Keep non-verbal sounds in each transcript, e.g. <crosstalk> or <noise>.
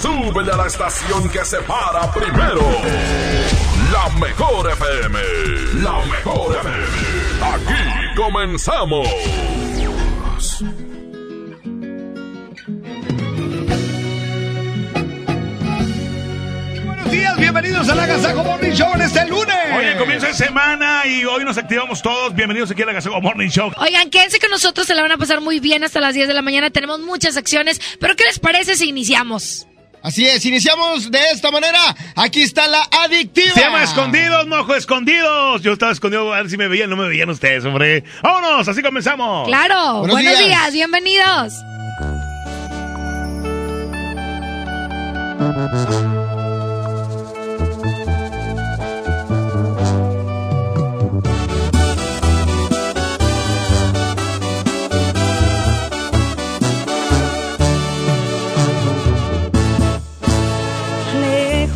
Súbele a la estación que se para primero. La mejor FM. La mejor FM. Aquí comenzamos. Buenos días, bienvenidos a la Agasajo Morning Show en este lunes. Oye, comienza de semana y hoy nos activamos todos. Bienvenidos aquí a la Agasajo Morning Show. Oigan, quédense con nosotros, se la van a pasar muy bien hasta las 10 de la mañana. Tenemos muchas acciones, pero ¿qué les parece si iniciamos? Así es, iniciamos de esta manera. Aquí está la adictiva. Se llama Escondidos, mojo, escondidos. Yo estaba escondido a ver si me veían, no me veían ustedes, hombre. Vámonos, así comenzamos. Claro, Buenos buenos, días. días. bienvenidos.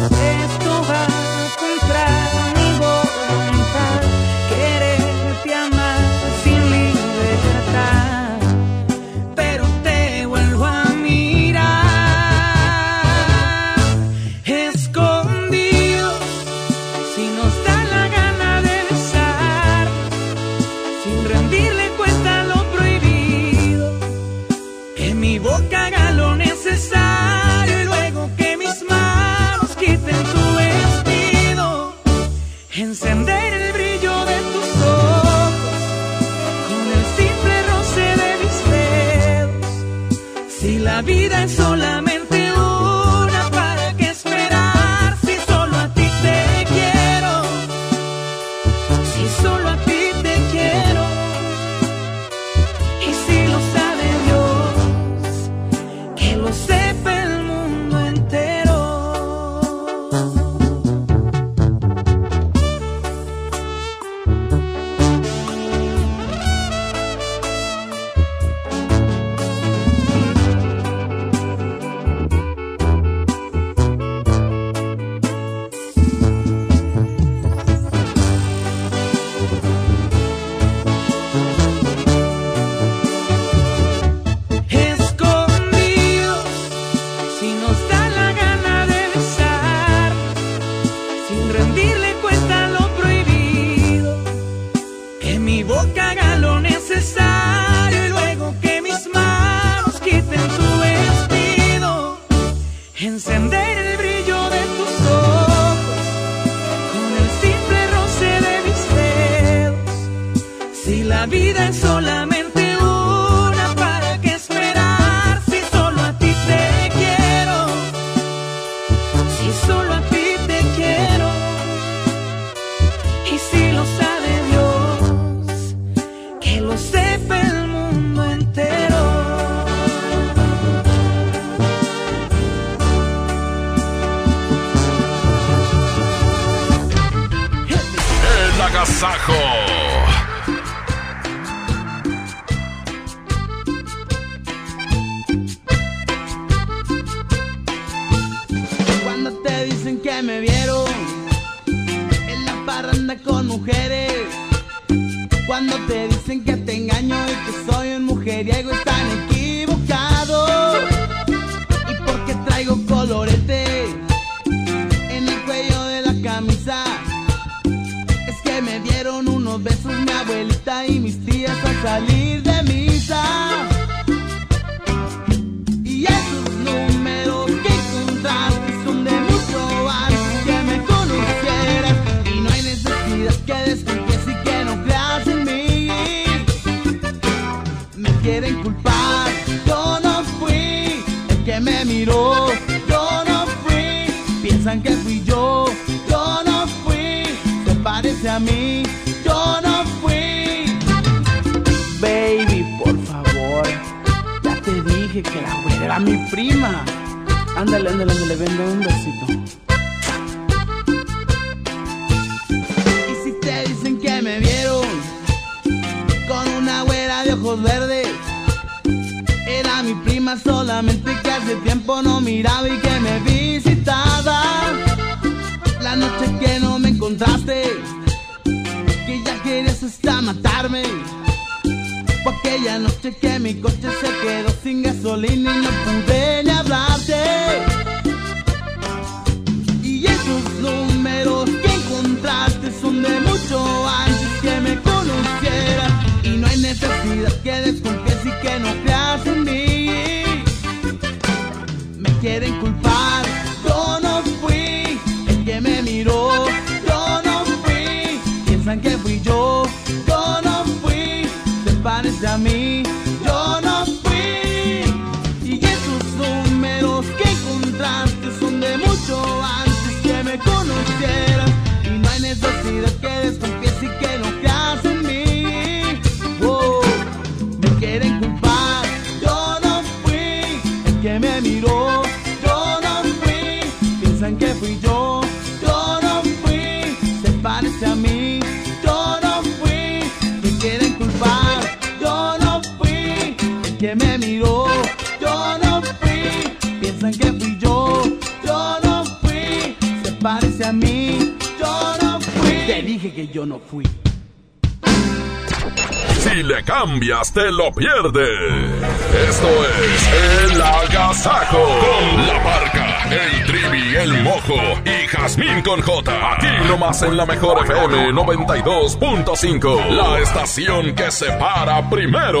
Esto solamente te lo pierdes. Esto es El Agasajo. Con la parca, el trivi, el mojo y Jazmín con J. Aquí nomás en la mejor FM 92.5. La estación que se para primero.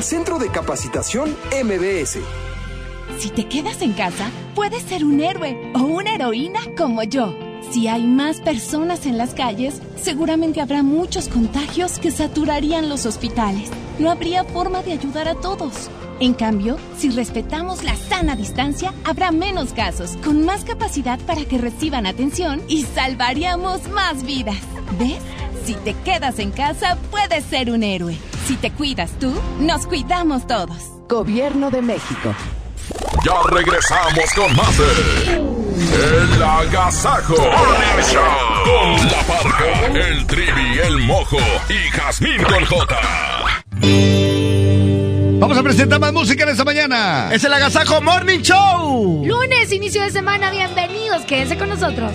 Centro de Capacitación MBS. Si te quedas en casa, puedes ser un héroe o una heroína como yo. Si hay más personas en las calles, seguramente habrá muchos contagios que saturarían los hospitales. No habría forma de ayudar a todos. En cambio, si respetamos la sana distancia, habrá menos casos, con más capacidad para que reciban atención y salvaríamos más vidas. ¿Ves? Si te quedas en casa, puedes ser un héroe. Si te cuidas tú, nos cuidamos todos. Gobierno de México. Ya regresamos con más de El Agasajo Morning Show. Con la parca, el trivi, el mojo y Jazmín con J. Vamos a presentar más música en esta mañana. Es el Agasajo Morning Show. Lunes, inicio de semana, bienvenidos, quédense con nosotros.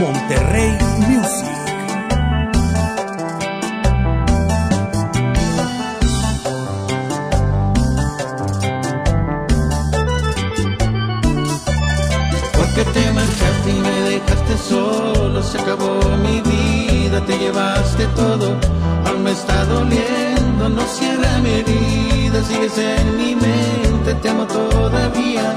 Monterrey Music. Porque te marchaste y me dejaste solo, se acabó mi vida, te llevaste todo, aún me está doliendo, no cierra mi herida, sigues en mi mente, te amo todavía.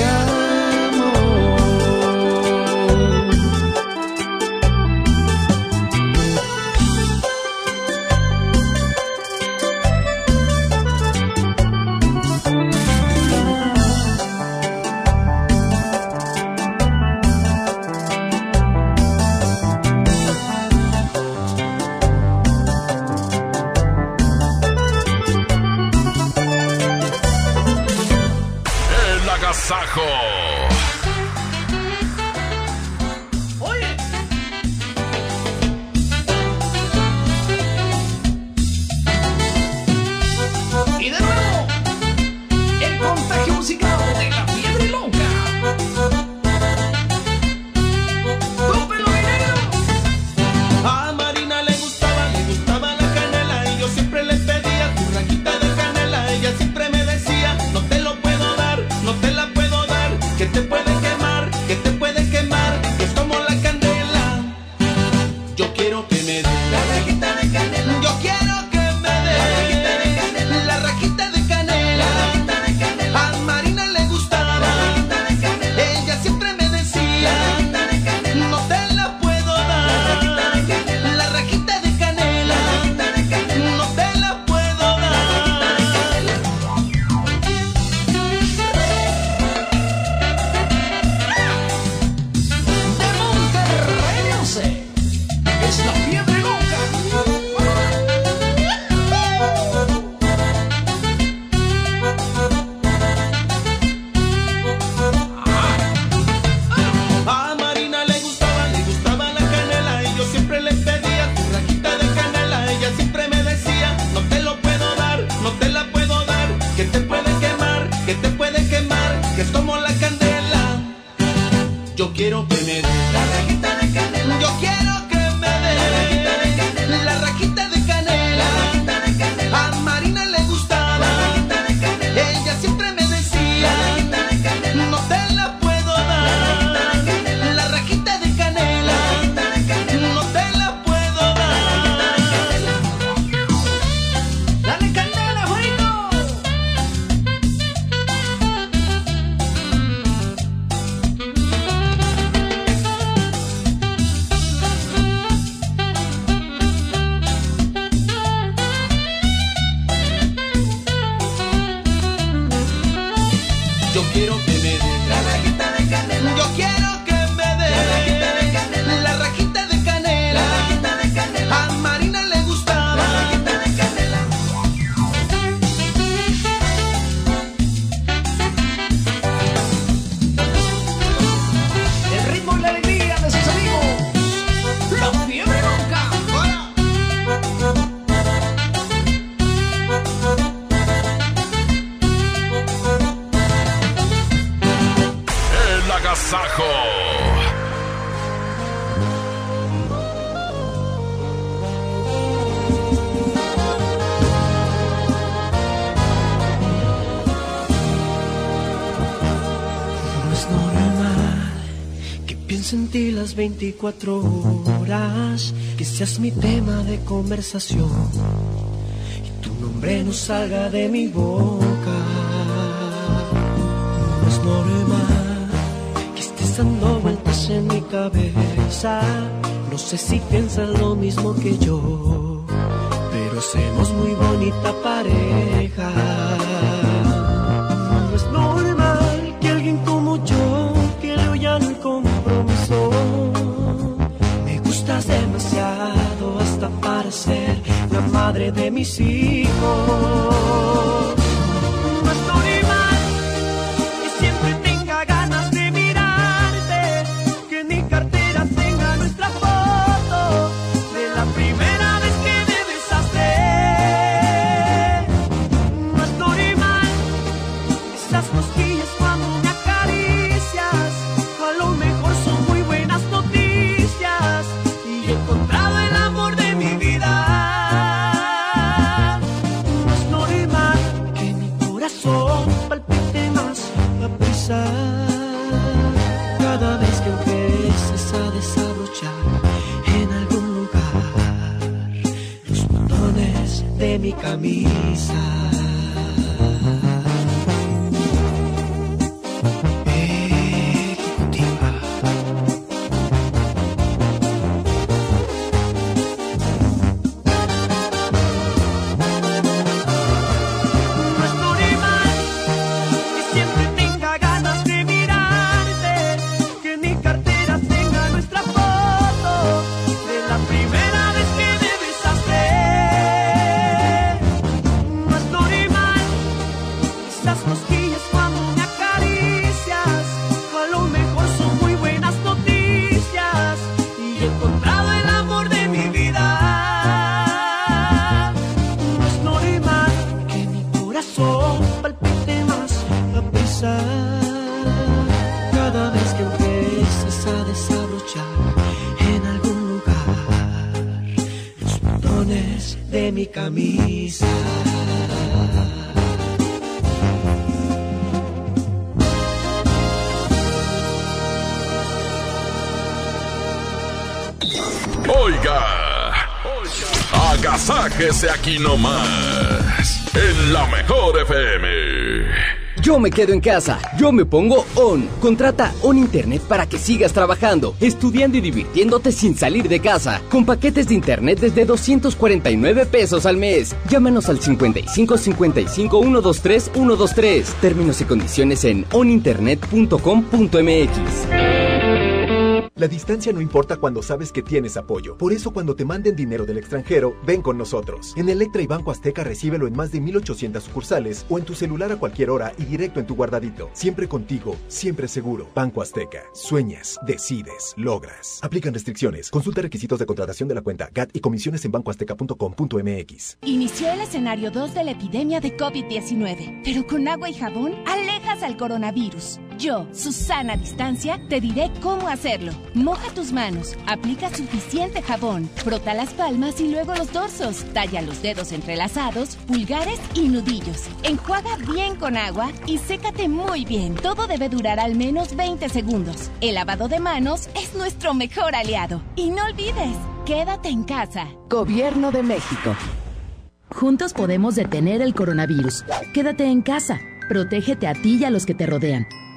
Agasajo. No es normal que piense en ti las 24 horas, que seas mi tema de conversación. nombre no salga de mi boca. No sé si piensas lo mismo que yo, pero hacemos muy bonita pareja. No es normal que alguien como yo, que le oyan el compromiso, me gustas demasiado hasta para ser la madre de mis hijos. Agasáquese aquí nomás, en la mejor FM. Yo me quedo en casa, yo me pongo on. Contrata On Internet para que sigas trabajando, estudiando y divirtiéndote sin salir de casa. Con paquetes de internet desde 249 pesos al mes. Llámanos al 55 55 123 123. Términos y condiciones en oninternet.com.mx. La distancia no importa cuando sabes que tienes apoyo. Por eso cuando te manden dinero del extranjero, ven con nosotros. En Electra y Banco Azteca recíbelo en más de 1800 sucursales o en tu celular a cualquier hora y directo en tu guardadito. Siempre contigo, siempre seguro. Banco Azteca. Sueñas, decides, logras. Aplican restricciones. Consulta requisitos de contratación de la cuenta GAT y comisiones en bancoazteca.com.mx. Inició el escenario 2 de la epidemia de COVID-19, pero con agua y jabón alejas al coronavirus. Yo, Susana Distancia, te diré cómo hacerlo. Moja tus manos, aplica suficiente jabón, frota las palmas y luego los dorsos, talla los dedos entrelazados, pulgares y nudillos. Enjuaga bien con agua y sécate muy bien. Todo debe durar al menos 20 segundos. El lavado de manos es nuestro mejor aliado. Y no olvides, quédate en casa. Gobierno de México. Juntos podemos detener el coronavirus. Quédate en casa. Protégete a ti y a los que te rodean.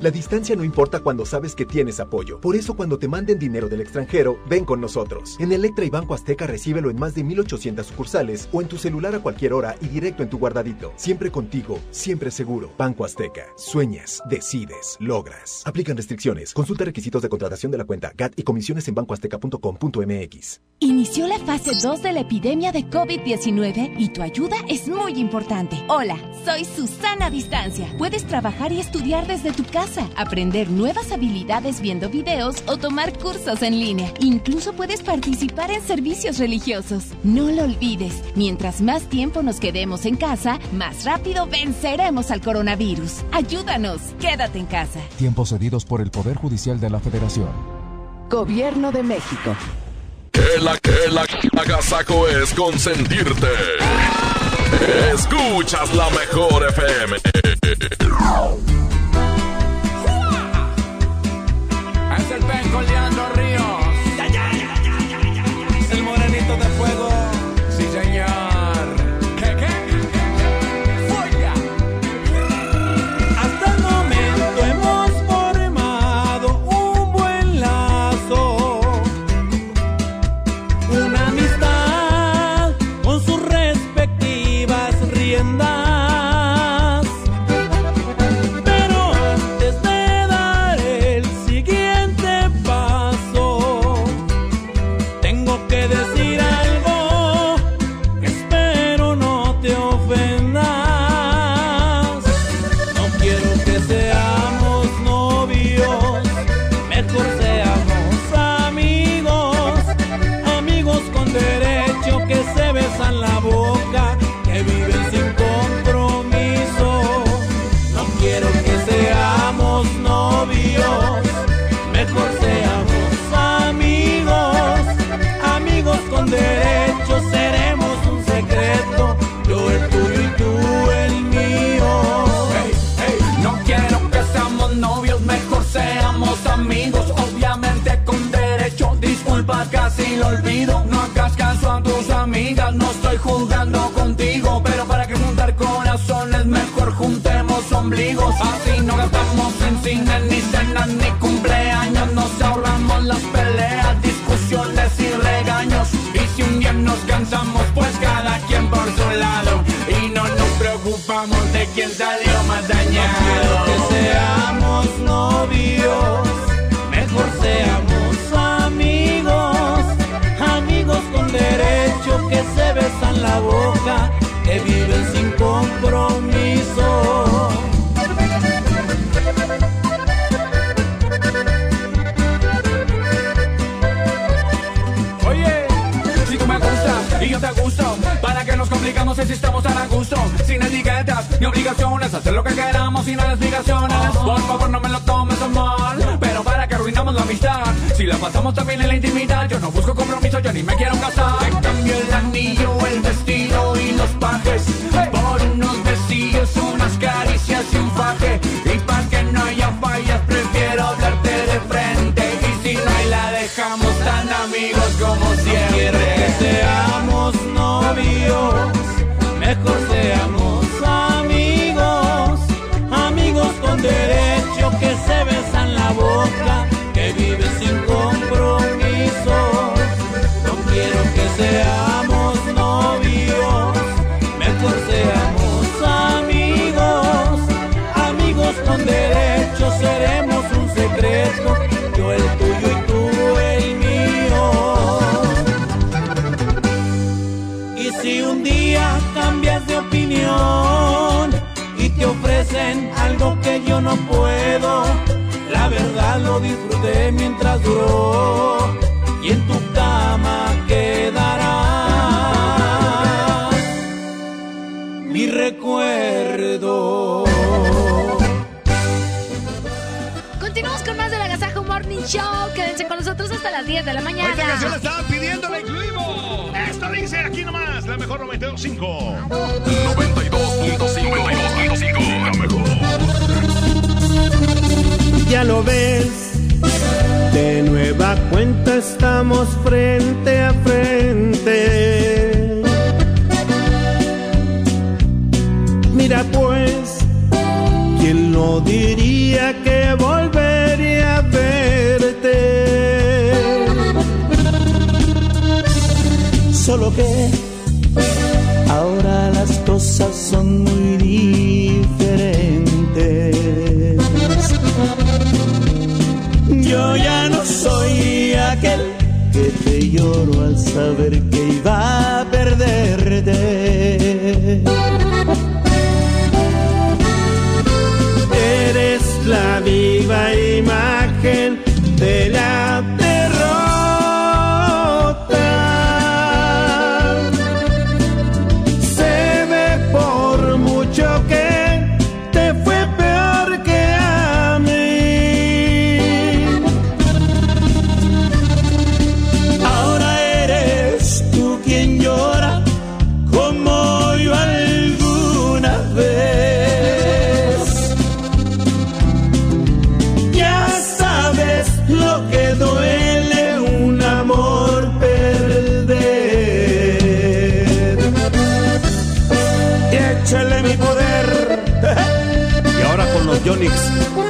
La distancia no importa cuando sabes que tienes apoyo. Por eso cuando te manden dinero del extranjero, ven con nosotros. En Electra y Banco Azteca recíbelo en más de 1800 sucursales o en tu celular a cualquier hora y directo en tu guardadito. Siempre contigo, siempre seguro. Banco Azteca. Sueñas, decides, logras. Aplican restricciones. Consulta requisitos de contratación de la cuenta GAT y comisiones en bancoazteca.com.mx. Inició la fase 2 de la epidemia de COVID-19 y tu ayuda es muy importante. Hola, soy Susana Distancia. Puedes trabajar y estudiar desde tu casa aprender nuevas habilidades viendo videos o tomar cursos en línea. Incluso puedes participar en servicios religiosos. No lo olvides, mientras más tiempo nos quedemos en casa, más rápido venceremos al coronavirus. Ayúdanos, quédate en casa. Tiempos cedidos por el Poder Judicial de la Federación. Gobierno de México. Que la que la agasaco es consentirte. Escuchas la mejor FM. Preocupamos de quién salió más dañado. Obligaciones, hacer lo que queramos sin explicaciones. Por favor, no me lo tomes a mal, pero para que arruinamos la amistad, si la pasamos también en la intimidad, yo no busco compromiso, yo ni me quiero casar. Te cambio el anillo, el vestido y los pajes, por unos besillos, unas caricias y un faje, mientras duró y en tu cama quedará mi recuerdo. Continuamos con más del Agasajo Morning Show. Quédense con nosotros hasta las 10 de la mañana. Esta canción la estaban pidiendo, la incluimos. Esto dice aquí nomás, la mejor 92.5. 92.5. La mejor. Ya lo ves, de nueva cuenta estamos frente a frente. Mira pues, ¿quién lo diría que volvería a verte. Solo que soy aquel que te lloro al saber que iba a perderte. Eres la viva imagen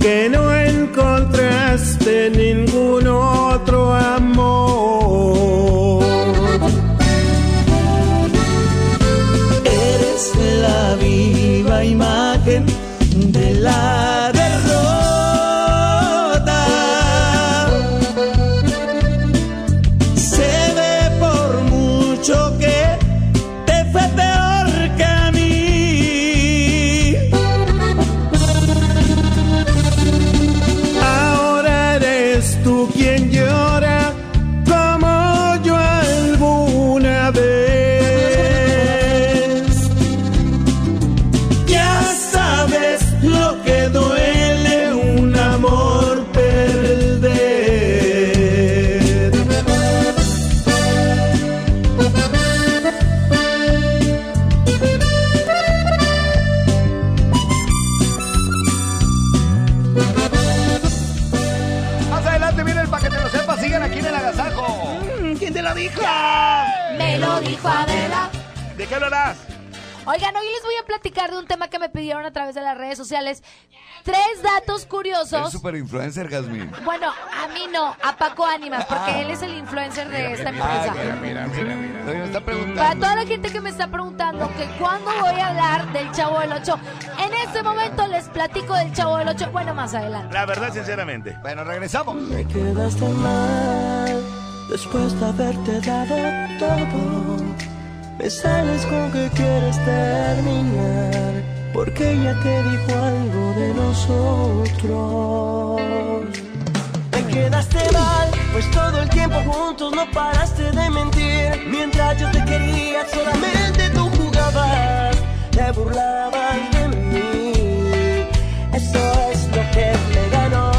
que no encontraste en ningún otro amor. Pidieron a través de las redes sociales. Tres datos Es curiosos. super influencer, Jazmín. Bueno, a mí no, a Paco Ánimas, porque él es el influencer de esta empresa. mira, mira, mira, mira. Me está preguntando. Para toda la gente que me está preguntando que cuándo voy a hablar del Chavo del Ocho, en este momento les platico del Chavo del Ocho. Bueno, más adelante. La verdad, sinceramente. Bueno, regresamos. Me quedaste mal después de haberte dado todo. Me sales con que quieres terminar porque ella te dijo algo de nosotros. Me quedaste mal, pues todo el tiempo juntos no paraste de mentir. Mientras yo te quería, solamente tú jugabas, te burlabas de mí. Eso es lo que me ganó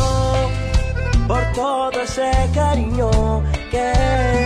por todo ese cariño que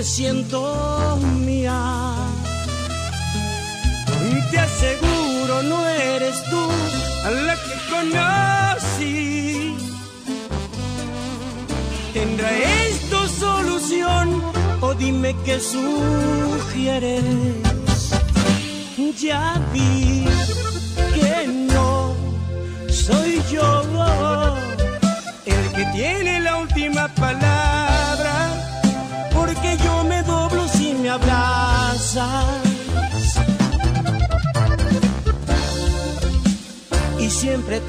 te siento mía. Te aseguro no eres tú la que conocí. ¿Tendrá esto solución o dime qué sugieres? Ya vi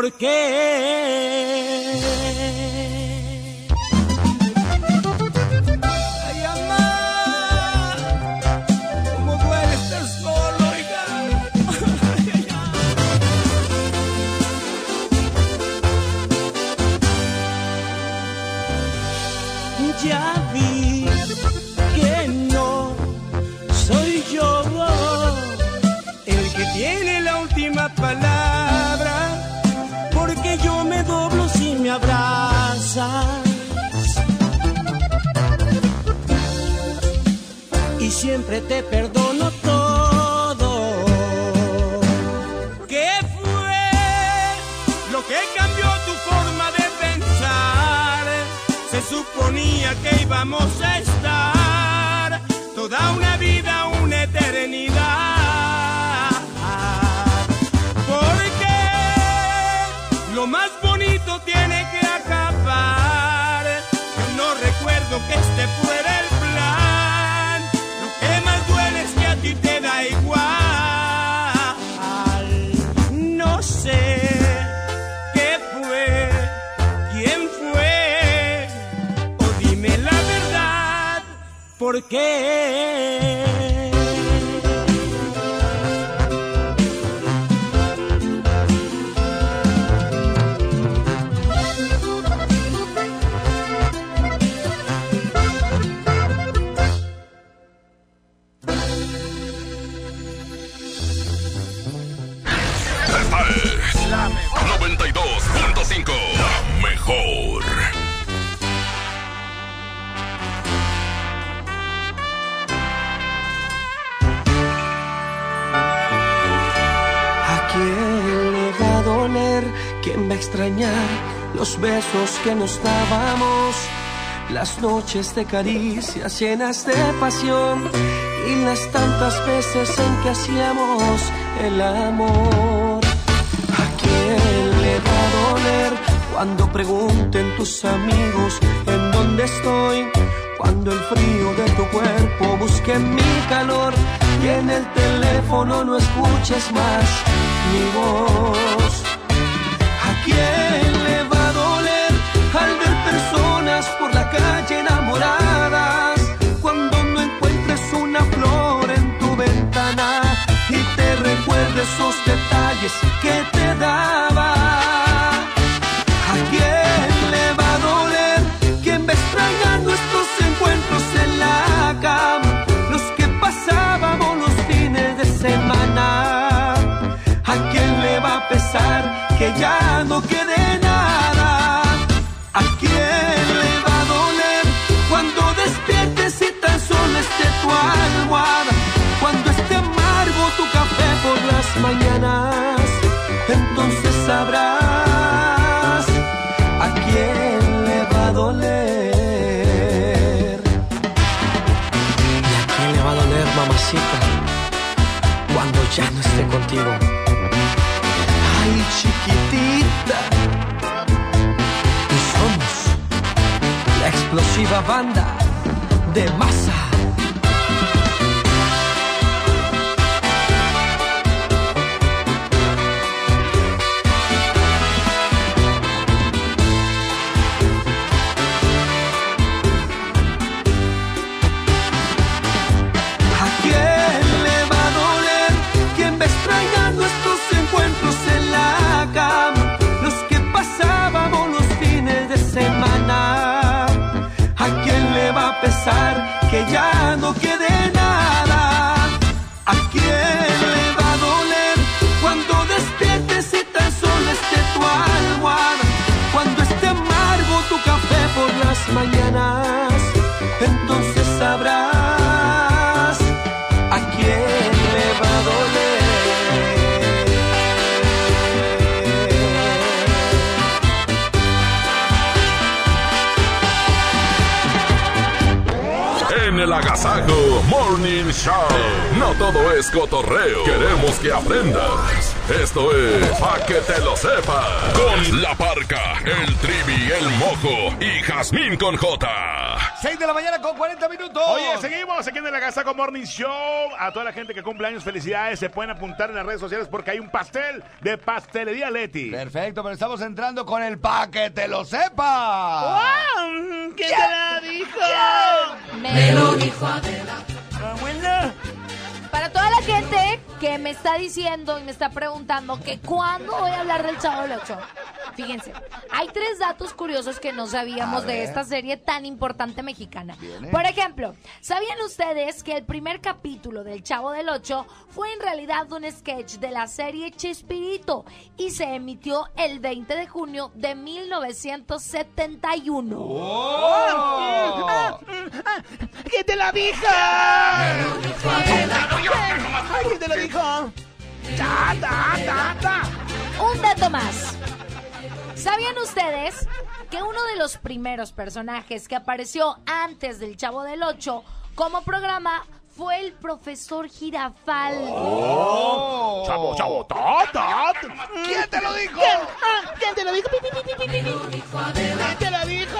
¿por te perdono todo. ¿Qué fue lo que cambió tu forma de pensar? Se suponía que íbamos a estar toda una vida, una eternidad. Porque lo más bonito tiene que acabar. Yo no recuerdo que este fuera ¿por Las noches de caricias llenas de pasión y las tantas veces en que hacíamos el amor. ¿A quién le va a doler cuando pregunten tus amigos en dónde estoy? Cuando el frío de tu cuerpo busque mi calor y en el teléfono no escuches más mi voz. Recuerdes esos banda de masa. Agasajo Morning Show. No todo es cotorreo. Queremos que aprendas. Esto es Pa' que te lo sepas. Con la parca, el trivi, el mojo y Jazmín con J. 6 de la mañana con 40 minutos. Oye, seguimos aquí en el Agasaco Morning Show. A toda la gente que cumple años, felicidades. Se pueden apuntar en las redes sociales porque hay un pastel de pastelería Leti. Perfecto, pero estamos entrando con el pa' que te lo sepa. ¿Quién te la dijo? Me lo dijo Abuela. Para toda la gente que me está diciendo y me está preguntando que cuándo voy a hablar del Chavo del Ocho. Fíjense, hay tres datos curiosos que no sabíamos de esta serie tan importante mexicana. Viene. Por ejemplo, ¿sabían ustedes que el primer capítulo del Chavo del Ocho fue en realidad un sketch de la serie Chespirito y se emitió el 20 de junio de 1971? ¿Quién te la dijo? ¿Quién te lo dijo? Ta, ta, ta, ta. Un dato más. ¿Sabían ustedes que uno de los primeros personajes que apareció antes del Chavo del Ocho como programa fue el profesor Girafal? Oh. Chavo, chavo, ta, ta. ¿Quién te lo dijo? ¿Quién, ah, ¿quién te lo dijo? ¿Quién te lo dijo?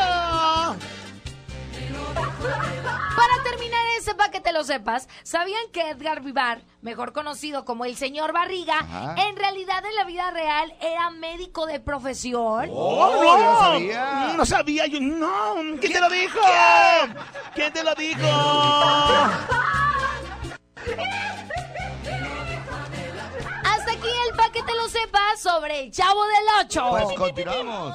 Para terminar ese pa' que te lo sepas, ¿sabían que Edgar Vivar, mejor conocido como el señor Barriga, Ajá. en realidad en la vida real era médico de profesión? Oh, no, yo no sabía. No sabía, yo no. ¿Quién te lo dijo? ¿Quién te lo dijo? Hasta aquí el pa' que te lo sepas sobre el Chavo del Ocho. Pues continuamos.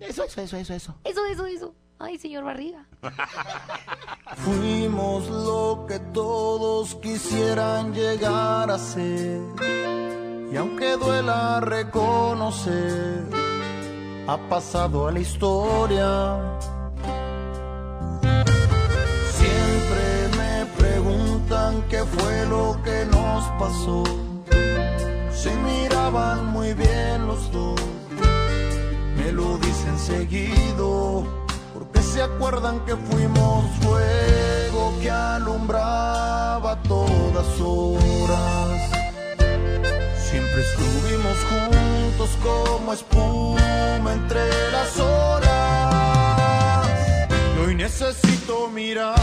Eso, eso, eso, eso, eso. Eso, eso, eso. Ay, señor Barriga. <laughs> Fuimos lo que todos quisieran llegar a ser. Y aunque duela reconocer, ha pasado a la historia. Siempre me preguntan qué fue lo que nos pasó. Se miraban muy bien los dos, me lo dicen seguido se acuerdan que fuimos fuego que alumbraba todas horas. Siempre estuvimos juntos como espuma entre las olas. Y hoy necesito mirarte,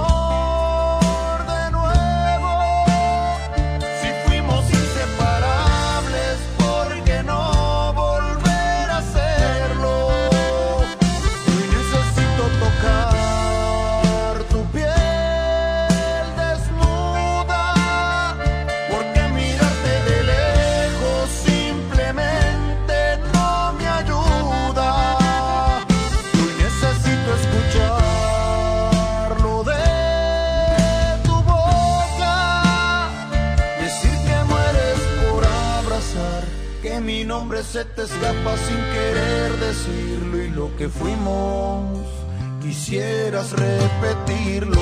nombre se te escapa sin querer decirlo y lo que fuimos quisieras repetirlo.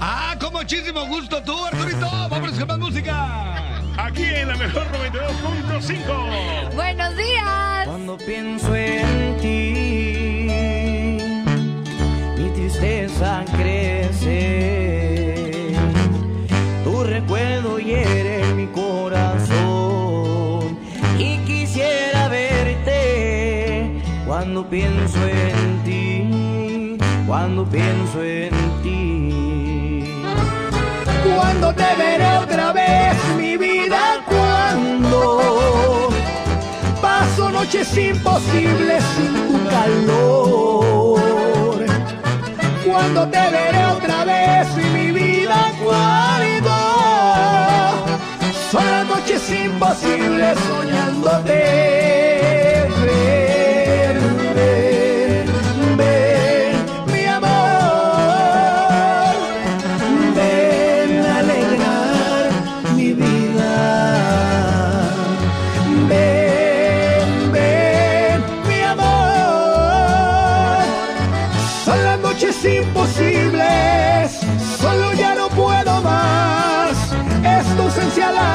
Ah, con muchísimo gusto tú, Arturito. Vámonos con más música. Aquí en la mejor 92.5. Buenos días. Cuando pienso en ti, mi tristeza crece. Cuando pienso en ti, cuando pienso en ti. Cuando te veré otra vez, mi vida, cuando paso noches imposibles sin tu calor. Cuando te veré otra vez, mi vida, cuando son las noches imposibles soñándote.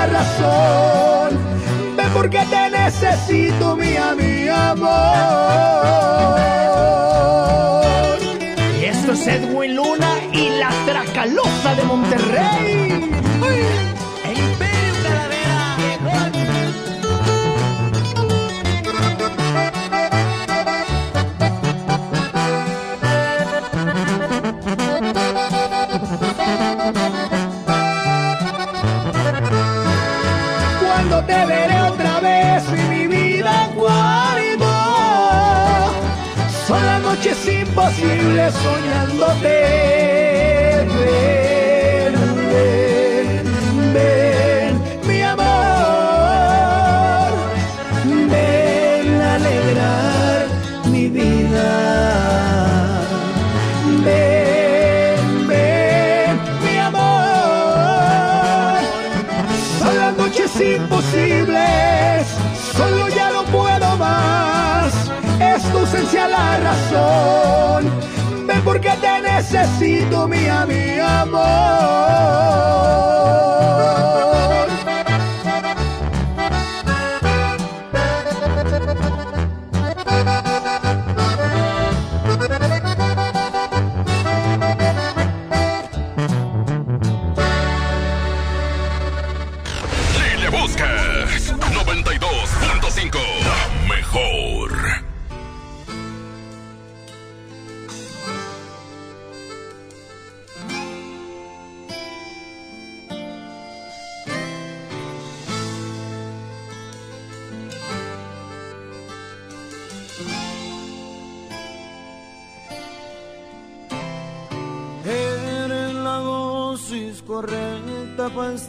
Razón. Ven porque te necesito, mía, mi amor. Y esto es Edwin Luna y la Tracalosa de Monterrey. El noches imposibles soñándote. Necesito, mi amor.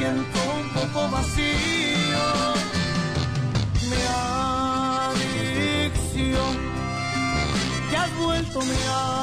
Siento un poco vacío. Mi adicción, te has vuelto mi adicción,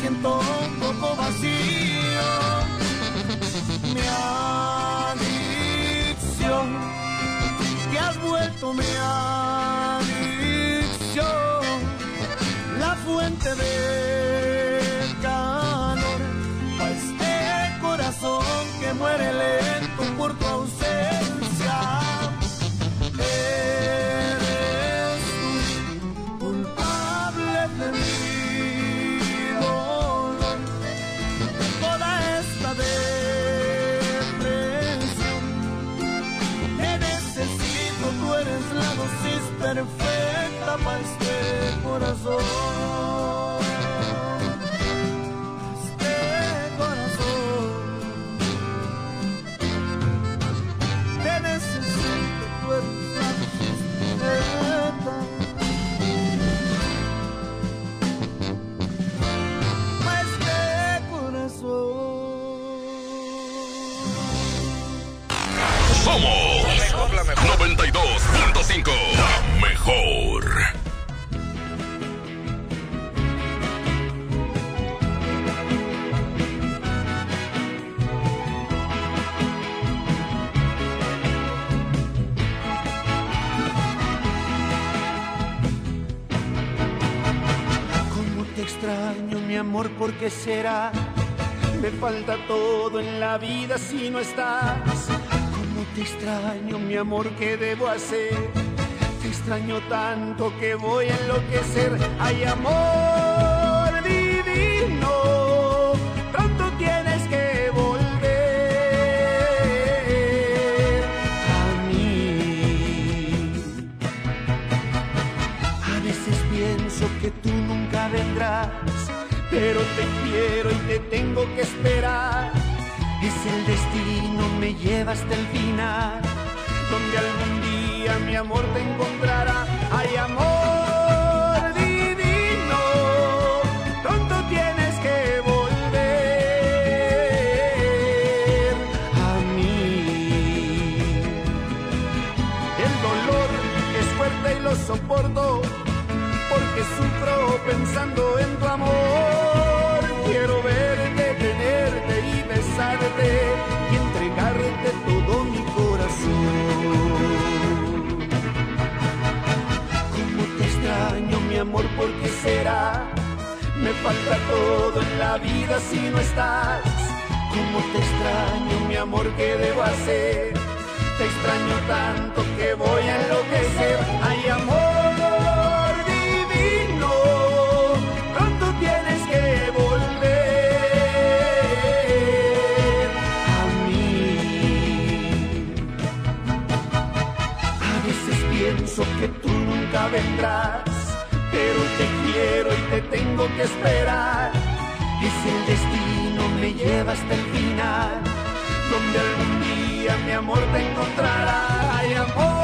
siento un poco vacío. Corazón. Amor, ¿por qué será? Me falta todo en la vida si no estás. Cómo te extraño, mi amor, ¿qué debo hacer? Te extraño tanto que voy a enloquecer. Hay amor divino, pronto tienes que volver a mí. A veces pienso que tú nunca vendrás, pero te quiero y te tengo que esperar. Es el destino, me lleva hasta el final, donde algún día mi amor te encontrará. Hay amor divino, pronto tienes que volver a mí. El dolor es fuerte y lo soporto porque sufro pensando en amor, ¿por qué será? Me falta todo en la vida si no estás. ¿Cómo te extraño, mi amor? ¿Qué debo hacer? Te extraño tanto que voy a enloquecer. Ay, amor dolor divino, pronto tienes que volver a mí. A veces pienso que tú nunca vendrás quiero, te quiero y te tengo que esperar. Y si el destino me lleva hasta el final, donde algún día mi amor te encontrará. Ay, amor.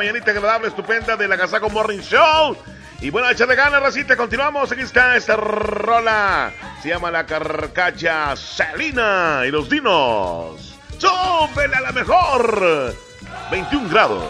mañanita agradable, estupenda del Agasaco Morning Show. Y bueno, échale ganas, racita, continuamos. Aquí está esta rola. Se llama La Carcacha Salina y los Dinos. ¡Súbele a la mejor! 21 grados.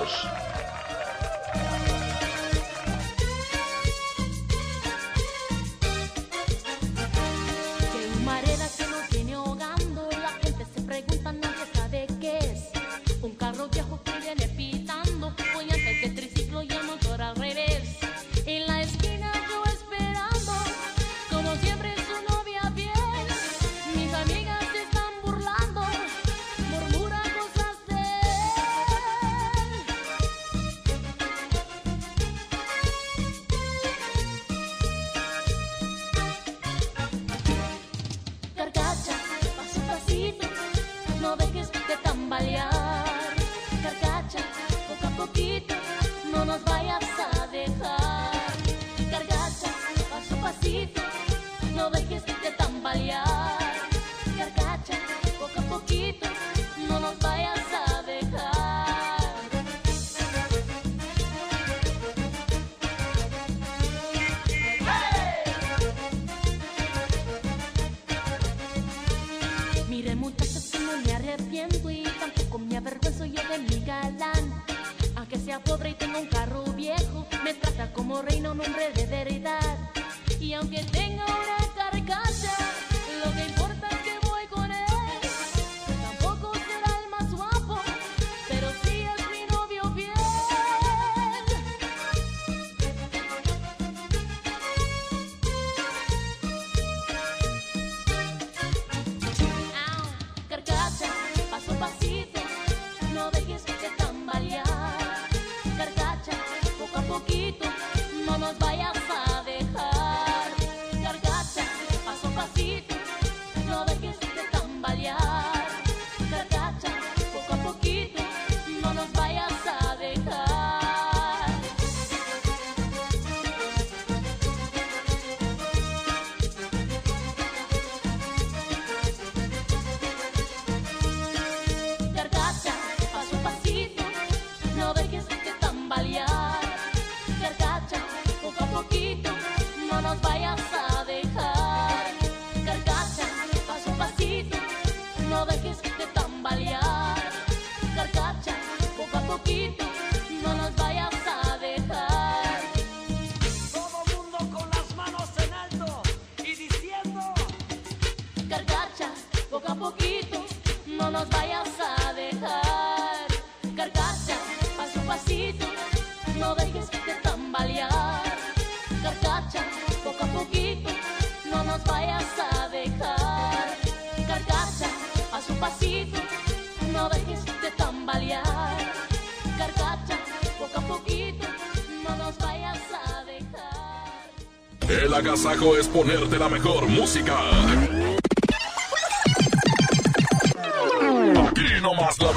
Agasajo es ponerte la mejor música.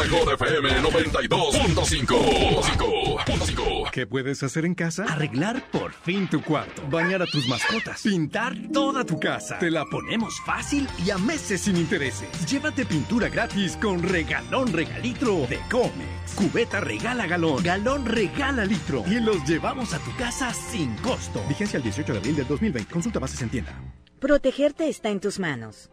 Mejor FM 92.5. ¿Qué puedes hacer en casa? Arreglar por fin tu cuarto, bañar a tus mascotas, pintar toda tu casa. Te la ponemos fácil y a meses sin intereses. Llévate pintura gratis con regalón regalitro de Comex. Cubeta regala galón, galón regala litro y los llevamos a tu casa sin costo. Vigencia el 18 de abril del 2020. Consulta bases en tienda. Protegerte está en tus manos.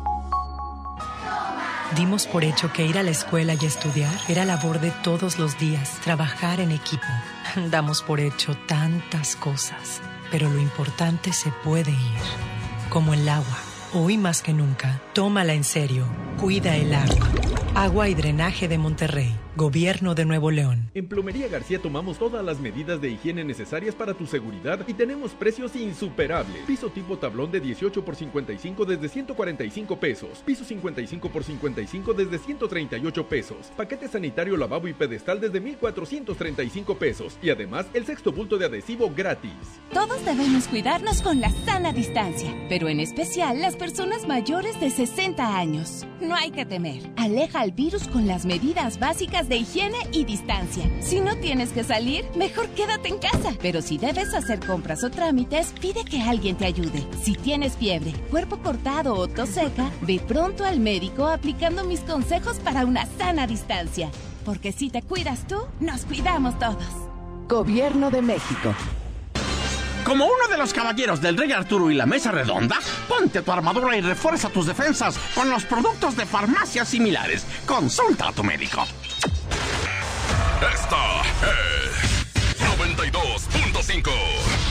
Dimos por hecho que ir a la escuela y estudiar era labor de todos los días, trabajar en equipo. <laughs> Damos por hecho tantas cosas, pero lo importante se puede ir, como el agua. Hoy más que nunca, tómala en serio, cuida el agua. Agua y drenaje de Monterrey. Gobierno de Nuevo León. En Plomería García tomamos todas las medidas de higiene necesarias para tu seguridad y tenemos precios insuperables. Piso tipo tablón de 18 por 55 desde 145 pesos. Piso 55 por 55 desde 138 pesos. Paquete sanitario lavabo y pedestal desde 1435 pesos. Y además el sexto bulto de adhesivo gratis. Todos debemos cuidarnos con la sana distancia, pero en especial las personas mayores de 60 años. No hay que temer. Aleja al virus con las medidas básicas de higiene y distancia. Si no tienes que salir, mejor quédate en casa. Pero si debes hacer compras o trámites, pide que alguien te ayude. Si tienes fiebre, cuerpo cortado o tos seca, ve pronto al médico aplicando mis consejos para una sana distancia. Porque si te cuidas tú, nos cuidamos todos. Gobierno de México. Como uno de los caballeros del Rey Arturo y la Mesa Redonda, ponte tu armadura y refuerza tus defensas con los productos de farmacias similares. Consulta a tu médico. Esta es 92.5.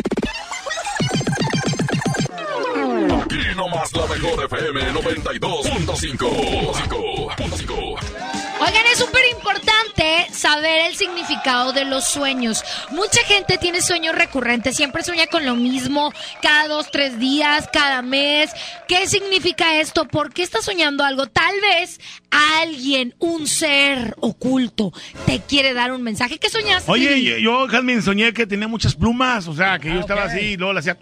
Oh, Aquí nomás la mejor FM 92.5. Oigan, es súper importante saber el significado de los sueños. Mucha gente tiene sueños recurrentes, siempre sueña con lo mismo, cada dos, tres días, cada mes. ¿Qué significa esto? ¿Por qué estás soñando algo? Tal vez alguien, un ser oculto, te quiere dar un mensaje. ¿Qué soñaste? Oye, yo, yo, Jasmine, soñé que tenía muchas plumas, o sea, que yo estaba así y luego le hacía...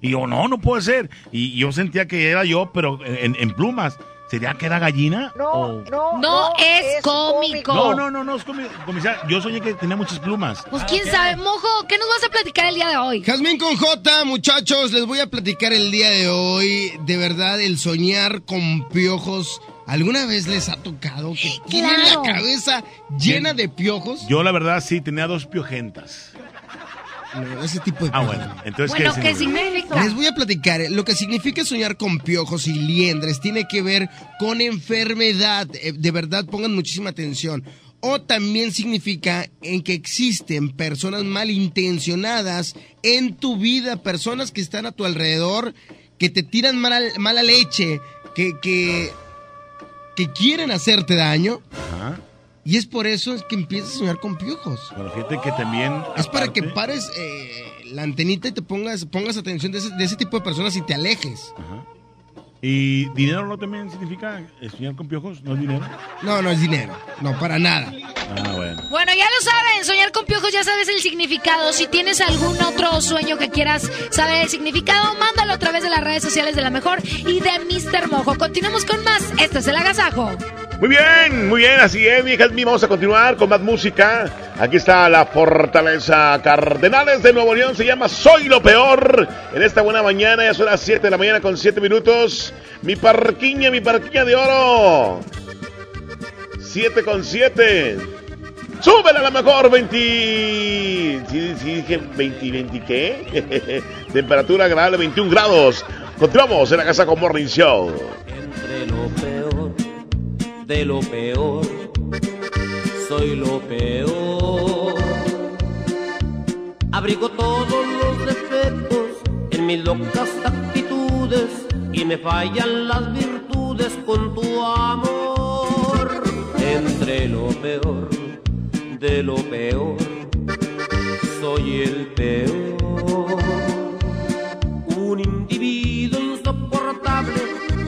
Y yo, no, no puede ser. Y yo sentía que era yo, pero en, en plumas. ¿Sería que era gallina? No, no, no, es, cómico. No, no, no, no es cómico. Comisario, yo soñé que tenía muchas plumas. Pues quién sabe, Mojo, ¿qué nos vas a platicar el día de hoy? Jazmín con J, muchachos, les voy a platicar el día de hoy. De verdad, el soñar con piojos. ¿Alguna vez les ha tocado que tienen la cabeza llena de piojos? Yo, la verdad, sí, tenía dos piojentas. No, ese tipo de Ah, bueno. Entonces, Bueno, ¿qué ¿qué significa? Les voy a platicar. Lo que significa soñar con piojos y liendres tiene que ver con enfermedad. Eh, De verdad, pongan muchísima atención. O también significa en que existen personas malintencionadas en tu vida, personas que están a tu alrededor, que te tiran mala, mala leche, que, que, que quieren hacerte daño. Ajá. Y es por eso es que empiezas a soñar con piojos. Bueno, fíjate que también... Es para que pares eh, la antenita y te pongas, pongas atención de ese, de ese tipo de personas y te alejes. ¿Y dinero no también significa soñar con piojos? ¿No es dinero? No, no es dinero. No, para nada. Ah, bueno. Bueno, ya lo saben, soñar con piojos ya sabes el significado. Si tienes algún otro sueño que quieras saber el significado, mándalo a través de las redes sociales de La Mejor y de Mr. Mojo. Continuamos con más. Esto es El Agasajo. Muy bien, muy bien, así es, mi Jasmine. Vamos a continuar con más música. Aquí está la Fortaleza Cardenales de Nuevo León. Se llama Soy lo Peor. En esta buena mañana, ya son las 7 de la mañana con 7 minutos. Mi parquiña, mi parquiña de oro. 7 con 7. Súbela a la mejor 20. Sí, sí, dije 20, 20, ¿qué? <laughs> Temperatura agradable 21 grados. Continuamos en la casa con Morning Show. Entre de lo peor, soy lo peor. Abrigo todos los defectos en mis locas actitudes y me fallan las virtudes con tu amor. Entre lo peor de lo peor, soy el peor. Un individuo insoportable,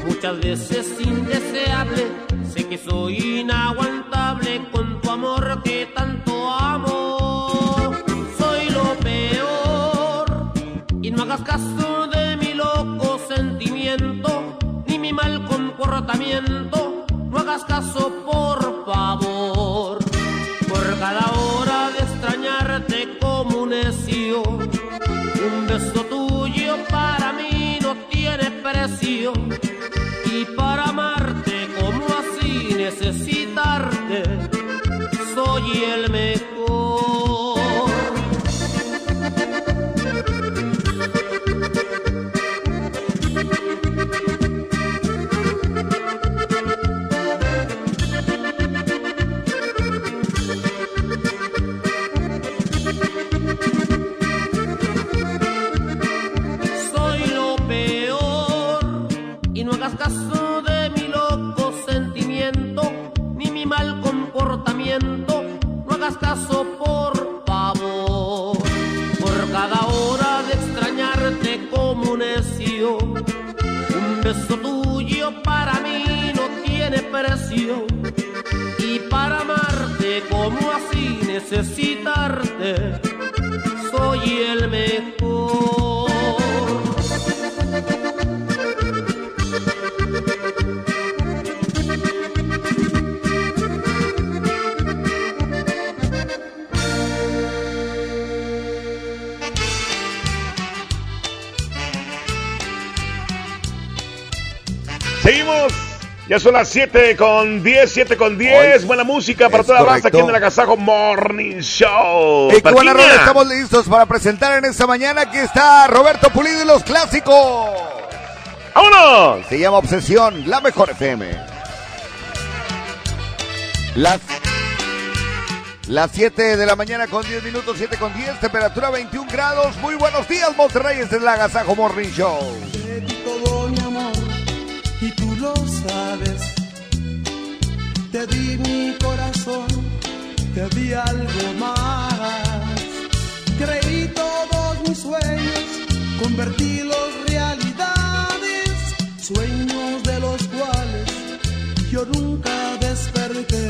muchas veces indeseable. Que soy inaguantable con tu amor que tanto amo. Soy lo peor y no hagas caso de mi loco sentimiento ni mi mal comportamiento. No hagas caso, por favor. Por cada hora de extrañarte como un necio, un beso tuyo para mí no tiene precio. Ya son las 7 con 10, 7 con 10. Buena música para toda la raza correcto. aquí en el Agasajo Morning Show. Y qué buena rola estamos listos para presentar en esta mañana. Aquí está Roberto Pulido y los clásicos. ¡Vámonos! Se llama Obsesión, la mejor FM. Las, las 7 de la mañana con 10 minutos, 7 con 10, temperatura 21 grados. Muy buenos días, Monterrey. Este es el Agasajo Morning Show. Te di mi corazón, te di algo más. Creí todos mis sueños, convertílos realidades, sueños de los cuales yo nunca desperté.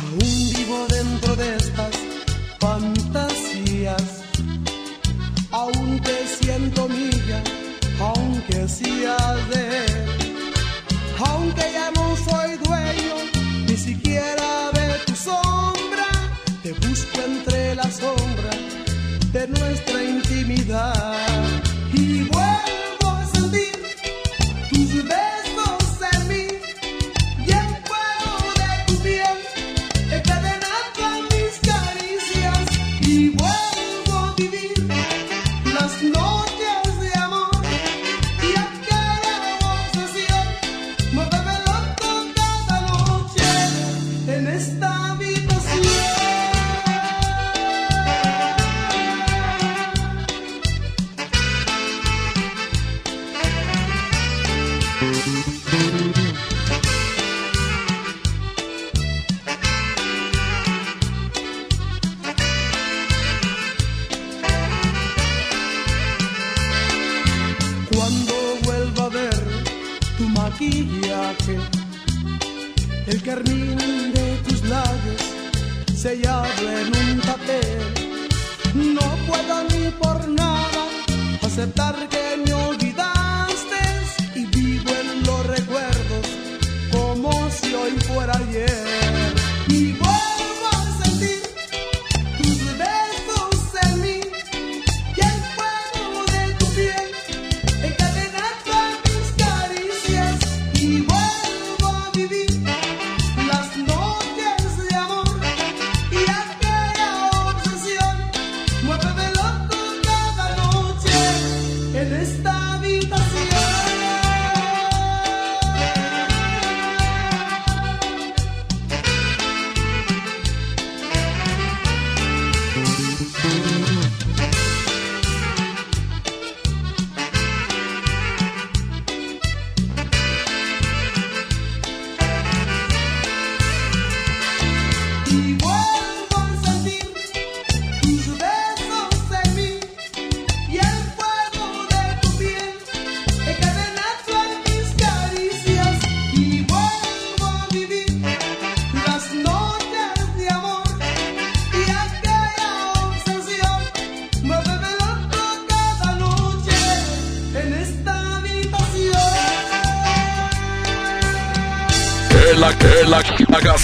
Aún vivo dentro de estas fantasías aún te siento mía, aunque seas de. Aunque ya no soy dueño, siquiera de tu sombra, te busco entre la sombra de nuestra intimidad. Y vuelvo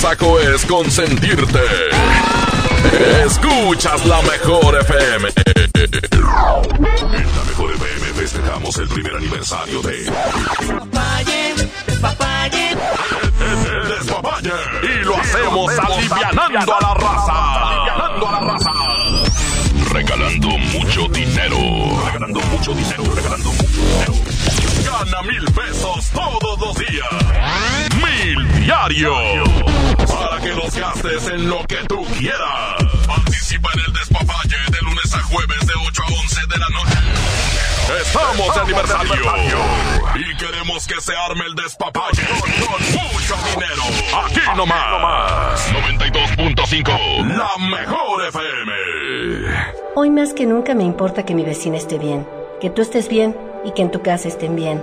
agasaco es consentirte. Escuchas la mejor FM. En la mejor FM festejamos el primer aniversario de Despapalle, Despapalle. Y lo hacemos alivianando a la raza. Alivianando a la raza. Regalando mucho dinero. Regalando mucho dinero. Regalando mucho dinero. Gana mil pesos todos los días. Diario. Para que los gastes en lo que tú quieras. Participa en el despapalle de lunes a jueves de 8 a 11 de la noche. Estamos de aniversario. Y queremos que se arme el despapalle con mucho dinero. Aquí nomás. 92.5. La mejor FM. Hoy más que nunca me importa que mi vecina esté bien, que tú estés bien y que en tu casa estén bien.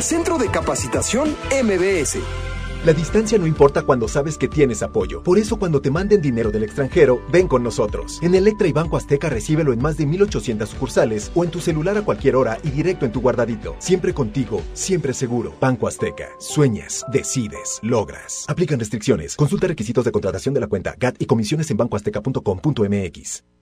Centro de Capacitación MBS. La distancia no importa cuando sabes que tienes apoyo. Por eso cuando te manden dinero del extranjero, ven con nosotros. En Electra y Banco Azteca recíbelo en más de 1800 sucursales o en tu celular a cualquier hora y directo en tu guardadito. Siempre contigo, siempre seguro. Banco Azteca. Sueñas, decides, logras. Aplican restricciones. Consulta requisitos de contratación de la cuenta GAT y comisiones en bancoazteca.com.mx.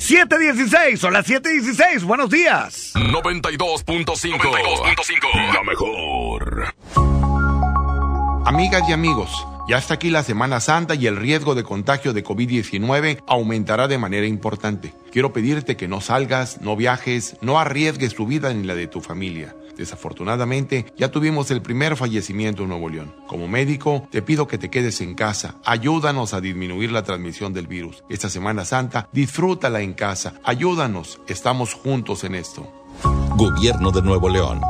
716, son las 716, buenos días. 92.5. La mejor. Amigas y amigos, ya está aquí la Semana Santa y el riesgo de contagio de COVID-19 aumentará de manera importante. Quiero pedirte que no salgas, no viajes, no arriesgues tu vida ni la de tu familia. Desafortunadamente, ya tuvimos el primer fallecimiento en Nuevo León. Como médico, te pido que te quedes en casa. Ayúdanos a disminuir la transmisión del virus. Esta Semana Santa, disfrútala en casa. Ayúdanos. Estamos juntos en esto. Gobierno de Nuevo León.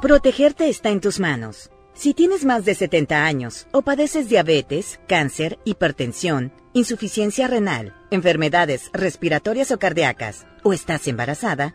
Protegerte está en tus manos. Si tienes más de 70 años o padeces diabetes, cáncer, hipertensión, insuficiencia renal, enfermedades respiratorias o cardíacas, o estás embarazada,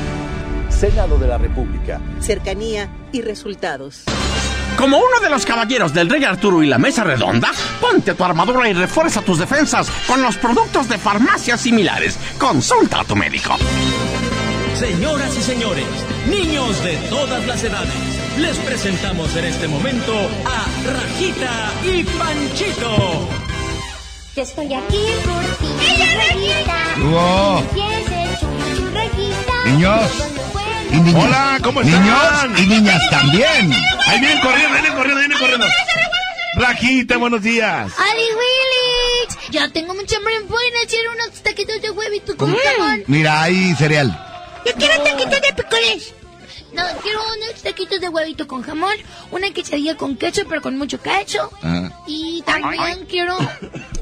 Senado de la República. Cercanía y resultados. Como uno de los caballeros del Rey Arturo y la Mesa Redonda, ponte tu armadura y refuerza tus defensas con los productos de farmacias similares. Consulta a tu médico. Señoras y señores, niños de todas las edades, les presentamos en este momento a Rajita y Panchito. Yo estoy aquí por ti. Rajita. Rajita. Niños. Y niñas. Hola, ¿cómo están? Niños y niñas también. Ahí vienen corriendo, vienen corriendo, vienen corriendo. Rajita, buenos días. ¡Ali Willy! Ya tengo mucha hambre. ¿Me pueden hacer unos taquitos de huevito con jamón? Mira, hay cereal. Yo quiero taquitos de picoles. No, quiero unos taquitos de huevito con jamón, una quesadilla con queso, pero con mucho queso. Ah. Y también quiero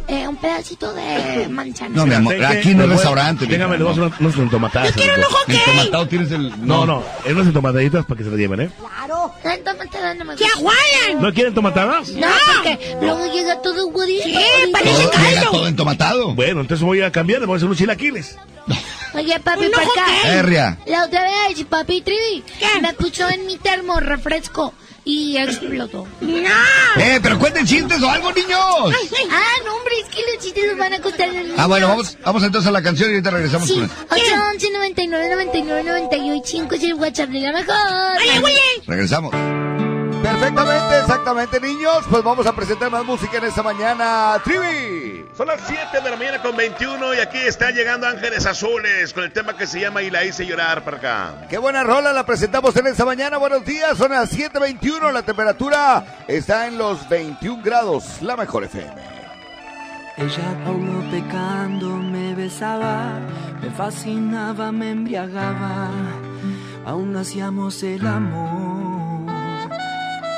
eh, un pedacito de manzana. No, mi amor, aquí no es restaurante. Déjame, le vamos a unos, unos entomatadas. Yo quiero un ojo El tomatado tienes el... No, no, es unas entomataditas para que se las lleven, ¿eh? Claro. La entomatada no me ¡Que gusta. aguayan! ¿No quieren tomatadas? No, porque luego llega todo gordito. Sí, Todo, llega todo entomatado. Bueno, entonces voy a cambiar, le voy a hacer unos chilaquiles. <laughs> Oye, papi, para acá. La otra vez, papi Trivi, me puso en mi termo refresco y explotó. ¡No! Eh, pero cuenten chistes o algo, niños. Ah, no, hombre, es que los chistes nos van a costar los Ah, bueno, niños. vamos, vamos entonces a la canción y ahorita regresamos Sí, con él. 811 99 99 98 5 es el WhatsApp de la mejor. Regresamos. Perfectamente, exactamente, niños. Pues vamos a presentar más música en esta mañana. Trivi. Son las 7 de la mañana con 21 y aquí están llegando Ángeles Azules con el tema que se llama Y la hice llorar para acá. Qué buena rola la presentamos en esta mañana. Buenos días, son las 7:21. La temperatura está en los 21 grados. La mejor FM. Ella Paulo pecando me besaba, me fascinaba, me embriagaba, aún no hacíamos el amor.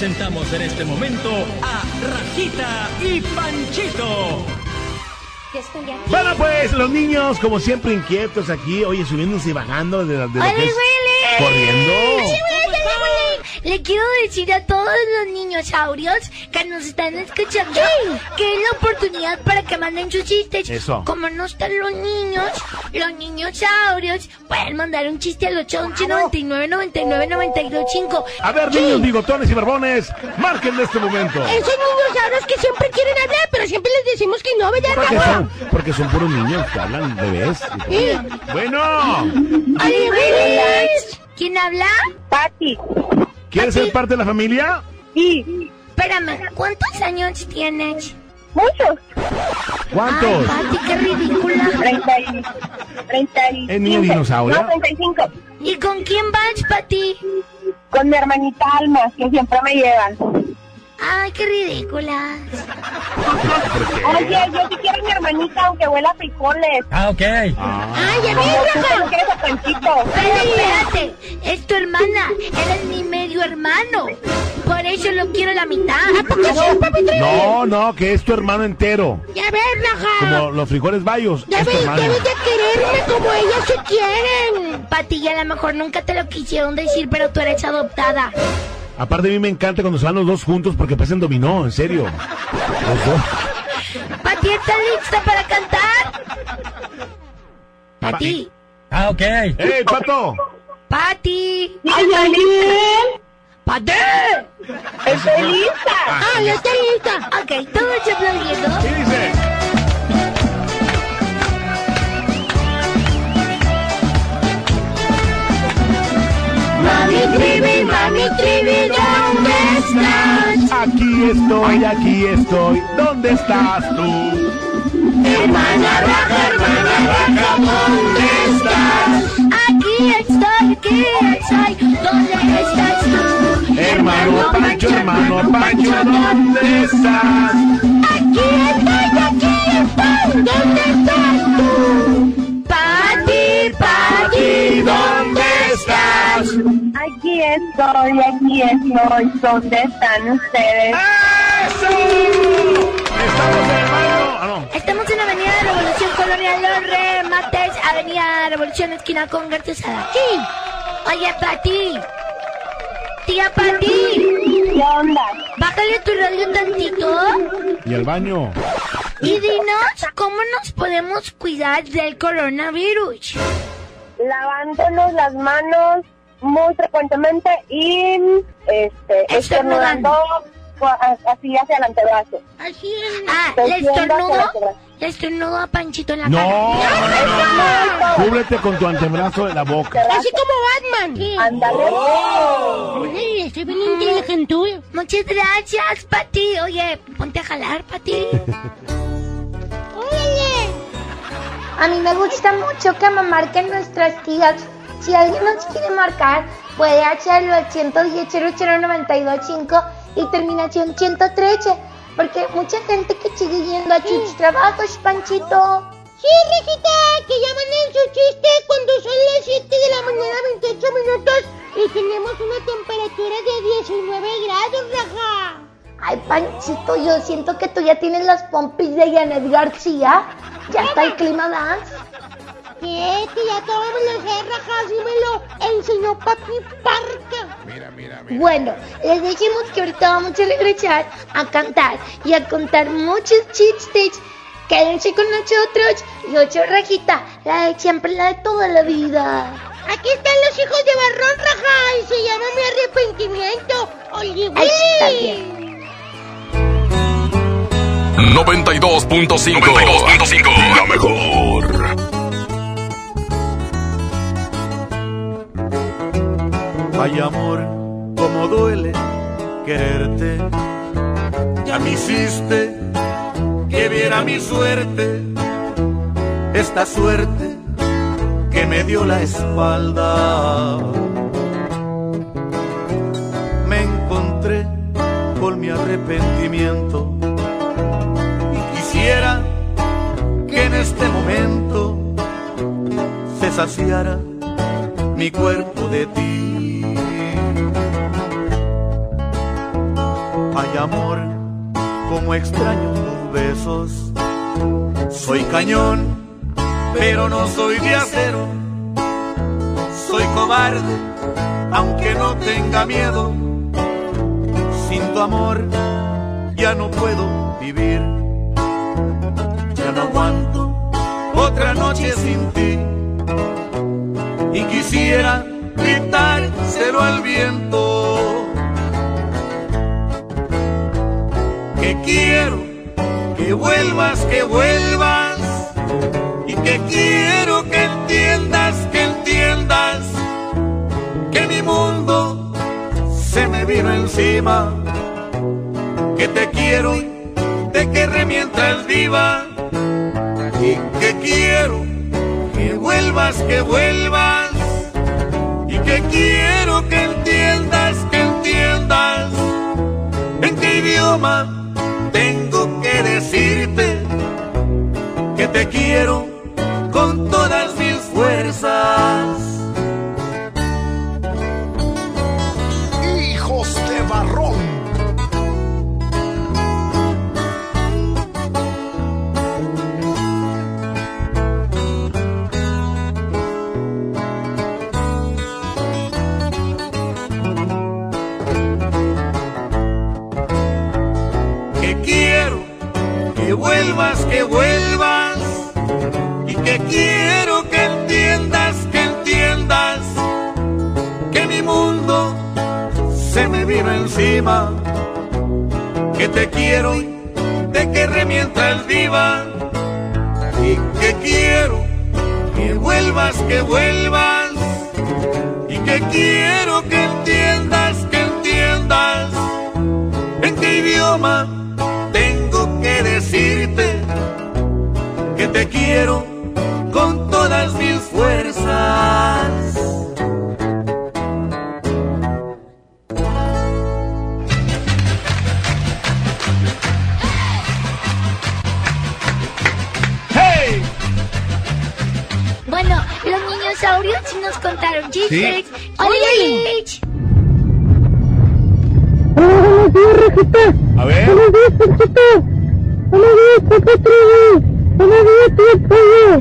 presentamos en este momento a Rajita y Panchito. Bueno, pues los niños, como siempre, inquietos aquí, oye, subiéndose y bajando de, de lo ¡Hola, que es Willy! corriendo. Sí, Willy, Willy. Le quiero decir a todos los niñosaurios nos están escuchando que es la oportunidad para que manden sus chistes. Eso. Como no están los niños, los niñosaurios pueden mandar un chiste al 811 99 99 92 5. A ver, niños bigotones y barbones, marquen de este momento. Esos niñosaurios que siempre quieren hablar, pero siempre les decimos que no, ¿verdad, Porque son, porque son puros niños que hablan bebés. Sí. Bueno. ¿Quién habla? Pati. ¿quieres ser parte de la familia? Sí. Espérame, ¿cuántos años tienes? Muchos. ¿Cuántos? Ay, Pati, qué ridícula. 30 y... 30 y... ¿Es niño dinosaurio? 35. ¿Y con quién vas, Pati? Con mi hermanita Alma, que siempre me llevan. Ay, qué ridículas. Oye, yo sí quiero a mi hermanita, aunque huela a frijoles. Ah, ok. Ay, ya ves, Rafa. quieres a Panchito? Pero espérate, es tu hermana, él es mi medio hermano. Por eso lo quiero la mitad. ¿A poco sí, papi? No, no, que es tu hermano entero. Ya ves, Raja. Como los frijoles bayos. Ya ves, debes de quererme como ellas se quieren. Pati, a lo mejor nunca te lo quisieron decir, pero tú eres adoptada. Aparte a mí me encanta cuando se van los dos juntos porque parecen dominó, en serio. Los dos. Pati, ¿estás lista para cantar? Pati. Ah, ok. ¡Ey, Pato! Pati. ¡Ay, Daniel! ¡Pati! ¡Estoy lista! Ah, ya está lista. Ok, todos aplaudiendo. ¿Qué dice? Mami Trivi, Mami Trivi, ¿dónde estás? Aquí estoy, aquí estoy. ¿Dónde estás tú? Hermana Raja, hermana Raja, ¿dónde estás? Aquí estoy, aquí estoy, ¿dónde estás tú? Hermano Pancho, hermano Pancho, ¿dónde estás? Aquí estoy, aquí estoy, ¿dónde estás tú? Pati, Pati, ¿dónde estás? Aquí estoy, aquí estoy. ¿Dónde están ustedes? ¡Estamos en el baño! Ah, no. Estamos en Avenida Revolución Colonia Los Remates, Avenida Revolución esquina con Gartesada. Sí. Oye, Pati. Tía Pati. ¿Qué onda? Bájale tu radio tantito. ¿Y el baño? Y dinos cómo nos podemos cuidar del coronavirus. Lavándonos las manos muy frecuentemente y este, estornudando por- así hacia el antebrazo. Así es. Ah, Te le estornudo. Le estornudo a Panchito en la No, cara. no, no, no. Cúbrete con tu antebrazo de la boca. Así como Batman. Ándale. Oye, estoy bien inteligente. Muchas gracias, Pati. Oye, ponte a jalar, Pati. <laughs> A mí me gusta mucho que me marquen nuestras tías. Si alguien nos quiere marcar, puede hacerlo al 110 00925 y terminación 113. Porque mucha gente que sigue yendo a sus trabajos, Panchito. Sí, Rejita, que llaman en su chiste cuando son las 7 de la mañana 28 minutos y tenemos una temperatura de 19 grados, Raja. Ay, Panchito, yo siento que tú ya tienes las pompis de Janet García. Ya está el clima dance. ¿Qué? Que ya todo me lo sé, así me lo enseñó Papi Parca. Mira, mira, Bueno, les dijimos que ahorita vamos a regresar a cantar y a contar muchos chistes. Quédense con nosotros y ocho rajita, la de siempre, la de toda la vida. Aquí están los hijos de Barrón, Raja, y se llama mi arrepentimiento. Oye, 92.5 92.5 La mejor. Ay amor, como duele quererte. Ya me hiciste que viera mi suerte, esta suerte que me dio la espalda. Me encontré con mi arrepentimiento quisiera que en este momento se saciara mi cuerpo de ti. Hay amor, como extraño tus besos. Soy cañón, pero no soy de acero. Soy cobarde, aunque no tenga miedo. Sin tu amor ya no puedo vivir. No aguanto otra noche sin ti. Y quisiera gritárselo al viento. Que quiero que vuelvas, que vuelvas. Y que quiero que entiendas, que entiendas. Que mi mundo se me vino encima. Que te quiero, te querré mientras viva. Quiero que vuelvas, que vuelvas. Y que quiero que entiendas, que entiendas. En qué idioma tengo que decirte que te quiero con todas mis fuerzas. Que vuelvas y que quiero que entiendas, que entiendas que mi mundo se me vino encima, que te quiero, te querré mientras viva y que quiero que vuelvas, que vuelvas y que quiero que entiendas, que entiendas en qué idioma tengo que decirte que te quiero con todas mis fuerzas. ¡Hey! Bueno, los dinosaurios sí nos contaron chistes. Oye, Lich. A ver.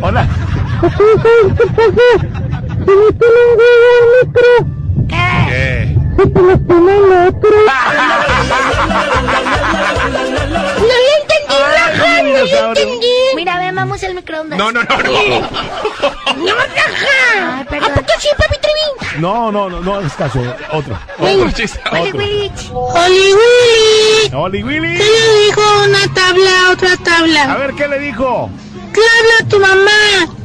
Hola. ¿Qué? No <laughs> microondas. No, no, no, no. No, perdón. ¿A poco sí, papi Trevín? No, no, no, no es caso. Otro. Otro chiste. Oli. Willich. Oli Willy. Oli Willy. ¿Qué le dijo una tabla a otra tabla? A ver, ¿qué le dijo? ¿Qué habla tu mamá?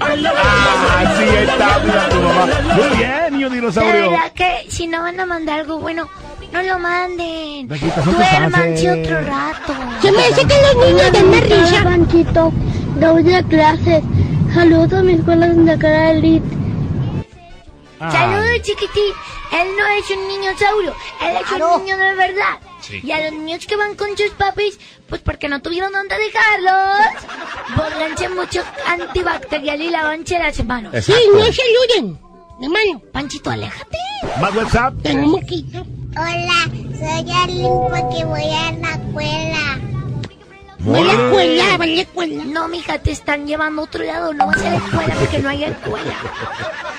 Ah, sí, está, mira tu mamá. Muy bien, niño De dinosaurio. verdad que si no van a mandar algo bueno, no lo manden. Duérmanse otro rato. Se me hace que los niños más risa. Panchito, doy a clases. Saludos a mi escuela de cara elite. Ah. Saludos, chiquitín. Él no es un niñosaurio, él es un niño de verdad. Sí. Y a los niños que van con sus papis, pues porque no tuvieron dónde dejarlos, pónganse mucho antibacterial y lavanse las manos. Exacto. Sí, no saluden. Mi mano. Panchito, aléjate. Más WhatsApp. Tenemos que... Hola, soy Arlene porque voy a la escuela. Va a la escuela, va a la escuela. No, mija, te están llevando a otro lado. No vas a la escuela porque no hay escuela.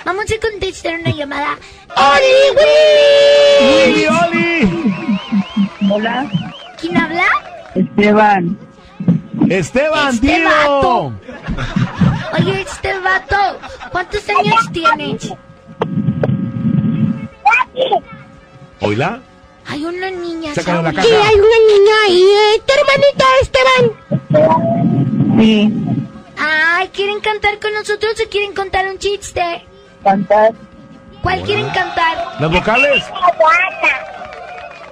Vamos a contestar una llamada. ¡Oli, Willy, Oli. Hola, ¿Quién habla? Esteban. Esteban, Este tío. vato. Oye, este vato, ¿cuántos años tienes? ¿Oila? Hay una niña. Sácalo de la ¿sabes? Sí, hay una niña ahí. ¿eh? ¿Tu hermanita Esteban? Sí, Ay, ¿quieren cantar con nosotros o quieren contar un chiste? cantar. ¿Cuál quieren cantar? ¿Las vocales?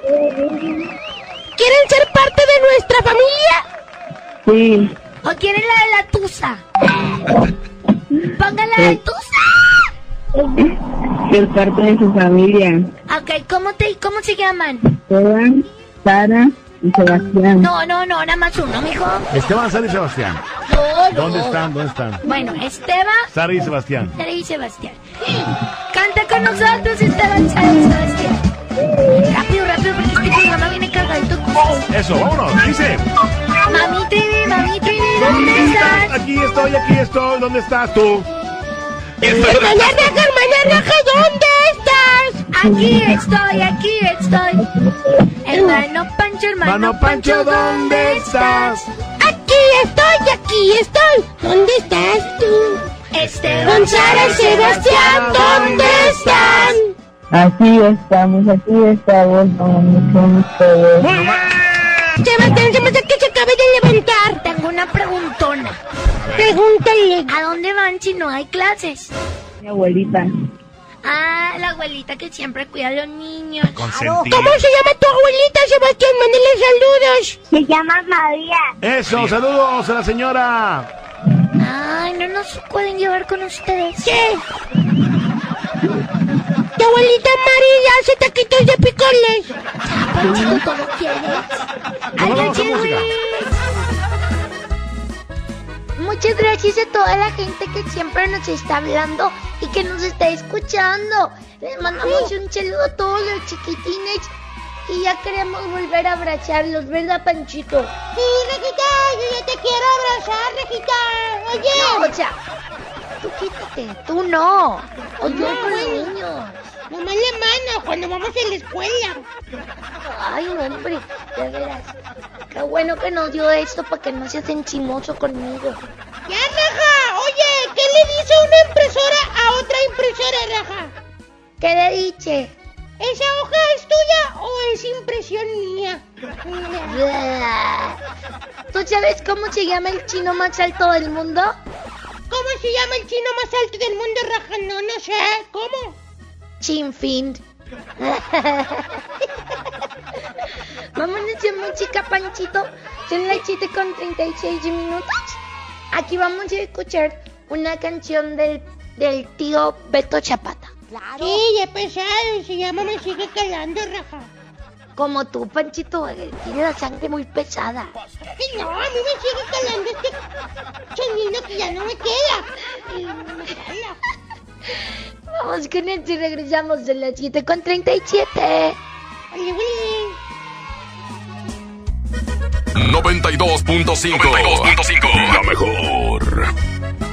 ¿Quieren ser parte de nuestra familia? Sí, ¿O quieren la de la tusa? <laughs> Pongan la de tusa. Ser parte de su familia. Ok, ¿cómo, te, ¿cómo se llaman? Esteban, Sara y Sebastián. No, no, no, nada más uno, mijo. Esteban, Sara y Sebastián. No, no. ¿Dónde están? ¿Dónde están? Bueno, Esteban, Sara y Sebastián. Sara y Sebastián. Canta con nosotros, Esteban, Sara y Sebastián. Rápido, rápido, porque este programa viene cargadito con Eso, vámonos. Dice. Mami Trivi, mami Trivi, ¿Dónde estás? Aquí estoy, aquí estoy. ¿Dónde estás tú? Hermana Raja, hermana Raja, ¿dónde estás? Aquí estoy, aquí estoy. Hermano Pancho, hermano Mano Pancho, ¿dónde estás? Aquí estoy, aquí estoy. ¿Dónde estás tú? Esteban, Sara y Sebastián, ¿dónde están? Aquí estamos, aquí estamos, con ustedes. Sebastián, Sebastián, que se acabe de levantar. Tengo una preguntona. Pregúntale. ¿A dónde van si no hay clases? Mi abuelita. Ah, la abuelita que siempre cuida a los niños. ¿Cómo se llama tu abuelita, Sebastián? Mándale saludos. Se llama María. Eso, saludos a la señora. Ay, no nos pueden llevar con ustedes. ¿Qué? Tu abuelita María hace taquitos de picoles. Quieres. Ay, vamos a música. Muchas gracias a toda la gente que siempre nos está hablando y que nos está escuchando. Les mandamos un saludo a todos los chiquitines y ya queremos volver a abrazarlos, ¿verdad, Panchito? Sí, Rejita, yo ya te quiero abrazar, Rejita. Oye. No, o sea, tú quítate, tú no. O yo No, con los niños. Nomás la mano cuando vamos a la escuela. Ay, hombre, de veras. Qué bueno que nos dio esto para que no seas encimoso conmigo. Ya, Raja. Oye, ¿qué le dice una impresora a otra impresora, Raja? ¿Qué le dice? ¿Esa hoja es tuya o es impresión mía? ¿Tú sabes cómo se llama el chino más alto del mundo? ¿Cómo se llama el chino más alto del mundo, Raja? No, no sé. ¿Cómo? Chinfin. Vámonos de música, Panchito. Son las 7 con 36 minutos. Aquí vamos a escuchar una canción del, del tío Beto Chapata. Sí, ya pesado. Se llama Me sigue calando, Raja. Como tú, Panchito, eh, tiene la sangre muy pesada. Que no, a mí me sigue calando este sonido que ya no me queda. Y me cala. Vamos con esto y regresamos de las 7 con 37. Oli, oli. 92.5. 92.5. La mejor.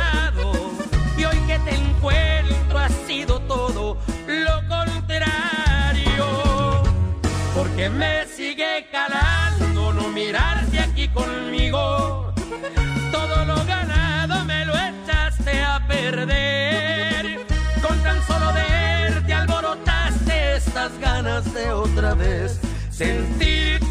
Que te encuentro ha sido todo lo contrario, porque me sigue calando no mirarte aquí conmigo. Todo lo ganado me lo echaste a perder. Con tan solo verte alborotaste estas ganas de otra vez sentir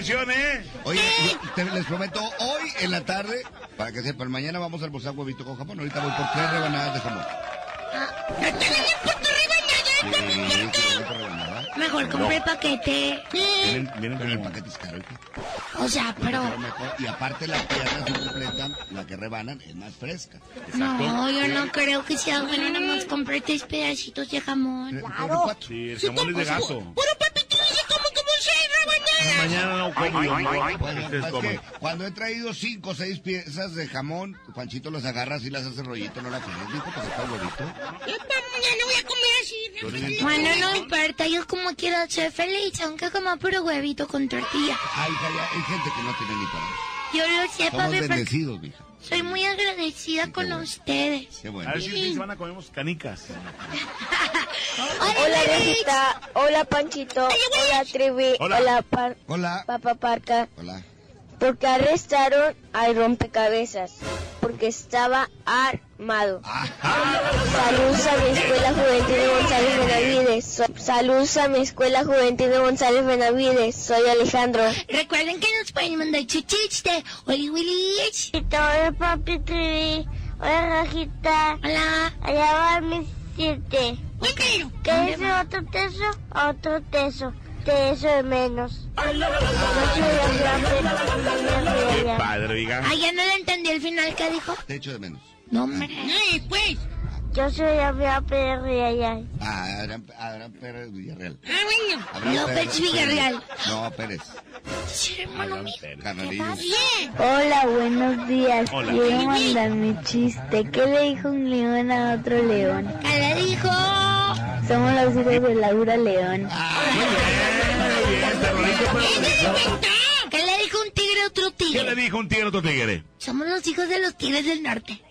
canción, ¿eh? Oye, te- les prometo hoy en la tarde, para que sepan, mañana vamos a almorzar huevito con jamón. Ahorita voy por tres rebanadas de jamón. Sí, sí, voy por rebanada. Mejor compré el paquete. Vienen, vienen con el paquete es caro. ¿eh? O sea, pero... Mejor. Y aparte la pierna se completa, la que rebanan es más fresca. No, yo no creo que sea bueno. Nada más compré tres pedacitos de jamón. Claro. Sí, el jamón es de gato. Pero Mañana no como yo. Bueno, Ustedes es coman. que cuando he traído cinco o seis piezas de jamón, Panchito las agarra así las hace rollito, no la quieres, dijo, pues está huevito. Mañana voy a comer así. Bueno, no importa. Yo como quiero ser feliz, aunque como puro huevito con tortilla. Ay, hija, ya hay gente que no tiene ni para eso. Yo lo sé, Somos papi, bendecidos, mija. Soy muy agradecida con ustedes. Qué bueno. A ver si ustedes van a comemos canicas. <laughs> Hola, Rosita. Hola, Panchito. Hola, Trivi. Hola. Hola, Hola. Papa Parca. Hola. Porque arrestaron al rompecabezas. Porque estaba armado. Saludos a mi escuela juvenil de González Benavides. So- Saludos a mi escuela juvenil de González Benavides. Soy Alejandro. Recuerden que nos pueden mandar su chiste. Oli Willy. Hola, papi Trivi. Hola, Rajita. Hola. Allá va mi siete. ¿Qué dice otro teso? Otro teso. Menos. Yo soy el gran Qué padre, oiga. Ay, ya no le entendí el final que dijo. Te echo de menos. No, hombre. No, pues. Yo soy gran Pepe allá. Ah, Abraham, Abraham Pérez Villarreal. Ah, bueno. Abraham López Pérez- Villarreal. No, Pérez. Sí, hermano mío. Carnalillo. Bien. Hola, buenos días. Hola. Quiero mandar mi chiste. ¿Qué le dijo un león a otro león? ¿Qué le dijo? Somos los hijos de Laura León. ¿Qué le dijo un tigre a otro ¿Qué tigre? le dijo un tigre a otro tigre? Somos los hijos de los tigres del norte. <laughs>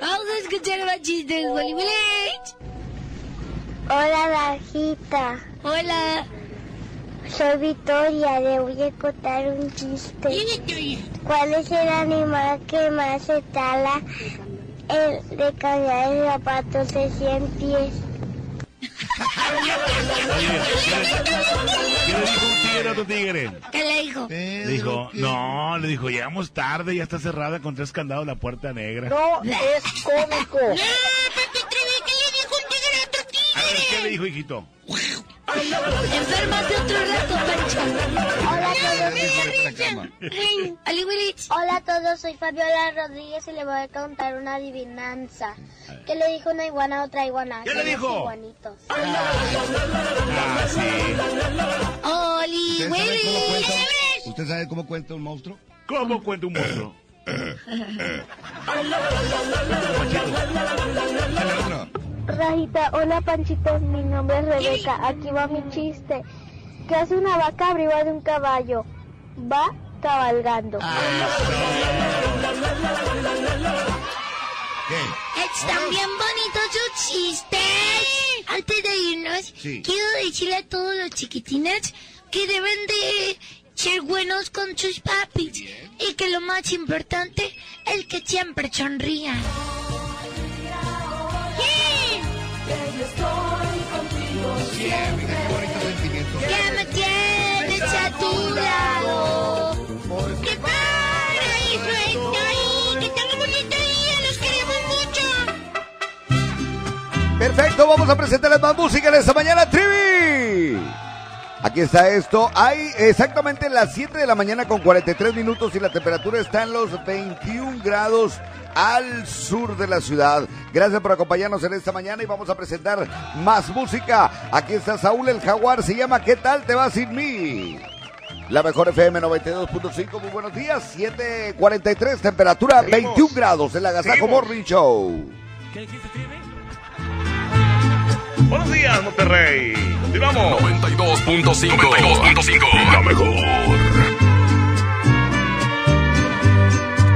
Vamos a escuchar más chistes, Willy. Hola, Rajita. Hola. Soy Victoria. Le voy a contar un chiste. ¿Cuál es el animal que más se tala el de cambiar de zapatos de 100 pies? ¿Qué le dijo un tigre a otro tigre? ¿Qué le dijo? Le dijo, no, le dijo, llegamos tarde, ya está cerrada con tres candados la puerta negra. No es cómico. No, papi Trevi, ¿qué le dijo un tigre a otro A ver, ¿qué tigre? le dijo, hijito? Enférmate otro rato, Pancho. Hola a todos. Hola a todos, soy Fabiola Rodríguez y le voy a contar una adivinanza. ¿Qué le dijo una iguana a otra iguana? ¿Qué le dijo? iguanitos. Ah, sí. Oli ¿Usted sabe cómo Willy. cuenta, ¿Usted sabe cómo cuenta un monstruo? ¿Cómo cuenta un monstruo? <coughs> Dale otro. Rajita, hola Panchito, mi nombre es Rebeca, aquí va mi chiste. ¿Qué hace una vaca arriba de un caballo? Va cabalgando. ¿Qué? Están bien bonitos sus chistes. Antes de irnos, Sí. quiero decirle a todos los chiquitines que deben de ser buenos con sus papis. Y que lo más importante es que siempre sonrían. Perfecto, vamos a presentarles más música en esta mañana, Trivi. Aquí está esto. Hay exactamente las 7 de la mañana con 43 minutos y la temperatura está en los 21 grados al sur de la ciudad. Gracias por acompañarnos en esta mañana y vamos a presentar más música. Aquí está Saúl el Jaguar, se llama ¿Qué tal te va sin mí? La mejor FM 92.5, muy buenos días, 7.43, temperatura 21 grados en la Gazaco. Morning Show. ¿Qué dijiste? Buenos días, Monterrey. Continuamos. 92.5. 92.5. La mejor.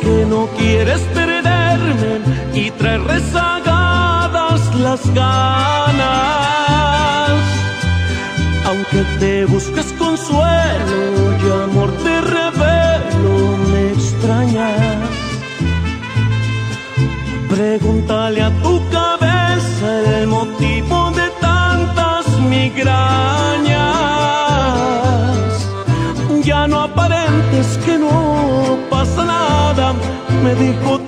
que no quieres perderme y traer rezagadas las ganas. Aunque te busques consuelo y amor te revelo, me extrañas. Pregúntale a tu me dijo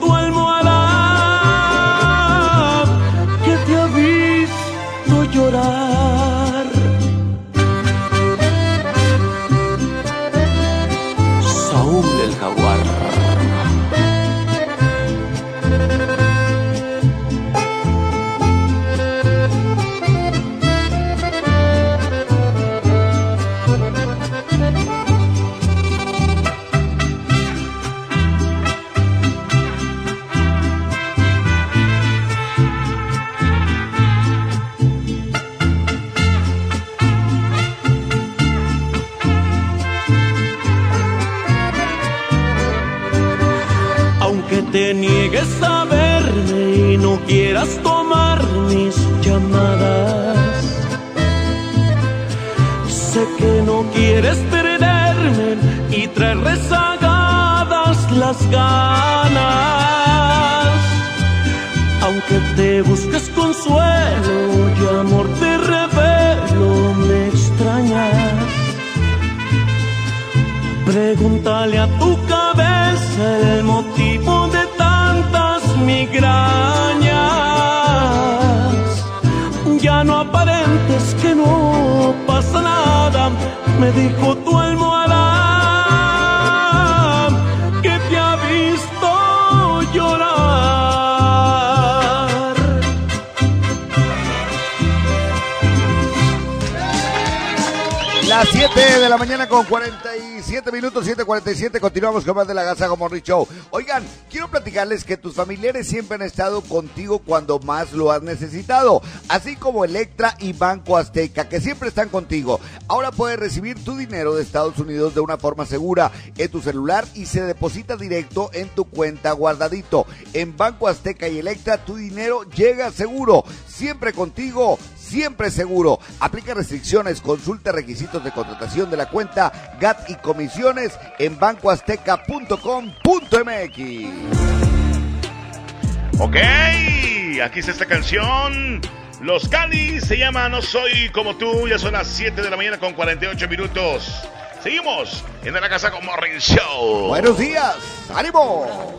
7.47, continuamos con más de la Gaza Morning Show. Oigan, quiero platicarles que tus familiares siempre han estado contigo cuando más lo has necesitado, así como Electra y Banco Azteca, que siempre están contigo. Ahora puedes recibir tu dinero de Estados Unidos de una forma segura en tu celular y se deposita directo en tu cuenta guardadito. En Banco Azteca y Electra tu dinero llega seguro, siempre contigo siempre seguro. Aplica restricciones, consulta requisitos de contratación de la cuenta GAT y comisiones en bancoazteca.com.mx. Ok, aquí está esta canción. Los Cali se llama No Soy Como Tú. Ya son las 7 de la mañana con 48 minutos. Seguimos en la casa con Morning Show. Buenos días, ánimo.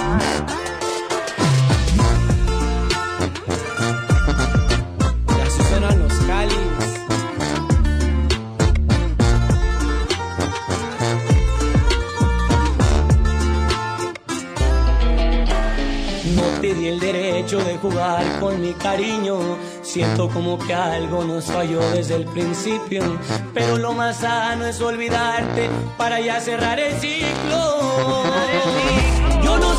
Y así los el derecho de jugar con mi cariño. Siento como que algo nos falló desde el principio. Pero lo más sano es olvidarte para ya cerrar el ciclo.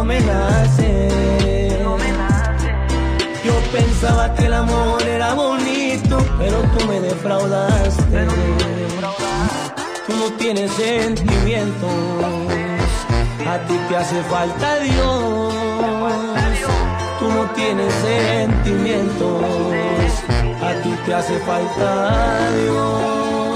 No me nace. Yo pensaba que el amor era bonito, pero tú me defraudaste. Tú no tienes sentimientos, a ti te hace falta Dios. Tú no tienes sentimientos, a ti te hace falta Dios.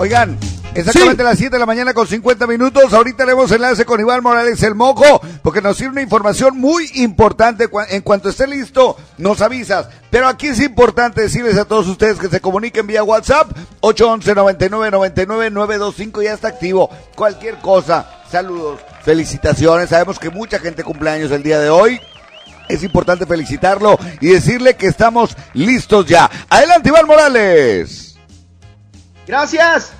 Oigan, exactamente a las 7 de la mañana con 50 minutos. Ahorita haremos enlace con Iván Morales el Mojo, porque nos sirve una información muy importante. En cuanto esté listo, nos avisas. Pero aquí es importante decirles a todos ustedes que se comuniquen vía WhatsApp 811 99 99 925 ya está activo. Cualquier cosa. Saludos, felicitaciones. Sabemos que mucha gente cumpleaños el día de hoy. Es importante felicitarlo y decirle que estamos listos ya. Adelante, Iván Morales. Gracias.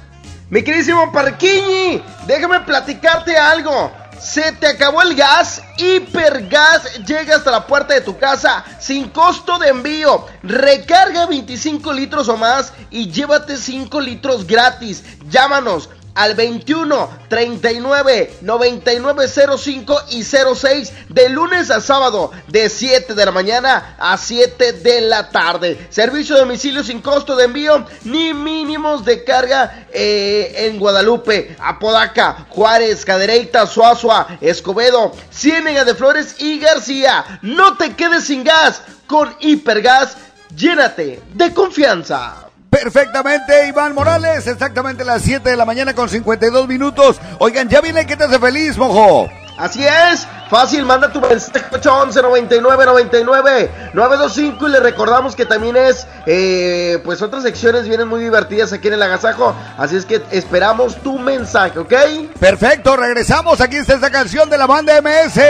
Mi queridísimo Parquiñi, déjame platicarte algo. Se te acabó el gas, Hipergas llega hasta la puerta de tu casa sin costo de envío. Recarga 25 litros o más y llévate 5 litros gratis. Llámanos al 21 39 99 05 y 06 de lunes a sábado de 7 de la mañana a 7 de la tarde. Servicio de domicilio sin costo de envío ni mínimos de carga eh, en Guadalupe, Apodaca, Juárez, Cadereyta, Suazua, Escobedo, Ciénega de Flores y García. No te quedes sin gas con Hipergas. Llénate de confianza. Perfectamente, Iván Morales, exactamente las 7 de la mañana con 52 minutos. Oigan, ya viene que te hace feliz, mojo. Así es, fácil, manda tu mensaje 811 99 99 925 y le recordamos que también es, eh, pues otras secciones vienen muy divertidas aquí en el agasajo, así es que esperamos tu mensaje, ¿ok? Perfecto, regresamos, aquí está esta canción de la banda MS.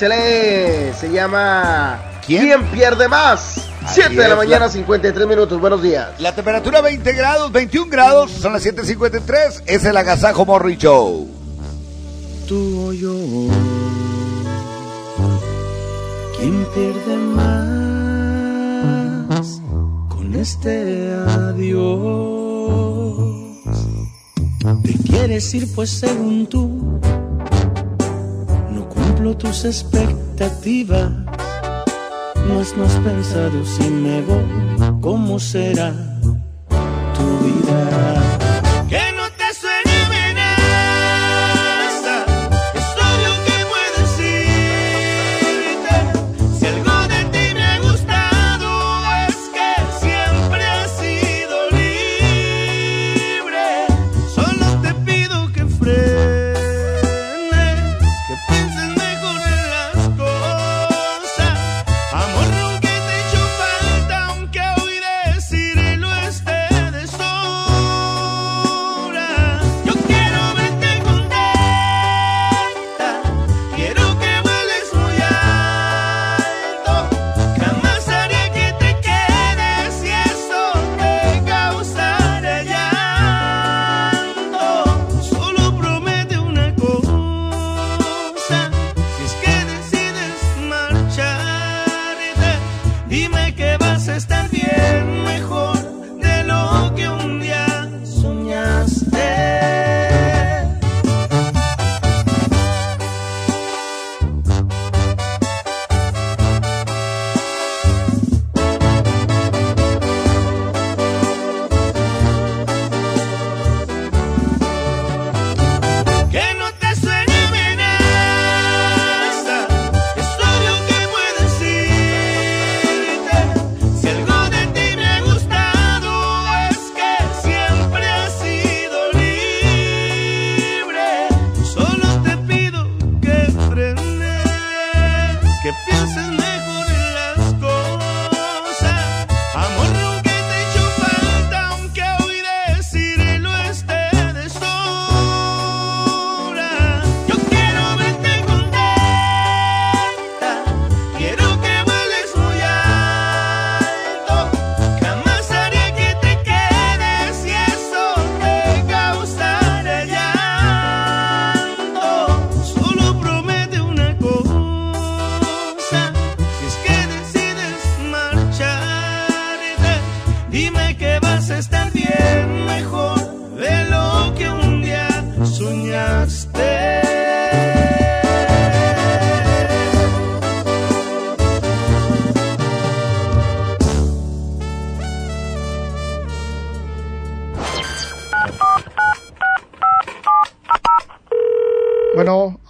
Chale, se llama ¿Quién, pierde más? 7 de la mañana, la- 53 minutos, buenos días. La temperatura 20 grados, 21 grados, son las 7.53, es el Agasajo Morri Show. tú o yo. ¿Quién pierde más con este adiós? Te quieres ir pues según tú, cumplo tus expectativas. Más no has pensado si me voy, cómo será tu vida.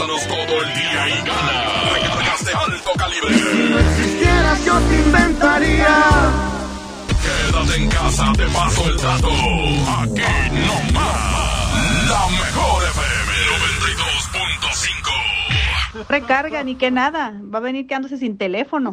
sintonízanos todo el día y gana. Recargas de alto calibre. Si no existieras, yo te inventaría. Quédate en casa, te paso el dato. Aquí no más. La mejor FM 92.5. Recarga, ni que nada. Va a venir quedándose sin teléfono.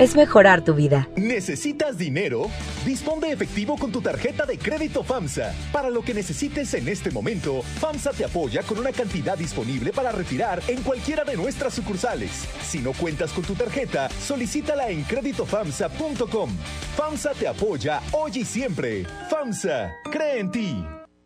es mejorar tu vida. ¿Necesitas dinero? Dispón de efectivo con tu tarjeta de crédito FAMSA. Para lo que necesites en este momento, FAMSA te apoya con una cantidad disponible para retirar en cualquiera de nuestras sucursales. Si no cuentas con tu tarjeta, solicítala en creditofamsa.com. FAMSA te apoya hoy y siempre. FAMSA, cree en ti.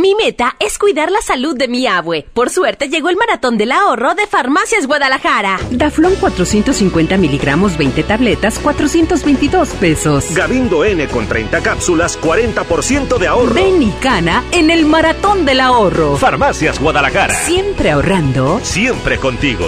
Mi meta es cuidar la salud de mi abue. Por suerte llegó el maratón del ahorro de Farmacias Guadalajara. Daflón 450 miligramos, 20 tabletas, 422 pesos. Gabindo N con 30 cápsulas, 40% de ahorro. Ven y cana en el maratón del ahorro. Farmacias Guadalajara. Siempre ahorrando. Siempre contigo.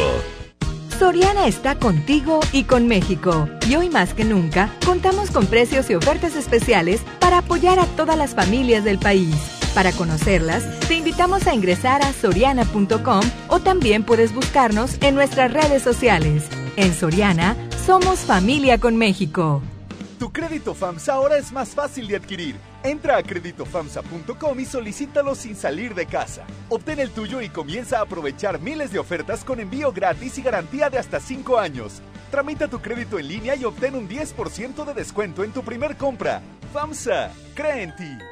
Soriana está contigo y con México. Y hoy más que nunca, contamos con precios y ofertas especiales para apoyar a todas las familias del país. Para conocerlas, te invitamos a ingresar a soriana.com o también puedes buscarnos en nuestras redes sociales. En Soriana, somos familia con México. Tu crédito FAMSA ahora es más fácil de adquirir. Entra a creditofamsa.com y solicítalo sin salir de casa. Obtén el tuyo y comienza a aprovechar miles de ofertas con envío gratis y garantía de hasta 5 años. Tramita tu crédito en línea y obtén un 10% de descuento en tu primer compra. FAMSA, cree en ti.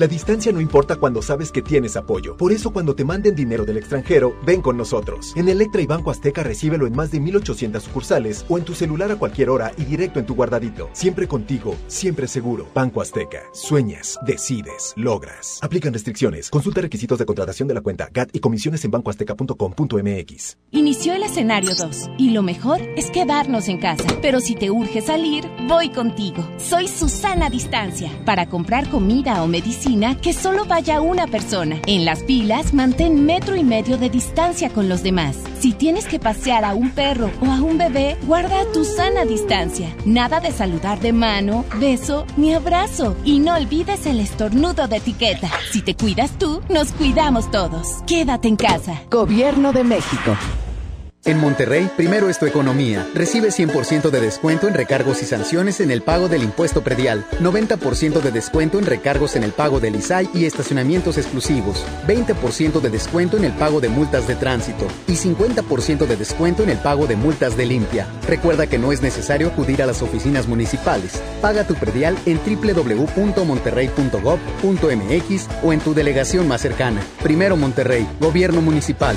La distancia no importa cuando sabes que tienes apoyo. Por eso cuando te manden dinero del extranjero, ven con nosotros. En Electra y Banco Azteca recíbelo en más de 1800 sucursales o en tu celular a cualquier hora y directo en tu guardadito. Siempre contigo, siempre seguro. Banco Azteca. Sueñas, decides, logras. Aplican restricciones. Consulta requisitos de contratación de la cuenta GAT y comisiones en bancoazteca.com.mx. Inició el escenario 2 y lo mejor es quedarnos en casa. Pero si te urge salir, voy contigo. Soy Susana Distancia para comprar comida o medicina que solo vaya una persona. En las pilas, mantén metro y medio de distancia con los demás. Si tienes que pasear a un perro o a un bebé, guarda tu sana distancia. Nada de saludar de mano, beso ni abrazo. Y no olvides el estornudo de etiqueta. Si te cuidas tú, nos cuidamos todos. Quédate en casa. Gobierno de México. En Monterrey, primero es tu economía. Recibe 100% de descuento en recargos y sanciones en el pago del impuesto predial, 90% de descuento en recargos en el pago del ISAI y estacionamientos exclusivos, 20% de descuento en el pago de multas de tránsito y 50% de descuento en el pago de multas de limpia. Recuerda que no es necesario acudir a las oficinas municipales. Paga tu predial en www.monterrey.gov.mx o en tu delegación más cercana. Primero Monterrey, Gobierno Municipal.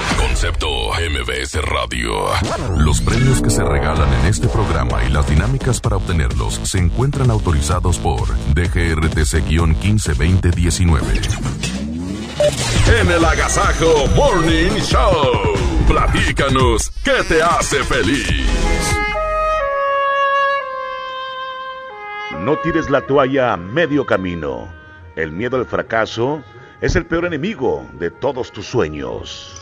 Concepto MBS Radio. Los premios que se regalan en este programa y las dinámicas para obtenerlos se encuentran autorizados por DGRTC-152019. En el Agasajo Morning Show. Platícanos qué te hace feliz. No tires la toalla a medio camino. El miedo al fracaso es el peor enemigo de todos tus sueños.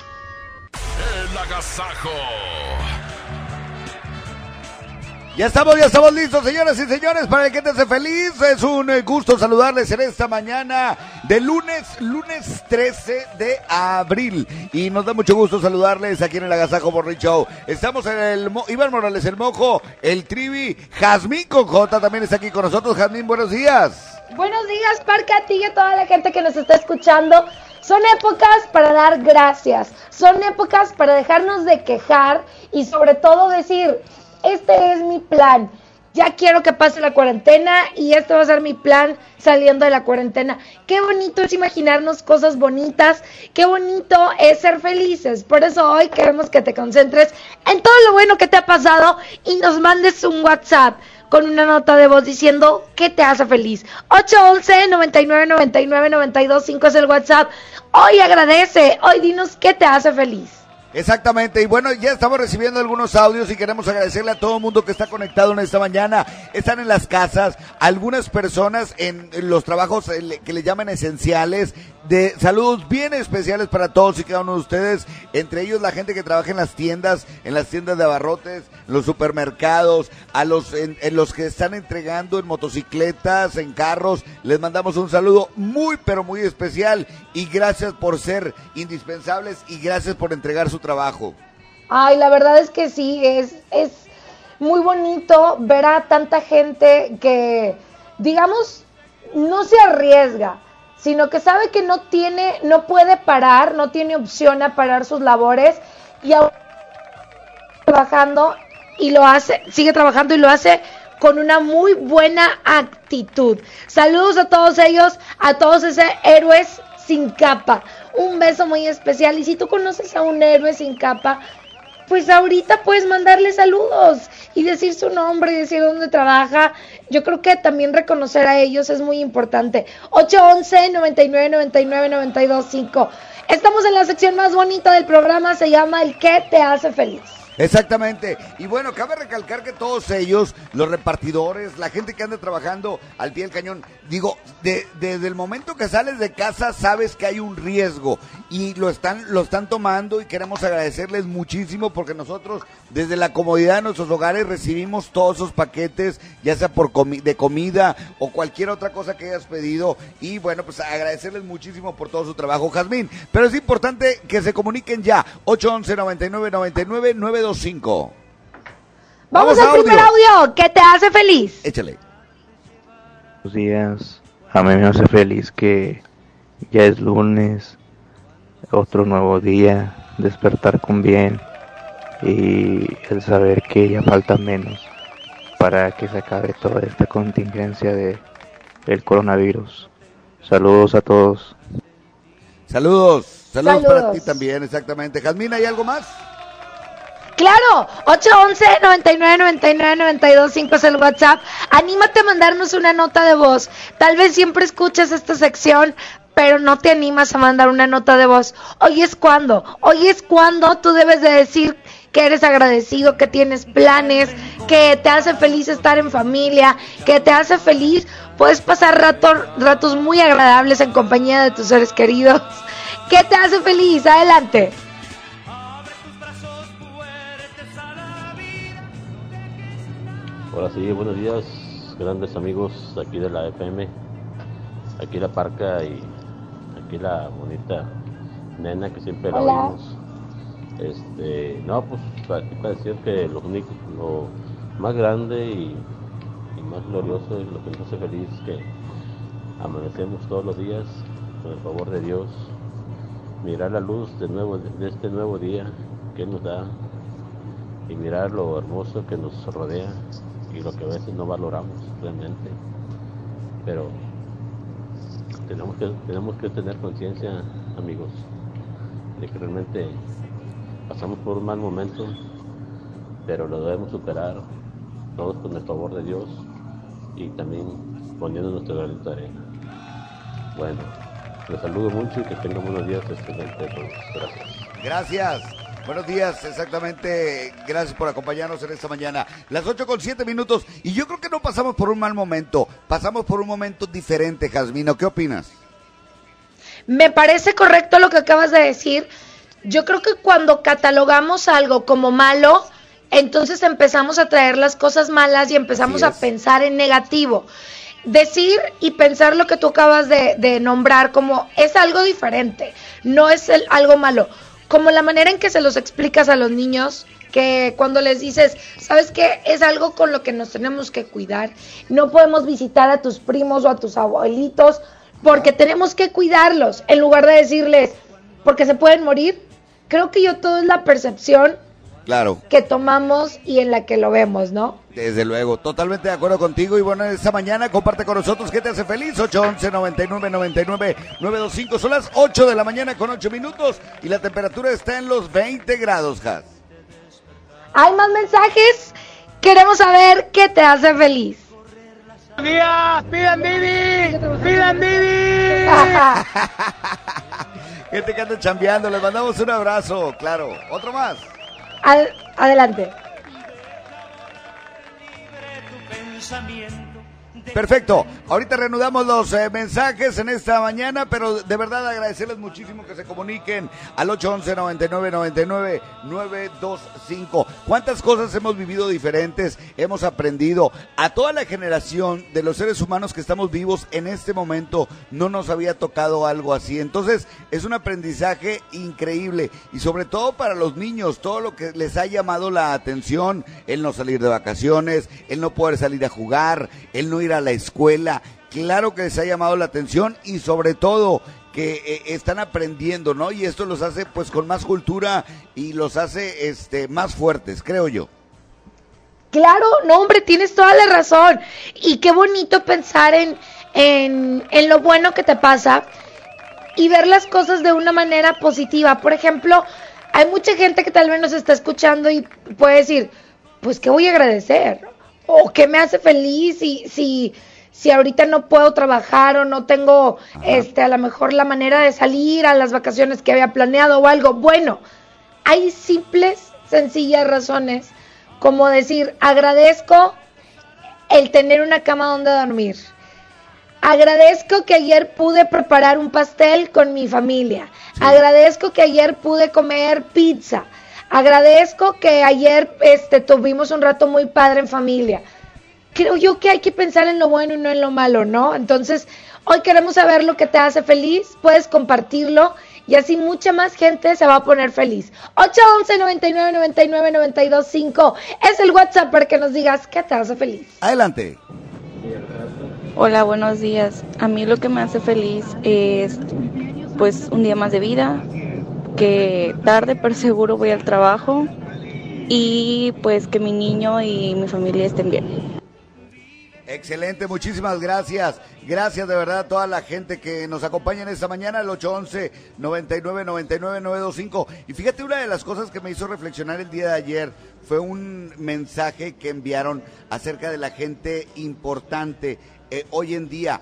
El Agasajo. Ya estamos, ya estamos listos, señoras y señores, para el que te hace feliz. Es un eh, gusto saludarles en esta mañana de lunes, lunes 13 de abril. Y nos da mucho gusto saludarles aquí en el Agasajo Morning Show. Estamos en el Mo- Iván Morales, el Mojo, el Trivi, Jazmín Cojota también está aquí con nosotros. Jazmín, buenos días. Buenos días, Parque, a ti y a toda la gente que nos está escuchando. Son épocas para dar gracias, son épocas para dejarnos de quejar y sobre todo decir, este es mi plan. Ya quiero que pase la cuarentena y este va a ser mi plan saliendo de la cuarentena. Qué bonito es imaginarnos cosas bonitas, qué bonito es ser felices. Por eso hoy queremos que te concentres en todo lo bueno que te ha pasado y nos mandes un WhatsApp con una nota de voz diciendo qué te hace feliz. 811 99 99 92 5 es el WhatsApp. Hoy agradece, hoy dinos qué te hace feliz. Exactamente, y bueno, ya estamos recibiendo algunos audios y queremos agradecerle a todo el mundo que está conectado en esta mañana. Están en las casas, algunas personas en los trabajos eh, que le llaman esenciales, de saludos bien especiales para todos y cada uno de ustedes, entre ellos la gente que trabaja en las tiendas, en las tiendas de abarrotes, en los supermercados, a los en, en los que están entregando en motocicletas, en carros, les mandamos un saludo muy pero muy especial y gracias por ser indispensables y gracias por entregar su trabajo. Ay, la verdad es que sí, es, es muy bonito ver a tanta gente que, digamos, no se arriesga, sino que sabe que no tiene, no puede parar, no tiene opción a parar sus labores y aún trabajando y lo hace, sigue trabajando y lo hace con una muy buena actitud. Saludos a todos ellos, a todos esos héroes sin capa. Un beso muy especial. Y si tú conoces a un héroe sin capa, pues ahorita puedes mandarle saludos y decir su nombre y decir dónde trabaja. Yo creo que también reconocer a ellos es muy importante. 811 99 99 92 5. Estamos en la sección más bonita del programa, se llama El que te hace feliz. Exactamente. Y bueno, cabe recalcar que todos ellos, los repartidores, la gente que anda trabajando al pie del cañón, digo, de- desde el momento que sales de casa sabes que hay un riesgo y lo están, lo están tomando y queremos agradecerles muchísimo porque nosotros desde la comodidad de nuestros hogares recibimos todos esos paquetes, ya sea por comi- de comida o cualquier otra cosa que hayas pedido y bueno, pues agradecerles muchísimo por todo su trabajo, Jazmín. Pero es importante que se comuniquen ya, 811 99 99 925. Vamos, al audio. primer audio. ¿Qué te hace feliz? Échale. Buenos días. A mí me hace feliz que ya es lunes, otro nuevo día, despertar con bien y el saber que ya falta menos para que se acabe toda esta contingencia de el coronavirus. Saludos a todos. Saludos. Saludos, para ti también, exactamente. Jazmín, ¿hay algo más? Claro, 811 99 99 92 5 es el WhatsApp. Anímate a mandarnos una nota de voz. Tal vez siempre escuchas esta sección, pero no te animas a mandar una nota de voz. Hoy es cuando, hoy es cuando tú debes de decir que eres agradecido, que tienes planes, que te hace feliz estar en familia, que te hace feliz, puedes pasar ratos muy agradables en compañía de tus seres queridos. <laughs> ¿Qué te hace feliz? Adelante. Hola, sí, buenos días, grandes amigos aquí de la FM, aquí la parca y aquí la bonita nena que siempre la oímos. Este, no, pues para, decir que lo, único, lo más grande y, más glorioso y lo que nos hace feliz es que amanecemos todos los días con el favor de Dios, mirar la luz de, nuevo, de este nuevo día que nos da y mirar lo hermoso que nos rodea y lo que a veces no valoramos realmente. Pero tenemos que, tenemos que tener conciencia, amigos, de que realmente pasamos por un mal momento, pero lo debemos superar todos con el favor de Dios y también poniendo nuestro granito de arena. Bueno, les saludo mucho y que tengan buenos días excelentes Gracias. Gracias. Buenos días, exactamente. Gracias por acompañarnos en esta mañana. Las 8 con 7 minutos. Y yo creo que no pasamos por un mal momento. Pasamos por un momento diferente, Jasmino. ¿Qué opinas? Me parece correcto lo que acabas de decir yo creo que cuando catalogamos algo como malo, entonces empezamos a traer las cosas malas y empezamos a pensar en negativo. Decir y pensar lo que tú acabas de, nombrar como es algo diferente, no es algo malo. Como la manera en que se los explicas a los niños, que cuando les dices, ¿sabes qué? Es algo con lo que nos tenemos que cuidar. No podemos visitar a tus primos o a tus abuelitos porque tenemos que cuidarlos, en lugar de decirles, porque se pueden morir, creo que yo todo es la percepción claro. que tomamos y en la que lo vemos, ¿no? Desde luego, totalmente de acuerdo contigo. Y bueno, esta mañana comparte con nosotros qué te hace feliz. 811 99 99 925. Son las 8 de la mañana con 8 minutos y la temperatura está en los 20 grados, Has. Hay más mensajes. Queremos saber qué te hace feliz. Buenos días, pidan Didi, pidan Didi. <laughs> Gente que anda chambeando, les mandamos un abrazo, claro. Otro más. adelante. pensamiento. Perfecto. Ahorita reanudamos los eh, mensajes en esta mañana, pero de verdad agradecerles muchísimo que se comuniquen al 811-9999-925. ¿Cuántas cosas hemos vivido diferentes? Hemos aprendido. A toda la generación de los seres humanos que estamos vivos en este momento no nos había tocado algo así. Entonces es un aprendizaje increíble y sobre todo para los niños, todo lo que les ha llamado la atención, el no salir de vacaciones, el no poder salir a jugar, el no ir a la escuela, claro que les ha llamado la atención y sobre todo que eh, están aprendiendo, ¿no? Y esto los hace pues con más cultura y los hace este más fuertes, creo yo. Claro, no, hombre, tienes toda la razón. Y qué bonito pensar en, en, en lo bueno que te pasa y ver las cosas de una manera positiva. Por ejemplo, hay mucha gente que tal vez nos está escuchando y puede decir, pues, ¿qué voy a agradecer? O qué me hace feliz si, si, si ahorita no puedo trabajar o no tengo este a lo mejor la manera de salir a las vacaciones que había planeado o algo. Bueno, hay simples, sencillas razones como decir, agradezco el tener una cama donde dormir. Agradezco que ayer pude preparar un pastel con mi familia. Agradezco que ayer pude comer pizza. Agradezco que ayer este, tuvimos un rato muy padre en familia. Creo yo que hay que pensar en lo bueno y no en lo malo, ¿no? Entonces, hoy queremos saber lo que te hace feliz, puedes compartirlo y así mucha más gente se va a poner feliz. 811 99 99 92 5 es el WhatsApp para que nos digas qué te hace feliz. Adelante. Hola, buenos días. A mí lo que me hace feliz es pues un día más de vida, que tarde pero seguro voy al trabajo y pues que mi niño y mi familia estén bien. Excelente, muchísimas gracias. Gracias de verdad a toda la gente que nos acompaña en esta mañana, el 811 99 99 925. Y fíjate, una de las cosas que me hizo reflexionar el día de ayer fue un mensaje que enviaron acerca de la gente importante eh, hoy en día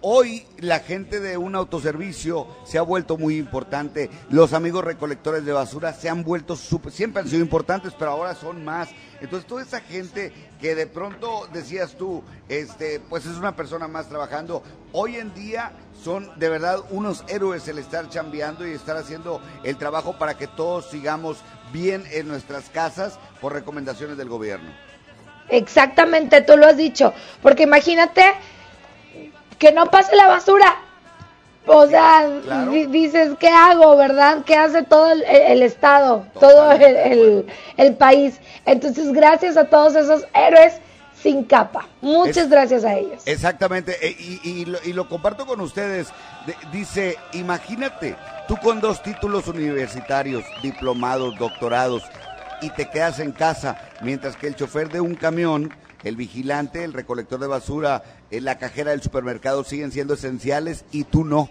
Hoy la gente de un autoservicio se ha vuelto muy importante. Los amigos recolectores de basura se han vuelto super, siempre han sido importantes, pero ahora son más. Entonces toda esa gente que de pronto decías tú, este, pues es una persona más trabajando, hoy en día son de verdad unos héroes el estar chambeando y estar haciendo el trabajo para que todos sigamos bien en nuestras casas por recomendaciones del gobierno. Exactamente, tú lo has dicho, porque imagínate que no pase la basura. O sea, dices, ¿qué hago, verdad? ¿Qué hace todo el, Estado, todo el, el, país? Entonces, gracias a todos esos héroes sin capa. Muchas gracias a ellos. Exactamente, e, y, lo, y, lo, comparto con ustedes. dice, imagínate, tú con dos títulos universitarios, diplomados, doctorados, y te quedas en casa, mientras que el chofer de un camión el vigilante, el recolector de basura, la cajera del supermercado siguen siendo esenciales y tú no.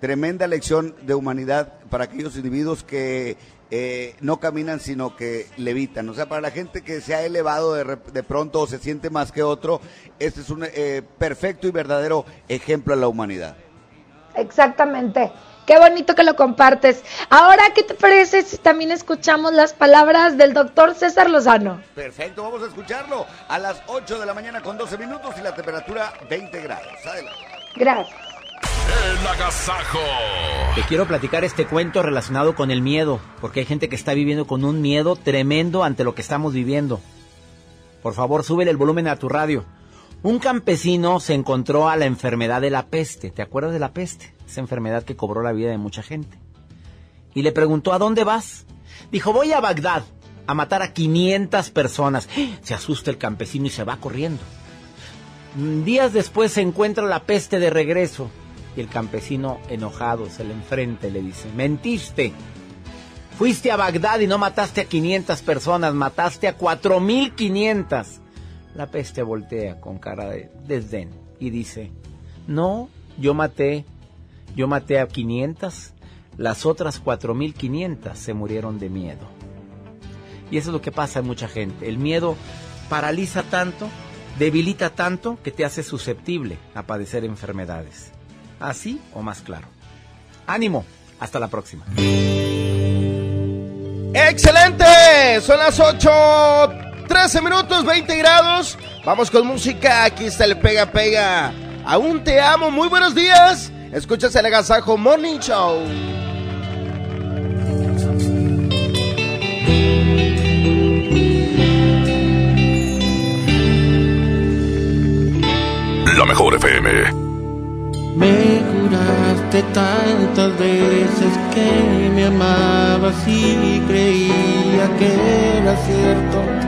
Tremenda lección de humanidad para aquellos individuos que eh, no caminan sino que levitan. O sea, para la gente que se ha elevado de, pronto o se siente más que otro, este es un eh, perfecto y verdadero ejemplo a la humanidad. Exactamente. Qué bonito que lo compartes. Ahora, ¿qué te parece si también escuchamos las palabras del doctor César Lozano? Perfecto, vamos a escucharlo a las 8 de la mañana con 12 minutos y la temperatura 20 grados. Adelante. Gracias. El agasajo. Te quiero platicar este cuento relacionado con el miedo, porque hay gente que está viviendo con un miedo tremendo ante lo que estamos viviendo. Por favor, súbele el volumen a tu radio. Un campesino se encontró a la enfermedad de la peste. ¿Te acuerdas de la peste? esa enfermedad que cobró la vida de mucha gente. Y le preguntó, ¿a dónde vas? Dijo, voy a Bagdad a matar a 500 personas. Se asusta el campesino y se va corriendo. Días después se encuentra la peste de regreso y el campesino enojado se le enfrenta y le dice, mentiste. Fuiste a Bagdad y no mataste a 500 personas, mataste a 4500. La peste voltea con cara de desdén y dice, no, yo maté yo maté a 500, las otras 4.500 se murieron de miedo. Y eso es lo que pasa en mucha gente. El miedo paraliza tanto, debilita tanto que te hace susceptible a padecer enfermedades. Así o más claro. Ánimo, hasta la próxima. Excelente, son las 8, 13 minutos, 20 grados. Vamos con música, aquí está el pega pega. Aún te amo, muy buenos días. Escuchas el Agasajo Morning Show. La mejor FM. Me juraste tantas veces que me amabas y creía que era cierto.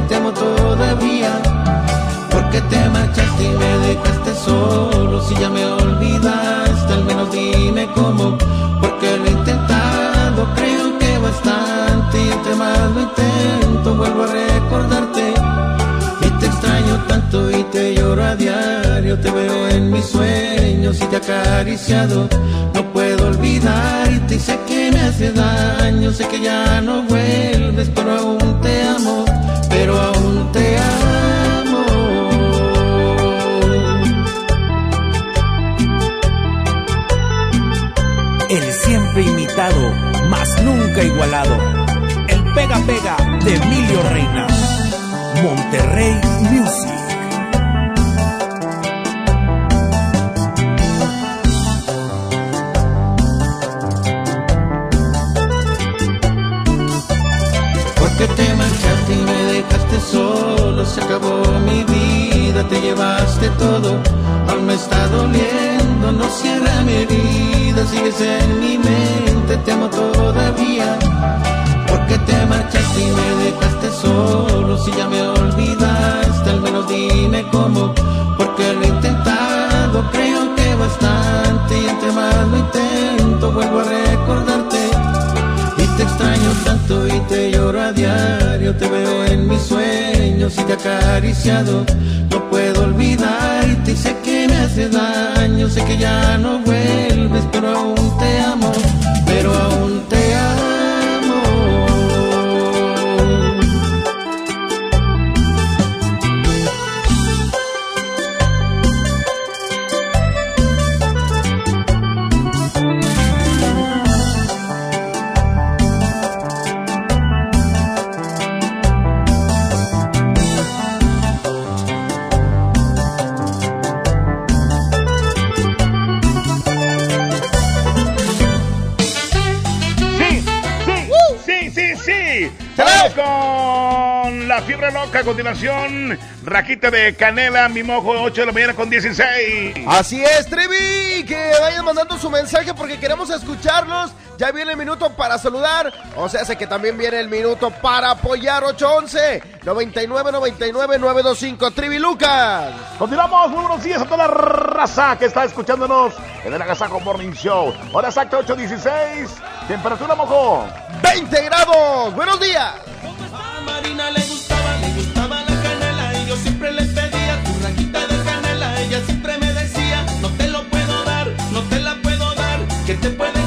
te amo todavía que te marchaste y me dejaste solo. Si ya me olvidaste, al menos dime cómo. Porque lo he intentado, creo que bastante. Y entre más lo intento, vuelvo a recordarte. Y te extraño tanto y te lloro a diario. Te veo en mis sueños y te acariciado. No puedo olvidarte y sé que me hace daño. Sé que ya no vuelves, pero aún te amo. Pero aún te amo. siempre imitado, mas nunca igualado. El pega pega de Emilio Reina. Monterrey Music. solo, se acabó mi vida, te llevaste todo, aún me está doliendo, no cierra mi herida, sigues en mi mente, te amo todavía, porque te marchaste y me dejaste solo, si ya me olvidaste, al menos dime cómo, porque lo he intentado, creo que bastante, y entre más lo intento, vuelvo a recordarte, y te extraño tanto y te lloro a diario diario te veo en mis sueños y te acariciado. No puedo olvidarte y te sé que me hace daño. Sé que ya no vuelves, pero aún te amo. Pero aún loca. A continuación, raquita de canela, mi mojo, 8 de la mañana con 16. Así es, Trevi. Que vayan mandando su mensaje porque queremos escucharlos. Ya viene el minuto para saludar. O sea, sé que también viene el minuto para apoyar. 811 99 99 925 Trivi Lucas. Continuamos. Muy buenos días a toda la raza que está escuchándonos en el Agasajo Morning Show. Hora exacta 816. Temperatura mojo. 20 grados. Buenos días. te puede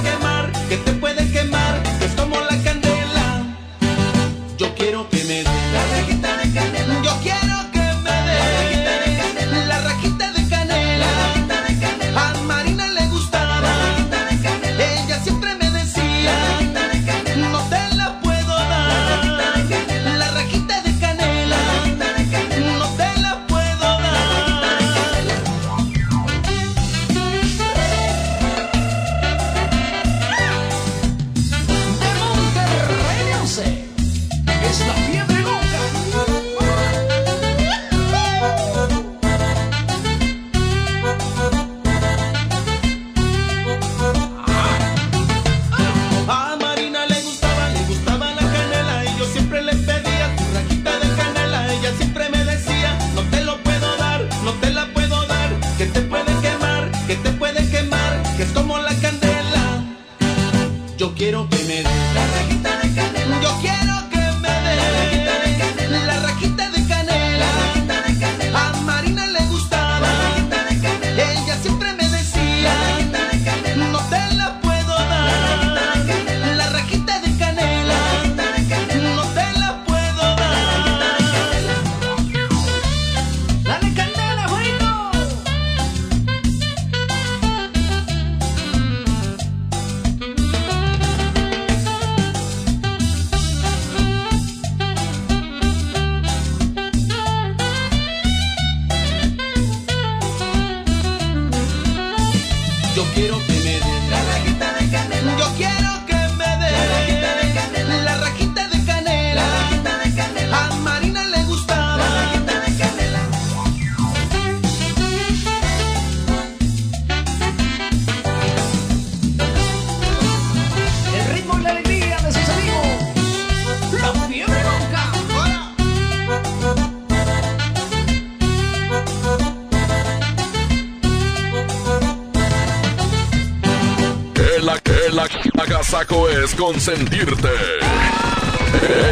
quieres consentirte.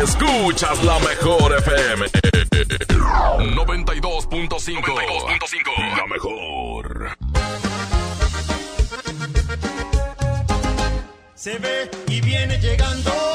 Escuchas la mejor FM. 92.5. 92.5. La mejor. Se ve y viene llegando.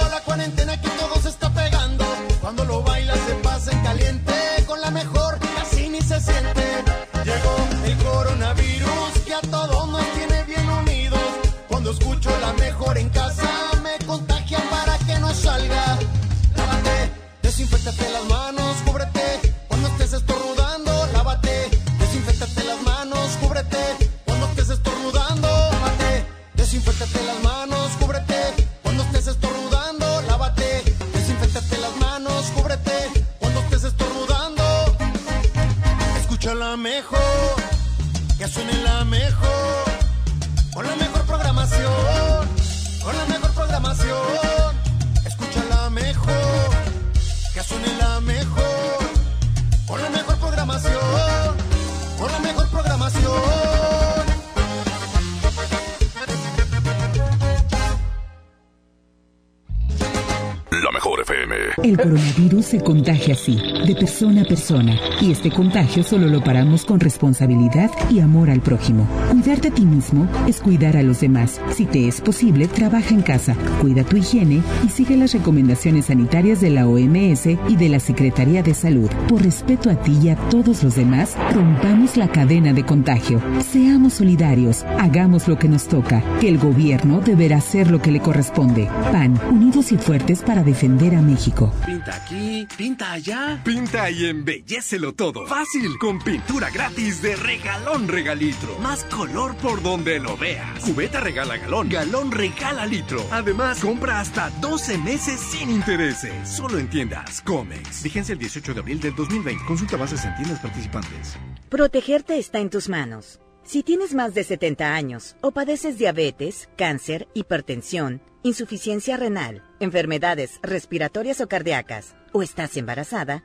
Se contagia así, de persona persona, y este contagio solo lo paramos con responsabilidad y amor al prójimo. Cuidarte a ti mismo es cuidar a los demás. Si te es posible, trabaja en casa, cuida tu higiene y sigue las recomendaciones sanitarias de la OMS y de la Secretaría de Salud. Por respeto a ti y a todos los demás, rompamos la cadena de contagio. Seamos solidarios, hagamos lo que nos toca, que el gobierno deberá hacer lo que le corresponde. PAN, unidos y fuertes para defender a México. Pinta aquí, pinta allá. Pinta y embellecelo todo. Fácil, con pintura gratis de regalón regalitro. Más color por donde lo veas. Cubeta regala galón, galón regala litro. Además, compra hasta 12 meses sin intereses. Solo en tiendas Comex. Vigencia el 18 de abril del 2020. Consulta bases en tiendas participantes. Protegerte está en tus manos. Si tienes más de 70 años o padeces diabetes, cáncer, hipertensión, insuficiencia renal, enfermedades respiratorias o cardíacas, o estás embarazada,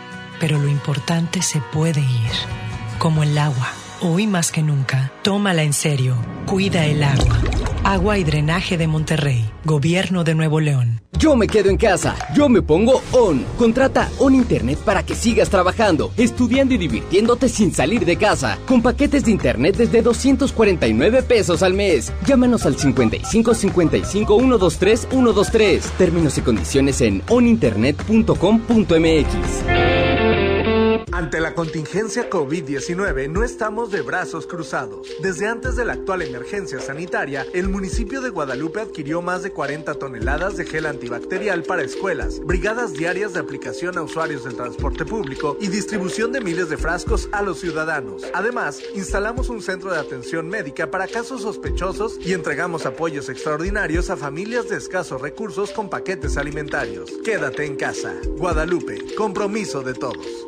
pero lo importante se puede ir, como el agua. Hoy más que nunca, tómala en serio, cuida el agua. Agua y Drenaje de Monterrey, Gobierno de Nuevo León. Yo me quedo en casa, yo me pongo ON. Contrata ON Internet para que sigas trabajando, estudiando y divirtiéndote sin salir de casa. Con paquetes de Internet desde 249 pesos al mes. Llámanos al 55 55 123 123. Términos y condiciones en oninternet.com.mx. Ante la contingencia COVID-19 no estamos de brazos cruzados. Desde antes de la actual emergencia sanitaria, el municipio de Guadalupe adquirió más de 40 toneladas de gel antibacterial para escuelas, brigadas diarias de aplicación a usuarios del transporte público y distribución de miles de frascos a los ciudadanos. Además, instalamos un centro de atención médica para casos sospechosos y entregamos apoyos extraordinarios a familias de escasos recursos con paquetes alimentarios. Quédate en casa. Guadalupe, compromiso de todos.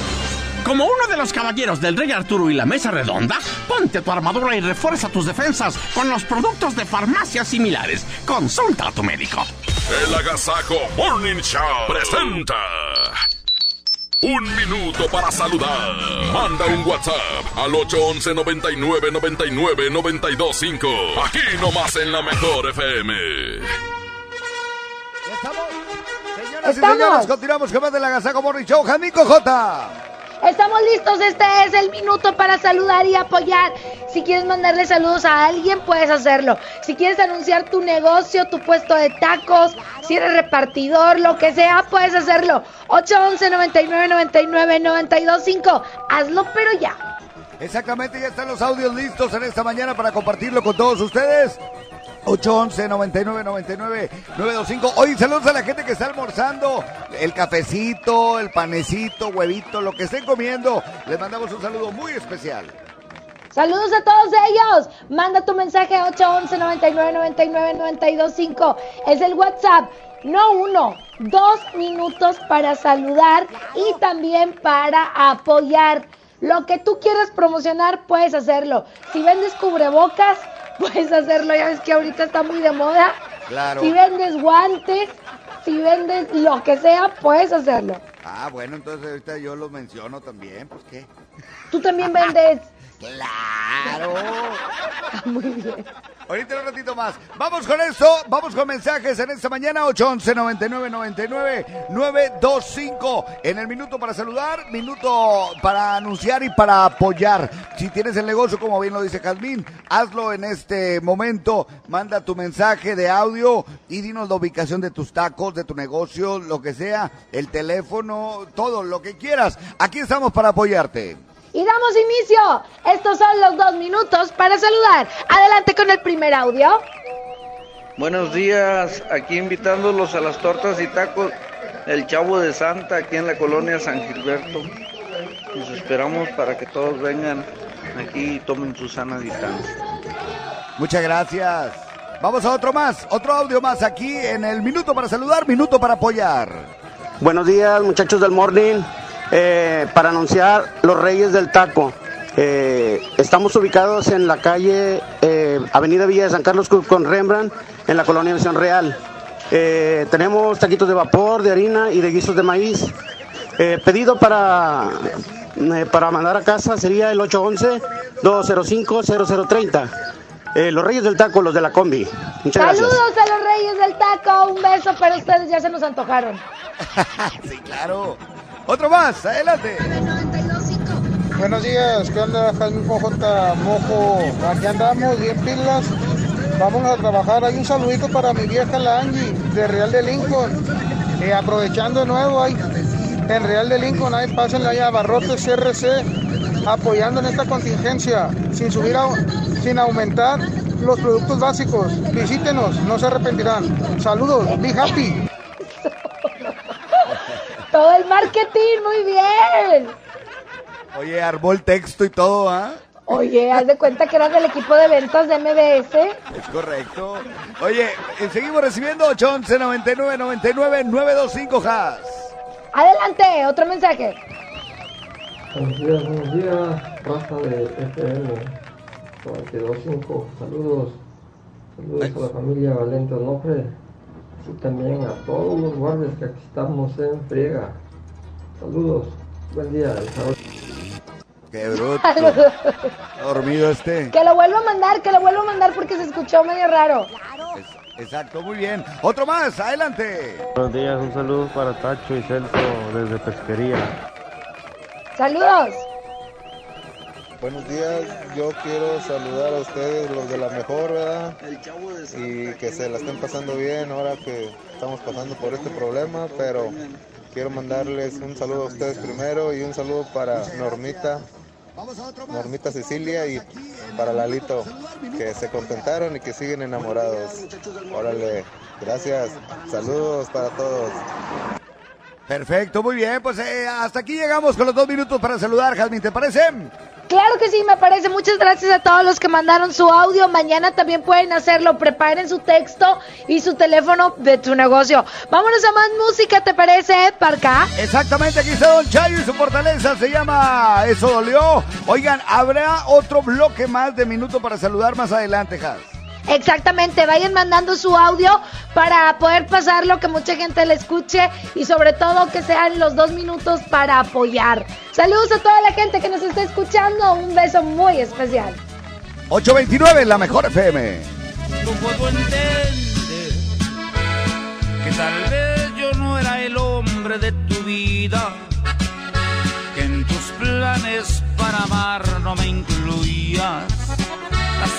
Como uno de los caballeros del Rey Arturo y la Mesa Redonda, ponte tu armadura y refuerza tus defensas con los productos de farmacias similares. Consulta a tu médico. El Agasajo Morning Show presenta. Un minuto para saludar. Manda un WhatsApp al 811 99 99 925. Aquí nomás en la mejor FM. Señoras y señores, continuamos con más del Agasajo Morning Show. Jamico J. Estamos listos, este es el minuto para saludar y apoyar. Si quieres mandarle saludos a alguien, puedes hacerlo. Si quieres anunciar tu negocio, tu puesto de tacos, si eres repartidor, lo que sea, puedes hacerlo. 811 99 99 925. Hazlo, pero ya. Exactamente, ya están los audios listos en esta mañana para compartirlo con todos ustedes. 811 99 99 925. Hoy saludos a la gente que está almorzando. El cafecito, el panecito, huevito, lo que estén comiendo. Les mandamos un saludo muy especial. Saludos a todos ellos. Manda tu mensaje a 811 99 99 925. Es el WhatsApp. No uno, dos minutos para saludar y también para apoyar. Lo que tú quieras promocionar, puedes hacerlo. Si vendes cubrebocas, puedes hacerlo. Ya ves que ahorita está muy de moda. Claro. Si vendes guantes, si vendes lo que sea, puedes hacerlo. Ah, bueno, entonces ahorita yo lo menciono también, pues qué. Tú también vendes. Claro. <laughs> Muy bien. Ahorita un ratito más. Vamos con esto. Vamos con mensajes en esta mañana. 811 99 99 925. En el minuto para saludar, minuto para anunciar y para apoyar. Si tienes el negocio, como bien lo dice Jazmín, hazlo en este momento. Manda tu mensaje de audio y dinos la ubicación de tus tacos, de tu negocio, lo que sea, el teléfono, todo lo que quieras. Aquí estamos para apoyarte. Y damos inicio. Estos son los dos minutos para saludar. Adelante con el primer audio. Buenos días, aquí invitándolos a las tortas y tacos El Chavo de Santa, aquí en la colonia San Gilberto. Los esperamos para que todos vengan aquí y tomen su sana distancia. Muchas gracias. Vamos a otro más, otro audio más aquí en el minuto para saludar, minuto para apoyar. Buenos días, muchachos del Morning. Eh, para anunciar los Reyes del Taco. Eh, estamos ubicados en la calle eh, Avenida Villa de San Carlos con Rembrandt, en la colonia Misión Real. Eh, tenemos taquitos de vapor, de harina y de guisos de maíz. Eh, pedido para, eh, para mandar a casa sería el 811-205-0030. Eh, los Reyes del Taco, los de la combi. Muchas gracias. Saludos a los Reyes del Taco. Un beso para ustedes. Ya se nos antojaron. <laughs> sí, claro. Otro más, adelante. Buenos días, ¿qué onda, Jaime J. Mojo? Aquí andamos, bien pilas. Vamos a trabajar. Hay un saludito para mi vieja, la Angie, de Real de Lincoln. Eh, aprovechando de nuevo, ahí en Real de Lincoln, ahí pásenle allá a Barrotes CRC, apoyando en esta contingencia, sin subir, sin aumentar los productos básicos. Visítenos, no se arrepentirán. Saludos, be happy. Todo el marketing, muy bien. Oye, armó el texto y todo, ¿ah? Oye, haz de cuenta que eras del equipo de ventas de MBS. Es correcto. Oye, eh, seguimos recibiendo 811 99 99 925 Has. Adelante, otro mensaje. Buenos días, buenos días, raza de FM 925, saludos, saludos a la familia Valente Onofre, y también a todos los guardias que aquí estamos en friega. Saludos, buen día. Qué bruto. <laughs> Dormido este. Que lo vuelva a mandar, que lo vuelva a mandar porque se escuchó medio raro. Exacto, muy bien. Otro más, adelante. Buenos días, un saludo para Tacho y Celso desde Pesquería. Saludos. Buenos días, yo quiero saludar a ustedes, los de la mejor, ¿verdad? Y que se la estén pasando bien ahora que estamos pasando por este problema, pero quiero mandarles un saludo a ustedes primero y un saludo para Normita, Normita Cecilia y para Lalito, que se contentaron y que siguen enamorados. Órale, gracias, saludos para todos. Perfecto, muy bien. Pues eh, hasta aquí llegamos con los dos minutos para saludar, Jazmín, ¿te parece? Claro que sí, me parece. Muchas gracias a todos los que mandaron su audio. Mañana también pueden hacerlo. Preparen su texto y su teléfono de tu negocio. Vámonos a más música, ¿te parece, Parca? Exactamente, aquí está Don Chayo y su fortaleza se llama Eso Dolió. Oigan, habrá otro bloque más de minuto para saludar más adelante, Jaz. Exactamente, vayan mandando su audio para poder pasarlo, que mucha gente le escuche y sobre todo que sean los dos minutos para apoyar. Saludos a toda la gente que nos está escuchando, un beso muy especial. 829, la mejor FM. No puedo entender que tal vez yo no era el hombre de tu vida, que en tus planes para amar no me incluías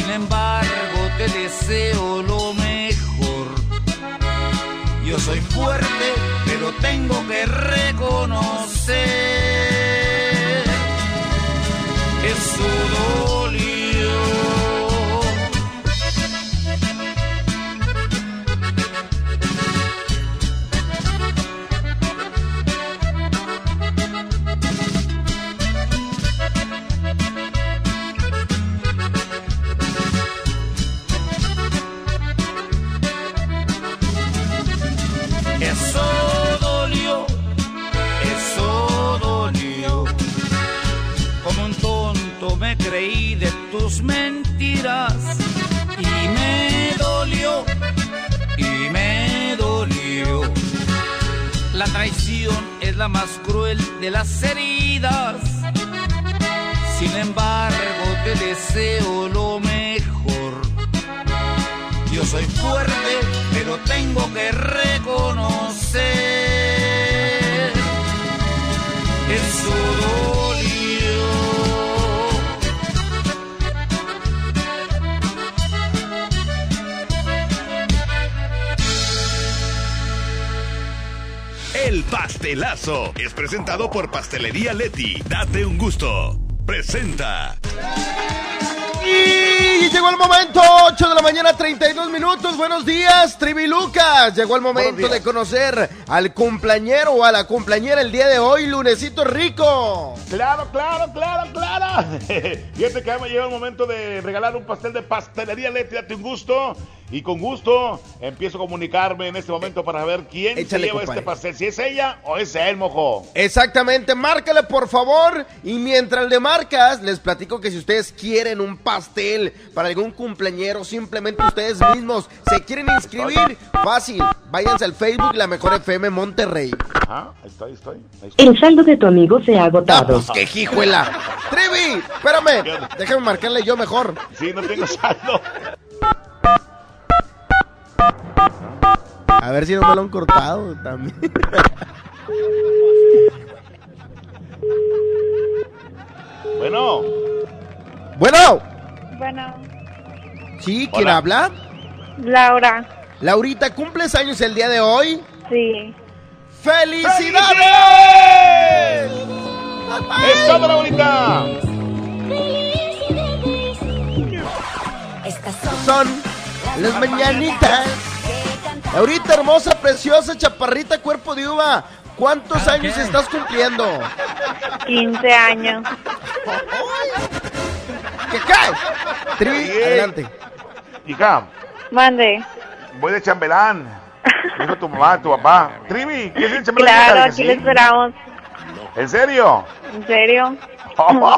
Sin embargo, te deseo lo mejor. Yo soy fuerte, pero tengo que reconocer. Eso dolió. Mentiras y me dolió, y me dolió. La traición es la más cruel de las heridas. Sin embargo, te deseo lo mejor. Yo soy fuerte, pero tengo que reconocer. Eso dolió. Pastelazo es presentado por Pastelería Leti. Date un gusto. Presenta. Y llegó el momento, 8 de la mañana, 32 minutos. Buenos días, Trivi Lucas. Llegó el momento de conocer al cumpleañero o a la cumpleañera el día de hoy, lunesito rico. Claro, claro, claro, claro. <laughs> Fíjate que me llegó el momento de regalar un pastel de pastelería Leti, date un gusto. Y con gusto empiezo a comunicarme en este momento para ver quién se Échale, lleva compadre. este pastel. Si es ella o es él, mojo. Exactamente, márcale por favor. Y mientras le marcas, les platico que si ustedes quieren un pastel para algún cumpleañero, simplemente ustedes mismos se quieren inscribir, fácil. Váyanse al Facebook La Mejor FM Monterrey. Ajá, ahí estoy, ahí estoy. ahí estoy. El saldo de tu amigo se ha agotado. ¡Qué hijuela! ¡Trevi! Espérame, <laughs> déjame marcarle yo mejor. Sí, no tengo saldo. A ver si no me lo han cortado también. Bueno. Bueno, Bueno, ¿sí? ¿Quién Hola. habla? Laura. Laurita, ¿cumples años el día de hoy? Sí. ¡Felicidades! ¡Eso, Laurita! Son las mañanitas. Laurita, hermosa, preciosa, chaparrita, cuerpo de uva. ¿Cuántos años estás cumpliendo? 15 años. ¿Qué cae? Trivi, adelante. Hija, Mande. voy de chambelán. Dijo tu mamá, tu papá. Trivi, ¿quieres ir de chambelán? Claro, aquí sí. le esperamos. ¿En serio? ¿En serio? <laughs>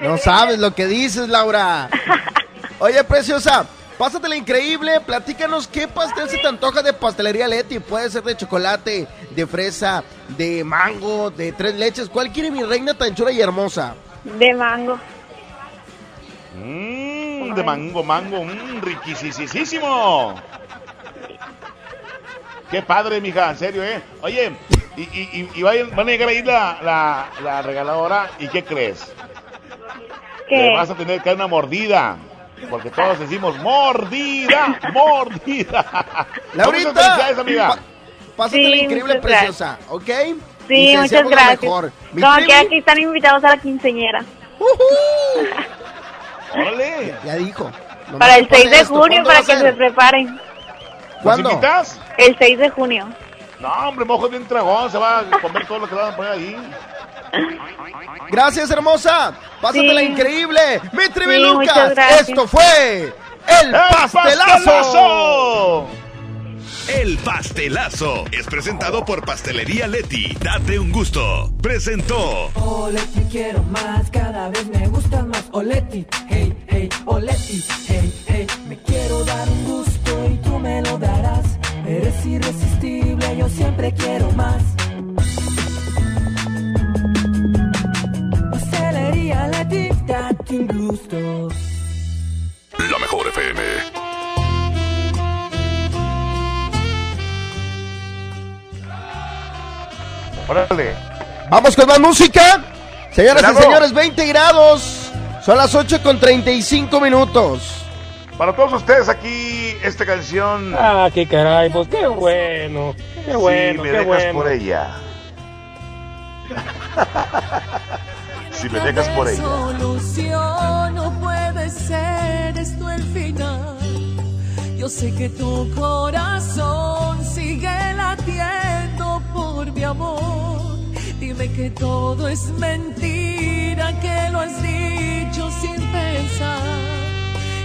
No sabes lo que dices, Laura. <laughs> Oye, preciosa, pásatela increíble. Platícanos qué pastel se te antoja de pastelería Leti. Puede ser de chocolate, de fresa, de mango, de tres leches. ¿Cuál quiere mi reina tan chula y hermosa? De mango. Mmm, de mango, mango, mmm, riquisísimo. Qué padre, mija, en serio, ¿eh? Oye, y, y, y- y vayan- van a llegar ahí la, la, la regaladora, ¿y qué crees? ¿Qué? Le vas a tener que dar una mordida. Porque todos decimos mordida, mordida. <laughs> Laurita, amiga. pásatela Sí, increíble, preciosa, ¿ok? Sí, muchas gracias. mejor. Mi Como que aquí están invitados a la quinceñera. Órale. Ya dijo. Para el pone 6 de esto, junio, ¿cuándo va para que se preparen. ¿Cuándo? ¿Nos invitas? El 6 de junio. No, hombre, mojo de un tragón, se va a comer todo lo que le van a poner ahí. Gracias, hermosa. Pásatela Sí. increíble. Mi Trivi Sí, Lucas. Esto fue El, Pastelazo. pastelazo! El pastelazo es presentado por Pastelería Leti. Date un gusto. Presentó. Oleti quiero más, cada vez me gustan más. Oleti, hey, hey, Oleti, hey, hey. Me quiero dar un gusto y tú me lo darás. Eres irresistible, yo siempre quiero más. Gusto. La mejor FM. Órale. Vamos con más música. Señoras y señores, 20 grados. Son las 8 con 35 minutos. Para todos ustedes aquí, esta canción. Ah, qué caray, pues qué bueno. Qué bueno, si me qué dejas bueno. por ella. <laughs> si me dejas por ella. solución no puede ser esto el final. Yo sé que tu corazón sigue latiendo por mi amor. Dime que todo es mentira, que lo has dicho sin pensar.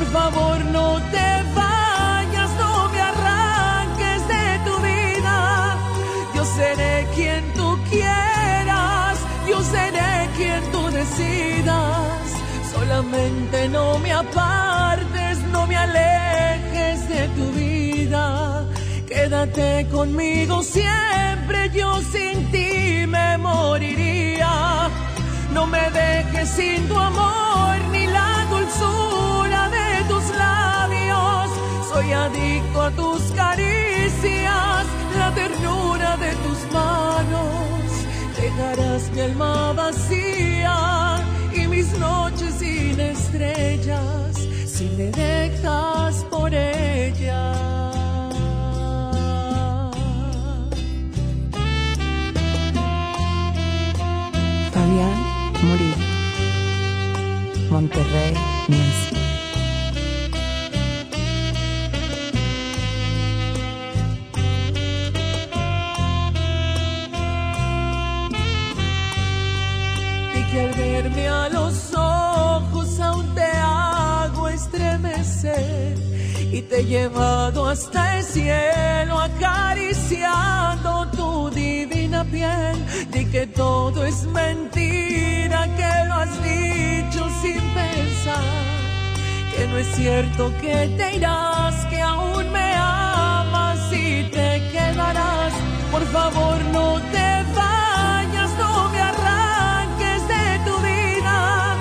Por favor, no te vayas, no me arranques de tu vida. Yo seré quien tú quieras, yo seré quien tú decidas. Solamente no me apartes, no me alejes de tu vida. Quédate conmigo siempre, yo sin ti me moriría. No me dejes sin tu amor ni la dulzura de. Soy adicto a tus caricias, la ternura de tus manos. Dejarás mi alma vacía y mis noches sin estrellas si me dejas no es cierto que te irás que aún me amas y te quedarás. Por favor no te vayas no me arranques de tu vida.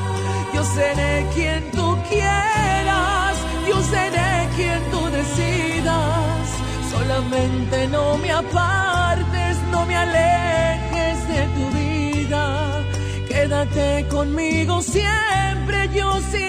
Yo seré quien tú quieras yo seré quien tú decidas. Solamente no me apartes no me alejes de tu vida. Quédate conmigo siempre yo sin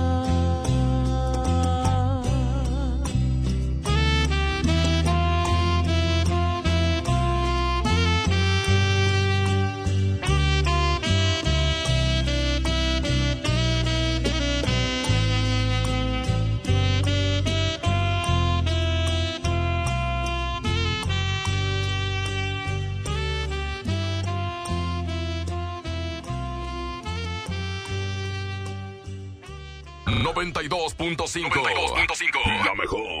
La mejor.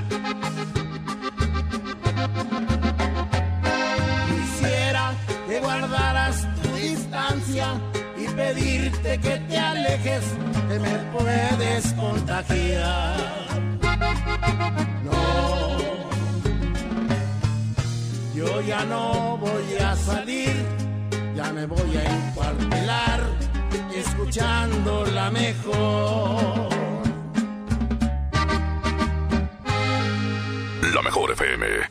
Alejes, que me puedes contagiar. No, yo ya no voy a salir, ya me voy a encuartelar, escuchando la mejor. La mejor FM.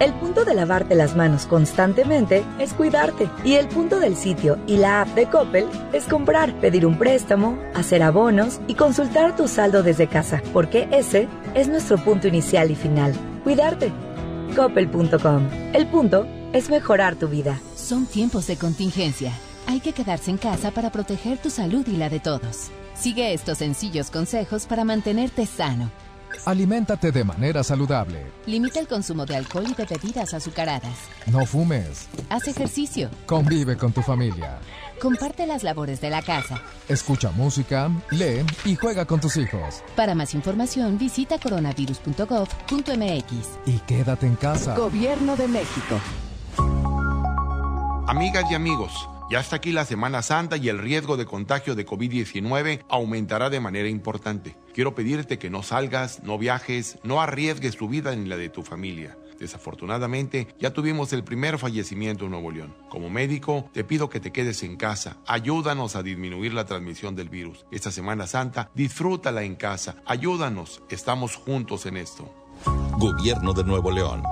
El punto de lavarte las manos constantemente es cuidarte. Y el punto del sitio y la app de Coppel es comprar, pedir un préstamo, hacer abonos y consultar tu saldo desde casa, porque ese es nuestro punto inicial y final. Cuidarte. Coppel.com. El punto es mejorar tu vida. Son tiempos de contingencia. Hay que quedarse en casa para proteger tu salud y la de todos. Sigue estos sencillos consejos para mantenerte sano. Aliméntate de manera saludable. Limita el consumo de alcohol y de bebidas azucaradas. No fumes. Haz ejercicio. Convive con tu familia. Comparte las labores de la casa. Escucha música, lee y juega con tus hijos. Para más información visita coronavirus.gov.mx. Y quédate en casa. Gobierno de México. Amigas y amigos, ya está aquí la Semana Santa y el riesgo de contagio de COVID-19 aumentará de manera importante. Quiero pedirte que no salgas, no viajes, no arriesgues tu vida ni la de tu familia. Desafortunadamente, ya tuvimos el primer fallecimiento en Nuevo León. Como médico, te pido que te quedes en casa. Ayúdanos a disminuir la transmisión del virus. Esta Semana Santa, disfrútala en casa. Ayúdanos. Estamos juntos en esto. Gobierno de Nuevo León.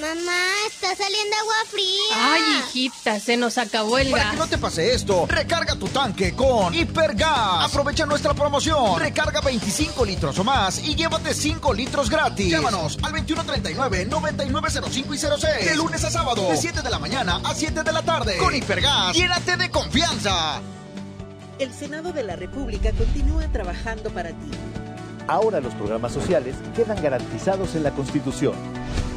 Mamá, está saliendo agua fría. Ay, hijita, se nos acabó el Para gas. que no te pase esto, recarga tu tanque con Hipergas. Aprovecha nuestra promoción. Recarga 25 litros o más y llévate 5 litros gratis. Llámanos al 2139-9905 y 06. De lunes a sábado, de 7 de la mañana a 7 de la tarde. Con Hipergas, llénate de confianza. El Senado de la República continúa trabajando para ti. Ahora los programas sociales quedan garantizados en la Constitución.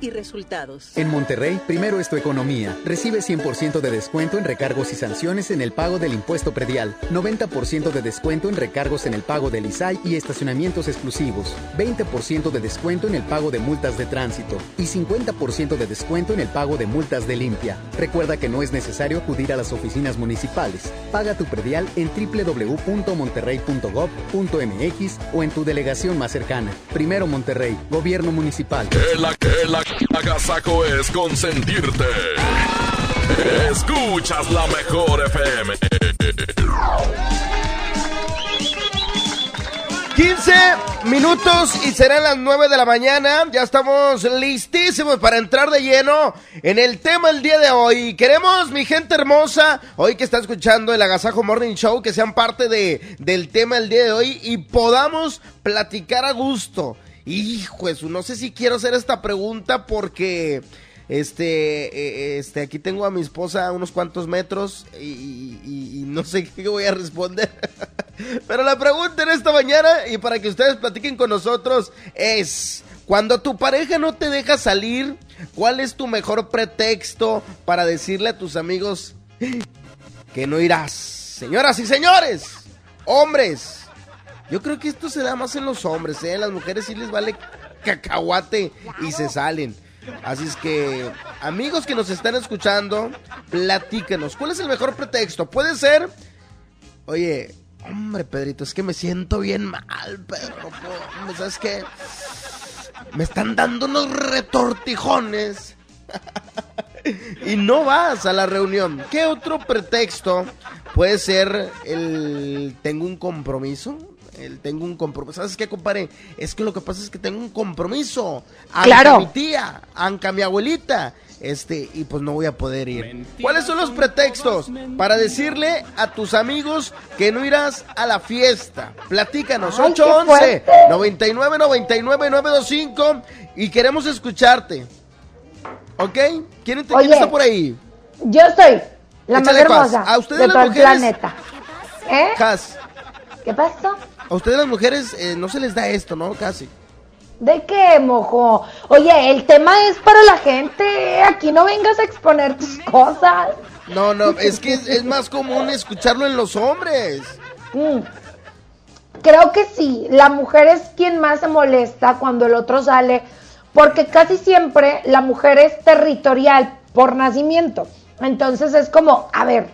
y resultados. En Monterrey, primero es tu economía. Recibe 100% de descuento en recargos y sanciones en el pago del impuesto predial, 90% de descuento en recargos en el pago del ISAI y estacionamientos exclusivos, 20% de descuento en el pago de multas de tránsito y 50% de descuento en el pago de multas de limpia. Recuerda que no es necesario acudir a las oficinas municipales. Paga tu predial en www.monterrey.gov.mx o en tu delegación más cercana. Primero Monterrey, Gobierno Municipal. Agasajo es consentirte. Escuchas la mejor FM. 15 minutos y serán las 9 de la mañana. Ya estamos listísimos para entrar de lleno en el tema el día de hoy. Queremos, mi gente hermosa, hoy que está escuchando el Agasajo Morning Show, que sean parte de, del tema el día de hoy y podamos platicar a gusto. Hijo, eso, no sé si quiero hacer esta pregunta porque este, eh, este, aquí tengo a mi esposa a unos cuantos metros y, y- y no sé <laughs> qué voy a responder. <laughs> Pero la pregunta en esta mañana y para que ustedes platiquen con nosotros es, cuando tu pareja no te deja salir, ¿cuál es tu mejor pretexto para decirle a tus amigos que no irás? Señoras y señores, hombres, yo creo que esto se da más en los hombres, ¿eh? Las mujeres sí les vale cacahuate y se salen. Así es que, amigos que nos están escuchando, platíquenos. ¿Cuál es el mejor pretexto? Puede ser, oye, hombre, Pedrito, es que me siento bien mal, Pedro. no ¿Sabes qué? Me están dando unos retortijones. <laughs> y no vas a la reunión. ¿Qué otro pretexto puede ser el tengo un compromiso? El tengo un compromiso. ¿Sabes qué, compadre? Es que lo que pasa es que tengo un compromiso. Anca Claro. mi tía, anca mi abuelita. Este, y pues no voy a poder ir. ¿Cuáles son los pretextos para decirle a tus amigos que no irás a la fiesta? Platícanos, Ay, qué 811 fuerte. 99 99 925 y queremos escucharte. ¿Ok? ¿Quién, te- quién está por ahí? Yo soy la Échale, más hermosa ¿A ustedes de las todo el mujeres? planeta. ¿Eh? Cas, ¿Qué pasó? a ustedes las mujeres eh, no se les da esto, ¿no? Casi. ¿De qué, mojo? Oye, el tema es para la gente. Aquí no vengas a exponer tus cosas. No, no, es que es, es más común escucharlo en los hombres. Mm. Creo que sí, la mujer es quien más se molesta cuando el otro sale, porque casi siempre la mujer es territorial por nacimiento. Entonces es como, a ver,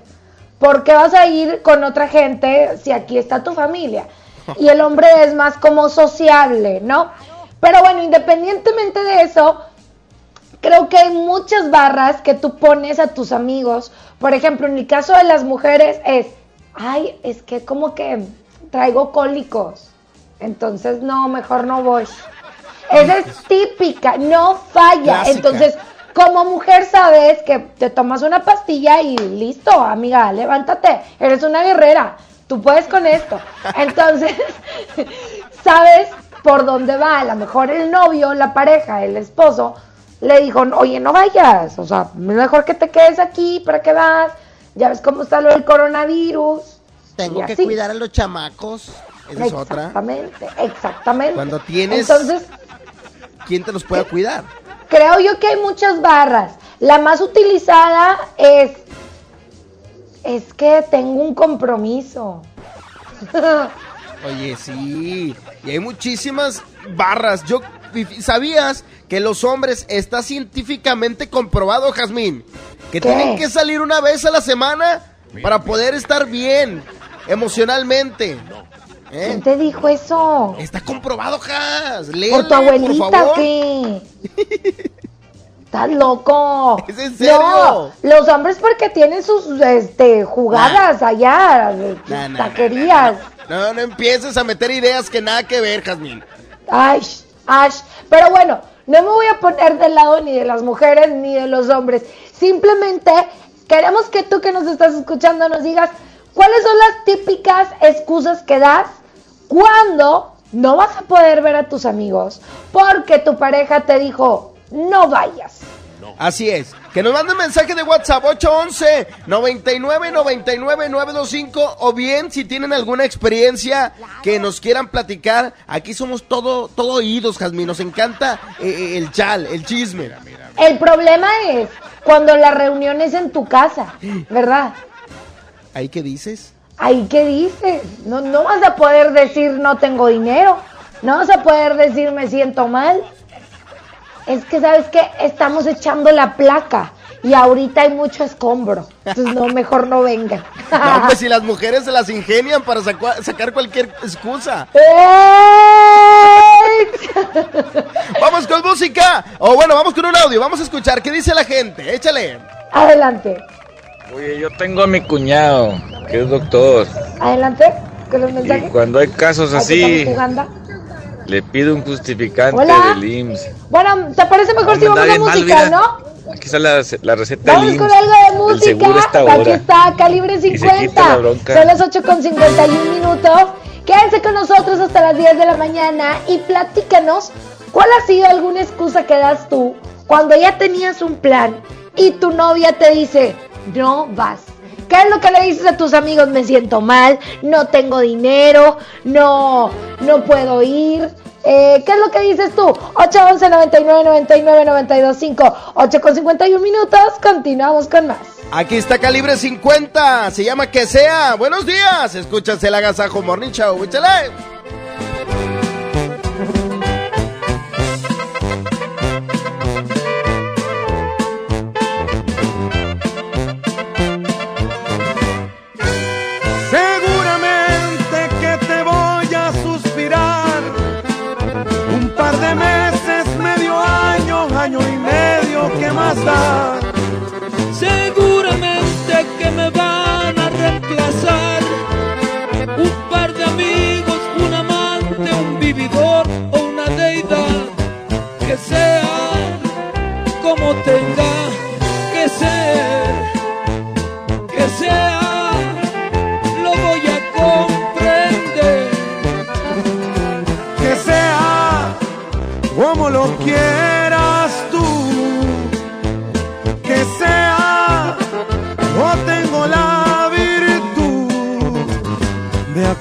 ¿por qué vas a ir con otra gente si aquí está tu familia? <laughs> Y el hombre es más como sociable, ¿no? Pero bueno, independientemente de eso, creo que hay muchas barras que tú pones a tus amigos. Por ejemplo, en el caso de las mujeres es, ay, es que como que traigo cólicos. Entonces, no, mejor no voy. Esa es típica, no falla. Clásica. Entonces, como mujer sabes que te tomas una pastilla y listo, amiga, levántate. Eres una guerrera. Tú puedes con esto. Entonces, <laughs> sabes por dónde va. A lo mejor el novio, la pareja, el esposo, le dijo, oye, no vayas. O sea, mejor que te quedes aquí, ¿para qué vas? Ya ves cómo está lo del coronavirus. Tengo que cuidar a los chamacos. Esa es otra. Exactamente, exactamente. Cuando tienes- Entonces, ¿Quién te los puede cuidar? Creo yo que hay muchas barras. La más utilizada es, es que tengo un compromiso. <laughs> Oye, sí. Y hay muchísimas barras. Yo sabías que los hombres está científicamente comprobado, Jazmín, que ¿Qué? tienen que salir una vez a la semana para poder estar bien emocionalmente. ¿Eh? ¿Quién te dijo eso? Está comprobado, Jaz. ¿Por Léele, tu abuelita favor. qué? <laughs> ¿Estás loco? ¿Es en serio? No, los hombres porque tienen sus este, jugadas allá, No, no, taquerías. No, no empieces a meter ideas que nada que ver, Jazmín. Ay, ay, pero bueno, no me voy a poner del lado ni de las mujeres ni de los hombres. Simplemente queremos que tú que nos estás escuchando nos digas cuáles son las típicas excusas que das cuando no vas a poder ver a tus amigos porque tu pareja te dijo no vayas. Así es. Que nos manden mensaje de WhatsApp 811 99 99 925 o bien si tienen alguna experiencia que nos quieran platicar, aquí somos todo todo oídos, Jazmín, nos encanta eh, eh, el chal, el chisme. El problema es cuando la reunión es en tu casa, ¿verdad? ¿Ahí qué dices? Ahí qué dices. No, no vas a poder decir no tengo dinero. No vas a poder decir me siento mal. Es que, ¿sabes qué? Estamos echando la placa y ahorita hay mucho escombro. Entonces, no, mejor no vengan. No, pues <laughs> si las mujeres se las ingenian para saca- sacar cualquier excusa. <laughs> Vamos con música. O bueno, vamos con un audio. Vamos a escuchar qué dice la gente. Échale. Adelante, Oye, yo tengo a mi cuñado, que es doctor, adelante con los y mensajes. cuando hay casos así, le pido un justificante Hola. del IMSS. Bueno, ¿te parece mejor si vamos a mal, música, mira. no? Aquí está la, la receta Vamos del con IMSS. algo de música. esta Aquí está, calibre Y se quita 50. la bronca. Son las 8 con 51 minutos. Quédense con nosotros hasta las 10 de la mañana y platícanos cuál ha sido alguna excusa que das tú cuando ya tenías un plan y tu novia te dice, no vas. ¿Qué es lo que le dices a tus amigos? Me siento mal, no tengo dinero, no, no puedo ir. Eh, ¿Qué es lo que dices tú? 811 99 99 92 5 8 con 51 minutos. Continuamos con más. Aquí está Calibre 50. Se llama Que Sea. Buenos días. Escuchas el Agasajo Morning Show. Seguramente que me van a reemplazar. Un par de amigos, un amante, un vividor o una deidad. Que sea como tenga que ser, que sea, lo voy a comprender. Que sea como lo quieras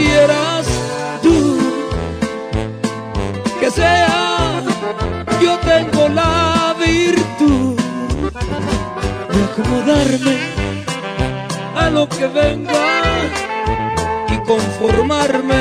Quieras tú. Que sea, yo tengo la virtud de acomodarme a lo que venga y conformarme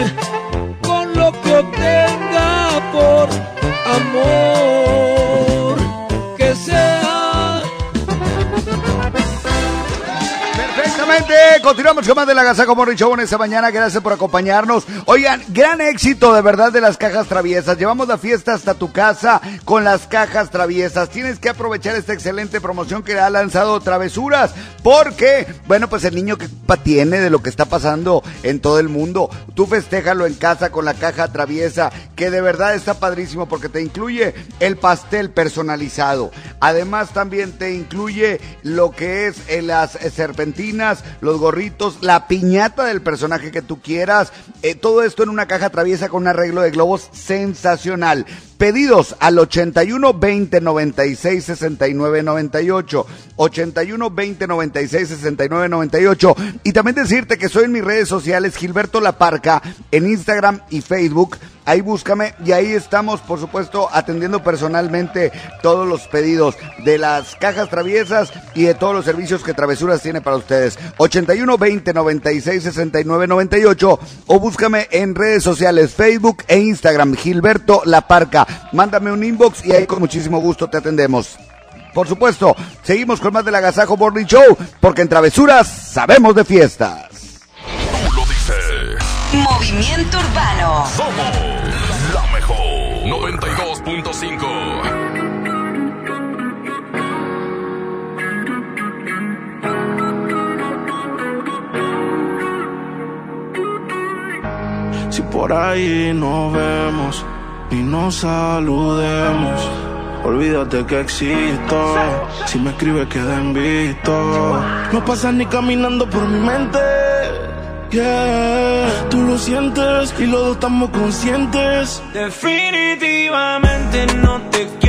con más de la Gazaco Morning Show en esta mañana. Gracias por acompañarnos. Oigan, gran éxito de verdad de las cajas traviesas. Llevamos la fiesta hasta tu casa con las cajas traviesas. Tienes que aprovechar esta excelente promoción que ha lanzado Travesuras. Porque, bueno, pues el niño que tiene de lo que está pasando en todo el mundo. Tú festéjalo en casa con la caja traviesa, que de verdad está padrísimo porque te incluye el pastel personalizado. Además, también te incluye lo que es eh, las serpentinas, los gorritos, la piñata del personaje que tú quieras. eh, todo esto en una caja traviesa con un arreglo de globos sensacional. Pedidos al 81 20 96 69 98. 81 20 96 69 98. Y también decirte que soy en mis redes sociales Gilberto La Parca en Instagram y Facebook. Ahí búscame y ahí estamos, por supuesto, atendiendo personalmente todos los pedidos de las cajas traviesas y de todos los servicios que Travesuras tiene para ustedes. 81 20 96 69 98 o búscame en redes sociales Facebook e Instagram Gilberto La Parca. Mándame un inbox y ahí con muchísimo gusto te atendemos. Por supuesto, seguimos con más del Agasajo Morning Show, porque en Travesuras sabemos de fiestas. Tú lo dices. Movimiento Urbano. Somos la mejor. 92.5. Si por ahí nos vemos y nos saludemos, olvídate que existo. Si me escribes queda en visto. No pasas ni caminando por mi mente. Yeah, tú lo sientes y los dos estamos conscientes. Definitivamente no te quiero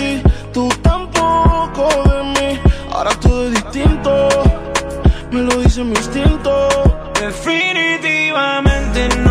tú tampoco de mí. Ahora todo es distinto, me lo dice mi instinto. Definitivamente no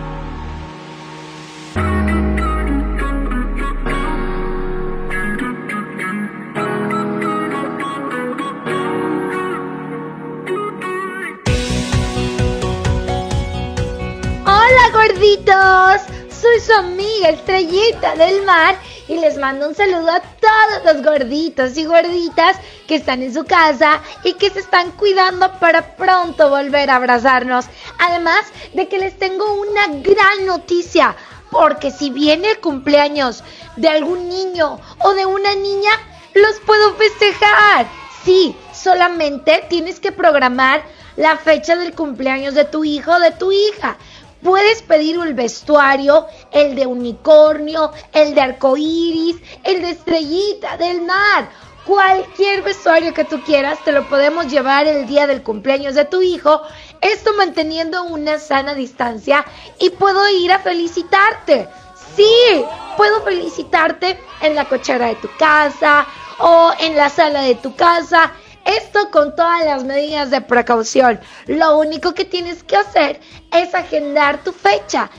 Gorditos, soy su amiga Estrellita del Mar y les mando un saludo a todos los gorditos y gorditas que están en su casa y que se están cuidando para pronto volver a abrazarnos. Además de que les tengo una gran noticia, porque si viene el cumpleaños de algún niño o de una niña, los puedo festejar. Sí, solamente tienes que programar la fecha del cumpleaños de tu hijo o de tu hija. Puedes pedir el vestuario, el de unicornio, el de arcoíris, el de estrellita del mar cualquier vestuario que tú quieras, te lo podemos llevar el día del cumpleaños de tu hijo, esto manteniendo una sana distancia y puedo ir a felicitarte. Sí, puedo felicitarte en la cochera de tu casa o en la sala de tu casa. Esto con todas las medidas de precaución. Lo único que tienes que hacer es agendar tu fecha.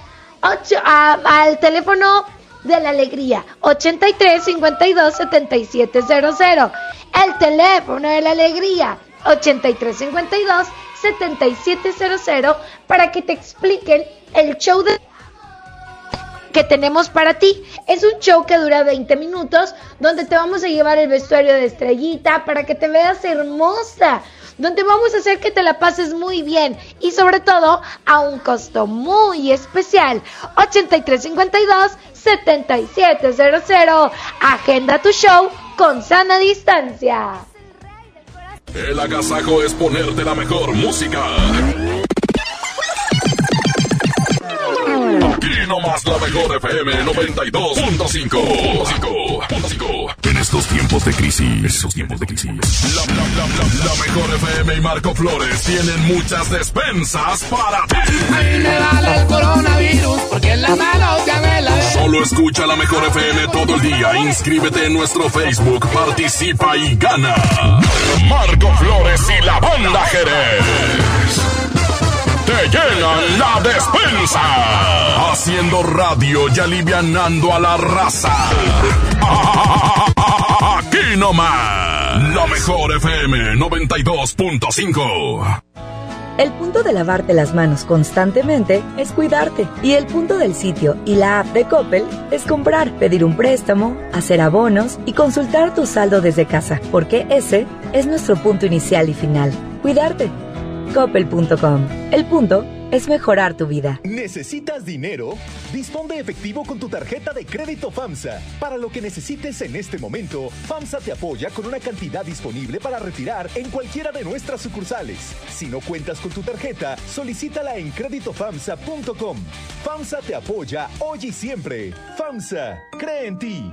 al teléfono de la alegría 83 52 77 00. El teléfono de la alegría 83 52 77 00 para que te expliquen el show de que tenemos para ti. Es un show que dura 20 minutos, donde te vamos a llevar el vestuario de estrellita para que te veas hermosa, donde vamos a hacer que te la pases muy bien y sobre todo a un costo muy especial. 8352 7700. Agenda tu show con sana distancia. El agasajo es ponerte la mejor música. Aquí nomás la mejor FM 92.5. En estos tiempos de crisis. En estos tiempos de crisis. La, mejor FM y Marco Flores tienen muchas despensas para ti. A mí me vale el coronavirus porque en la mano ya me la Solo escucha la mejor FM todo el día. Inscríbete en nuestro Facebook, participa y gana. Marco Flores y la banda Jerez te llenan la despensa. Haciendo radio y alivianando a la raza. <laughs> Aquí nomás. La mejor FM 92.5. El punto de lavarte las manos constantemente es cuidarte. Y el punto del sitio y la app de Coppel es comprar, pedir un préstamo, hacer abonos y consultar tu saldo desde casa. Porque ese es nuestro punto inicial y final. Cuidarte coppel.com. El punto es mejorar tu vida. ¿Necesitas dinero? Dispón de efectivo con tu tarjeta de crédito FAMSA. Para lo que necesites en este momento, FAMSA te apoya con una cantidad disponible para retirar en cualquiera de nuestras sucursales. Si no cuentas con tu tarjeta, solicítala en créditofamsa.com. FAMSA te apoya hoy y siempre. FAMSA, cree en ti.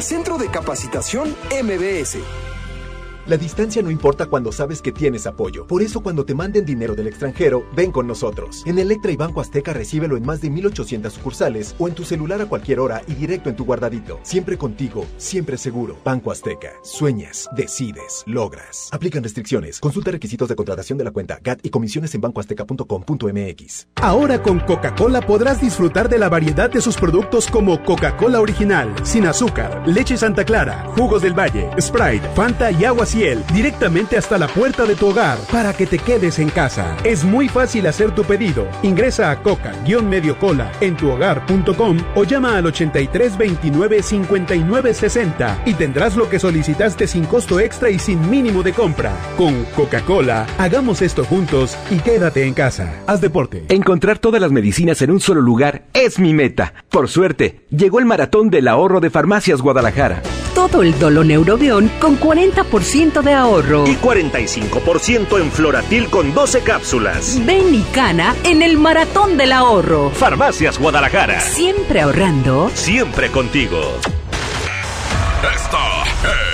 Centro de Capacitación MBS. La distancia no importa cuando sabes que tienes apoyo. Por eso cuando te manden dinero del extranjero, ven con nosotros. En Electra y Banco Azteca recíbelo en más de 1800 sucursales o en tu celular a cualquier hora y directo en tu guardadito. Siempre contigo, siempre seguro. Banco Azteca. Sueñas, decides, logras. Aplican restricciones. Consulta requisitos de contratación de la cuenta GAT y comisiones en bancoazteca.com.mx. Ahora con Coca-Cola podrás disfrutar de la variedad de sus productos como Coca-Cola original, sin azúcar, leche Santa Clara, jugos del Valle, Sprite, Fanta y directamente hasta la puerta de tu hogar para que te quedes en casa. Es muy fácil hacer tu pedido. Ingresa a coca-medio cola en tuhogar.com o llama al 83 29 59 60 y tendrás lo que solicitaste sin costo extra y sin mínimo de compra. Con Coca-Cola, hagamos esto juntos y quédate en casa. Haz deporte. Encontrar todas las medicinas en un solo lugar es mi meta. Por suerte, llegó el maratón del ahorro de Farmacias Guadalajara. Todo el Doloneurobión con 40% de ahorro. Y 45% en Floratil con 12 cápsulas. Ven y cana en el Maratón del Ahorro. Farmacias Guadalajara. Siempre ahorrando. Siempre contigo. Esta es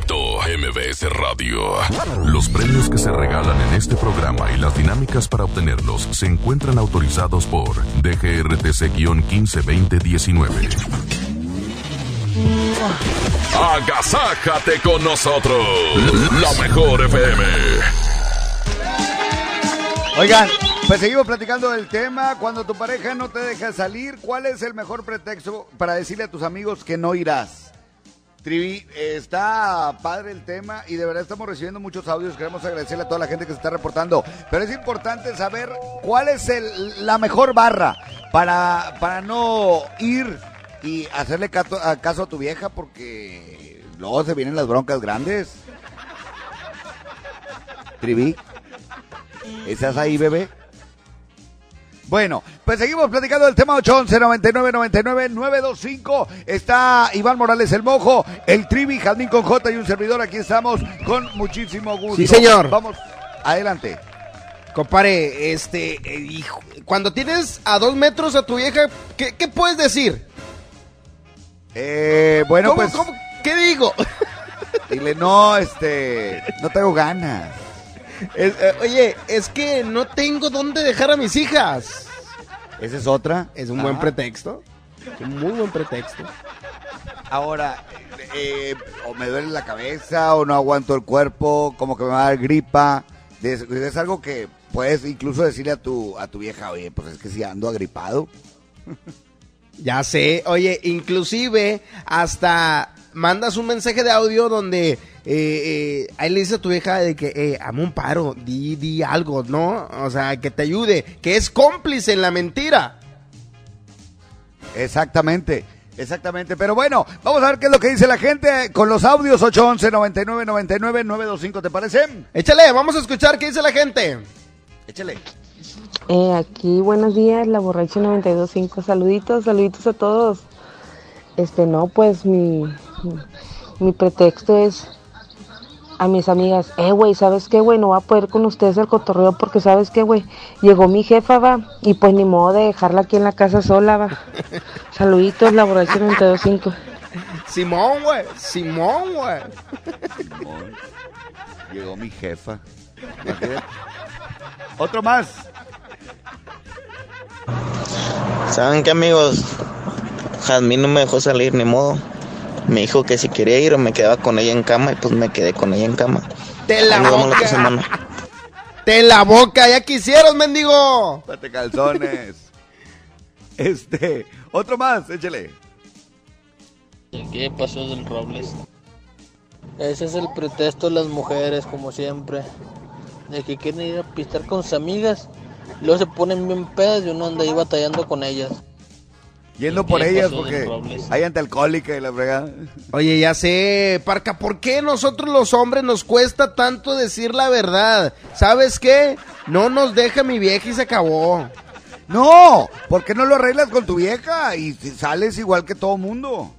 MBS Radio. Los premios que se regalan en este programa y las dinámicas para obtenerlos se encuentran autorizados por DGRTC-152019. Agasájate con nosotros. La mejor FM. Oigan, pues seguimos platicando del tema. Cuando tu pareja no te deja salir, ¿cuál es el mejor pretexto para decirle a tus amigos que no irás? Trivi, está padre el tema y de verdad estamos recibiendo muchos audios. Queremos agradecerle a toda la gente que se está reportando. Pero es importante saber cuál es el- la mejor barra para, para no ir y hacerle a- caso a tu vieja porque luego se vienen las broncas grandes. Trivi, ¿estás ahí, bebé? Bueno, pues seguimos platicando del tema 811 99 99 925. Está Iván Morales el Mojo, el Trivi, Jazmín con J y un servidor. Aquí estamos con muchísimo gusto. Sí, señor. Vamos, adelante. Compare, este, eh, hijo, cuando tienes a dos metros a tu vieja, ¿qué, qué puedes decir? Eh, bueno, ¿Cómo- pues. cómo- ¿Qué digo? Dile, no, este. No tengo ganas. Es- eh, oye, es que no tengo dónde dejar a mis hijas. ¿Esa es otra? Es un buen Ah. pretexto. Es un muy buen pretexto. Ahora, eh, o me duele la cabeza, o no aguanto el cuerpo, como que me va a dar gripa. Es, es algo que puedes incluso decirle a tu, a tu vieja, oye, pues es que si ando agripado. <laughs> Ya sé, oye, inclusive hasta mandas un mensaje de audio donde eh, eh, ahí le dices a tu vieja de que, eh, ame un paro, di, di algo, ¿no? O sea, que te ayude, que es cómplice en la mentira. Exactamente, exactamente. Pero bueno, vamos a ver qué es lo que dice la gente con los audios 811 99 99 925, ¿te parece? Échale, vamos a escuchar qué dice la gente. Échale. Eh, aquí, buenos días, la borracha 925. Saluditos, saluditos a todos. Este, no, pues mi, mi pretexto es a mis amigas, eh, güey, ¿sabes qué, güey? No va a poder con ustedes el cotorreo porque, ¿sabes qué, güey? Llegó mi jefa, va, y pues ni modo de dejarla aquí en la casa sola, va. <laughs> Saluditos, la borracha 925. Simón, güey, Simón, güey. Llegó mi jefa. <laughs> Otro más. ¿Saben qué, amigos? Jazmín no me dejó salir, ni modo. Me dijo que si quería ir me quedaba con ella en cama y pues me quedé con ella en cama. Te la Ahí nos vemos la otra boca. semana. Te la boca, ya quisieron, mendigo. Date calzones. Este, otro más, échale. ¿Qué pasó del Robles? Ese es el pretexto de las mujeres, como siempre. De que quieren ir a pistear con sus amigas. Luego se ponen bien pedas y uno anda ahí batallando con ellas. Yendo por ¿Qué ellas porque hay antialcohólica y la fregada. Oye, ya sé, Parca, ¿por qué nosotros los hombres nos cuesta tanto decir la verdad? ¿Sabes qué? No nos deja mi vieja y se acabó. No, ¿por qué no lo arreglas con tu vieja y sales igual que todo mundo?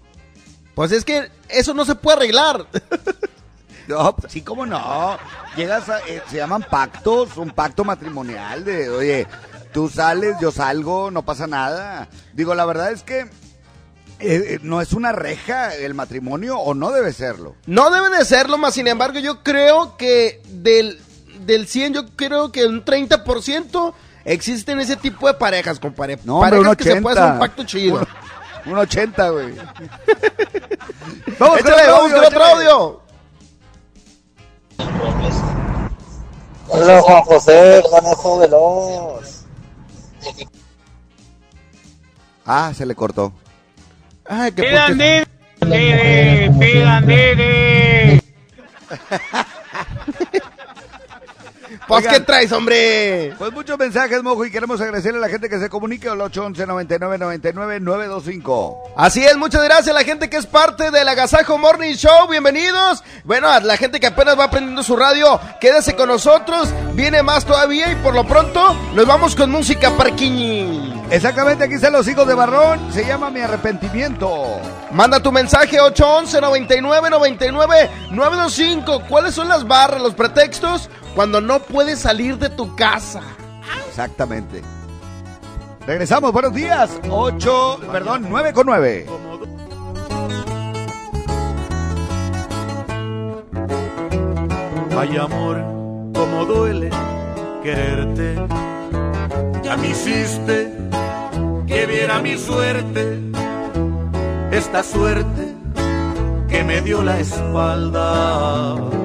Pues es que eso no se puede arreglar. <laughs> No, pues sí, cómo no. Llegas a, eh, se llaman pactos, un pacto matrimonial de, oye, tú sales, yo salgo, no pasa nada. Digo, la verdad es que eh, eh, no es una reja el matrimonio o no debe serlo. No debe de serlo, más sin embargo, yo creo que del, del 100, yo creo que un 30% existen ese tipo de parejas, compadre. No, hombre, parejas un que se puede hacer 80. un pacto chido. Un, un 80, güey. Vamos Échale, otro vamos con audio, otro audio. Hola, Juan José, conejo veloz. Ah, se le cortó. Ay, que Pidan Didi, pidan Didi. <laughs> Pues, ¿qué traes, hombre? Pues muchos mensajes, mojo, y queremos agradecerle a la gente que se comunique al 811 99 99 925. Así es, muchas gracias a la gente que es parte del Agasajo Morning Show, bienvenidos. Bueno, a la gente que apenas va aprendiendo su radio, quédese con nosotros, viene más todavía y por lo pronto nos vamos con música parquiñi. Exactamente, aquí están los hijos de Barrón, se llama Mi Arrepentimiento. Manda tu mensaje 811 99 99 925. ¿Cuáles son las barras, los pretextos cuando no puedes salir de tu casa? Exactamente. Regresamos, buenos días. 8, perdón, 9 con 9. Ay amor, como duele quererte. Ya me hiciste que viera mi suerte, esta suerte que me dio la espalda.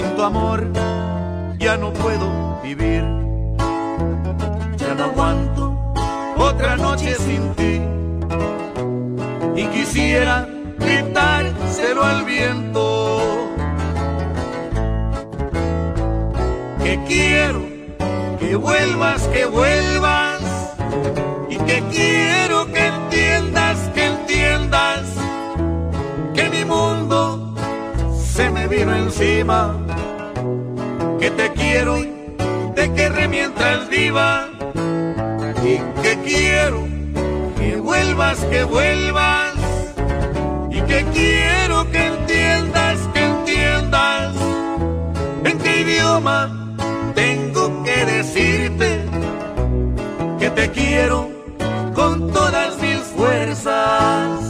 Sin tu amor ya no puedo vivir. Ya no aguanto otra noche sin ti. Y quisiera gritárselo al viento. Que quiero que vuelvas, que vuelvas. Y que quiero que entiendas, que entiendas. Que mi mundo se me vino encima. Que te quiero, te querré mientras viva. Y que quiero que vuelvas, que vuelvas. Y que quiero que entiendas, que entiendas. En qué idioma tengo que decirte que te quiero con todas mis fuerzas.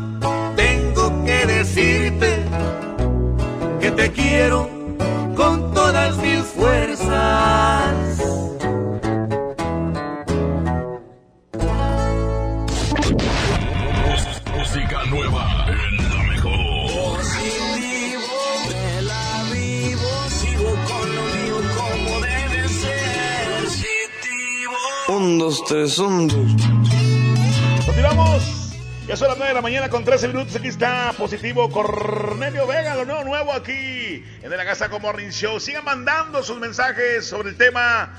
decirte que te quiero con todas mis fuerzas. Música nueva en la mejor. Positivo, me la vivo, sigo con lo mío como debe ser. Positivo. Un, dos, tres, un, dos. Continuamos. Ya son las 9 de la mañana con 13 minutos. Aquí está positivo Cornelio Vega, lo nuevo, nuevo aquí en el Agasaco Morning Show. Sigan mandando sus mensajes sobre el tema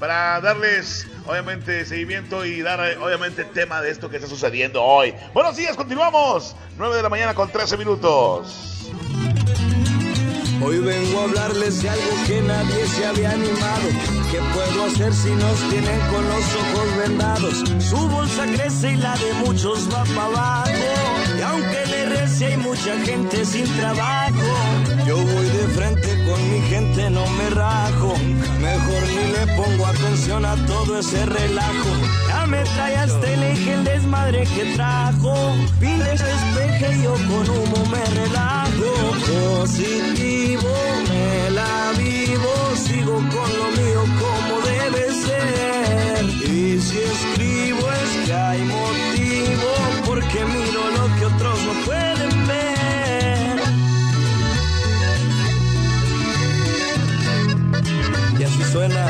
para darles, obviamente, seguimiento y dar, obviamente, tema de esto que está sucediendo hoy. Buenos días, continuamos. 9 de la mañana con 13 minutos. Hoy vengo a hablarles de algo que nadie se había animado. ¿Qué puedo hacer si nos tienen con los ojos vendados? Su bolsa crece y la de muchos va para abajo. Y aunque le rece hay mucha gente sin trabajo. Yo voy de frente con mi gente, no me rajo. Mejor ni le pongo atención a todo ese relajo. Ya me trae hasta el eje el desmadre que trajo. Pide despeje yo con humo me relajo. Positivo, me la vivo, sigo con lo mío como debe ser. Y si escribo es que hay suena.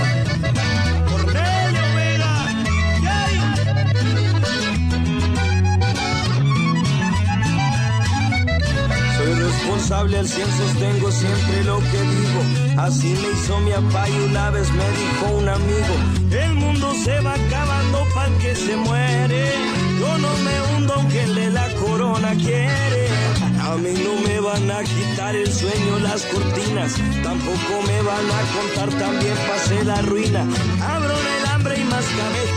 Soy responsable al cien, sostengo siempre lo que digo. Así me hizo mi papá y una vez me dijo un amigo: El mundo se va acabando para que se muere. Yo no me hundo aunque el de la corona quiere. A mí no me van a quitar el sueño las cortinas, tampoco me van a contar también pasé la ruina. Abro el hambre y más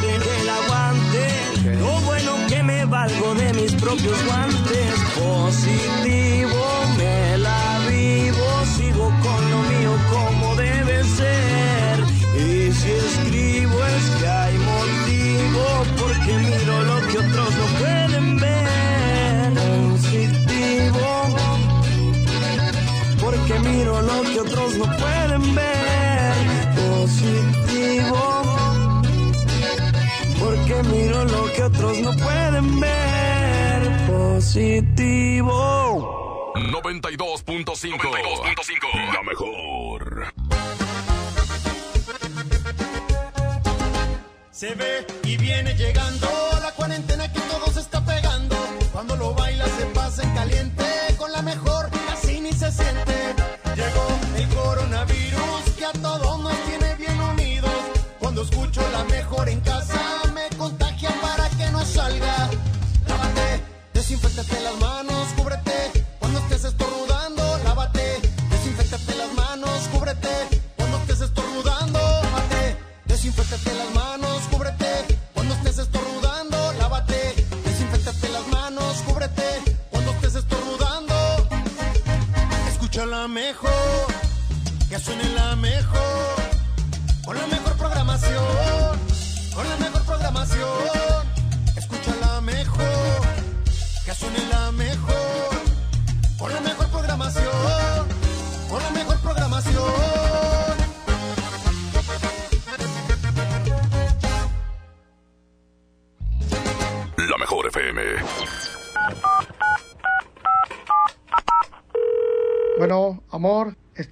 que el aguante. Lo bueno que me valgo de mis propios guantes. Positivo, me la vivo, sigo con lo mío como debe ser. Y si escribo no pueden ver. Positivo. Porque miro lo que otros no pueden ver. Positivo. 92.5. La mejor. Se ve y viene llegando la cuarentena que todos está pegando. Cuando lo baila se pasa en caliente, con la mejor casi ni se siente. Mejor en casa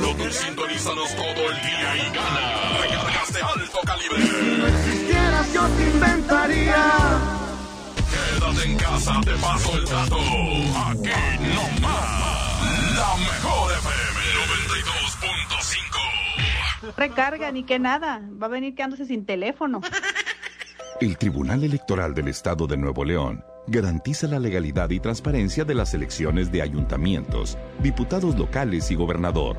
tú sintonízanos todo el día y gana. Recargas de alto calibre. Quieras, yo te inventaría. Quédate en casa, te paso el dato. Aquí no más. La mejor FM 92.5. Recarga, ni que nada. Va a venir quedándose sin teléfono. El Tribunal Electoral del Estado de Nuevo León garantiza la legalidad y transparencia de las elecciones de ayuntamientos, diputados locales y gobernador,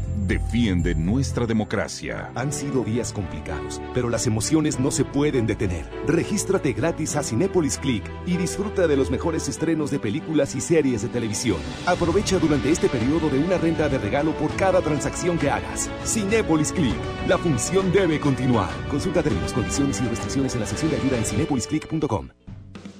Defiende nuestra democracia. Han sido días complicados, pero las emociones no se pueden detener. Regístrate gratis a Cinépolis Click y disfruta de los mejores estrenos de películas y series de televisión. Aprovecha durante este periodo de una renta de regalo por cada transacción que hagas. Cinépolis Click. La función debe continuar. Consulta términos, condiciones y restricciones en la sección de ayuda en cinepolisclick.com.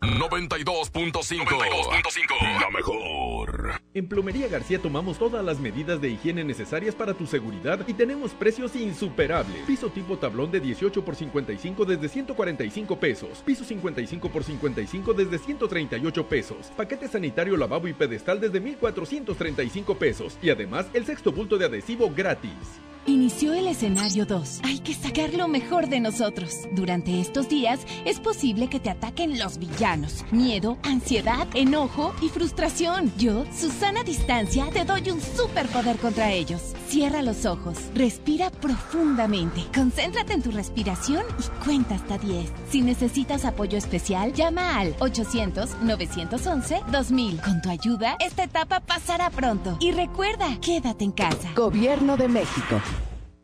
92.5. La mejor. En Plomería García tomamos todas las medidas de higiene necesarias para tu seguridad y tenemos precios insuperables. Piso tipo tablón de 18 por 55 desde 145 pesos. Piso 55 por 55 desde 138 pesos. Paquete sanitario lavabo y pedestal desde 1435 pesos. Y además el sexto bulto de adhesivo gratis. Inició el escenario 2. Hay que sacar lo mejor de nosotros. Durante estos días es posible que te ataquen los villanos. Miedo, ansiedad, enojo y frustración. Yo, Susana Distancia, te doy un superpoder contra ellos. Cierra los ojos, respira profundamente, concéntrate en tu respiración y cuenta hasta 10. Si necesitas apoyo especial, llama al 800-911-2000. Con tu ayuda, esta etapa pasará pronto. Y recuerda, quédate en casa. Gobierno de México.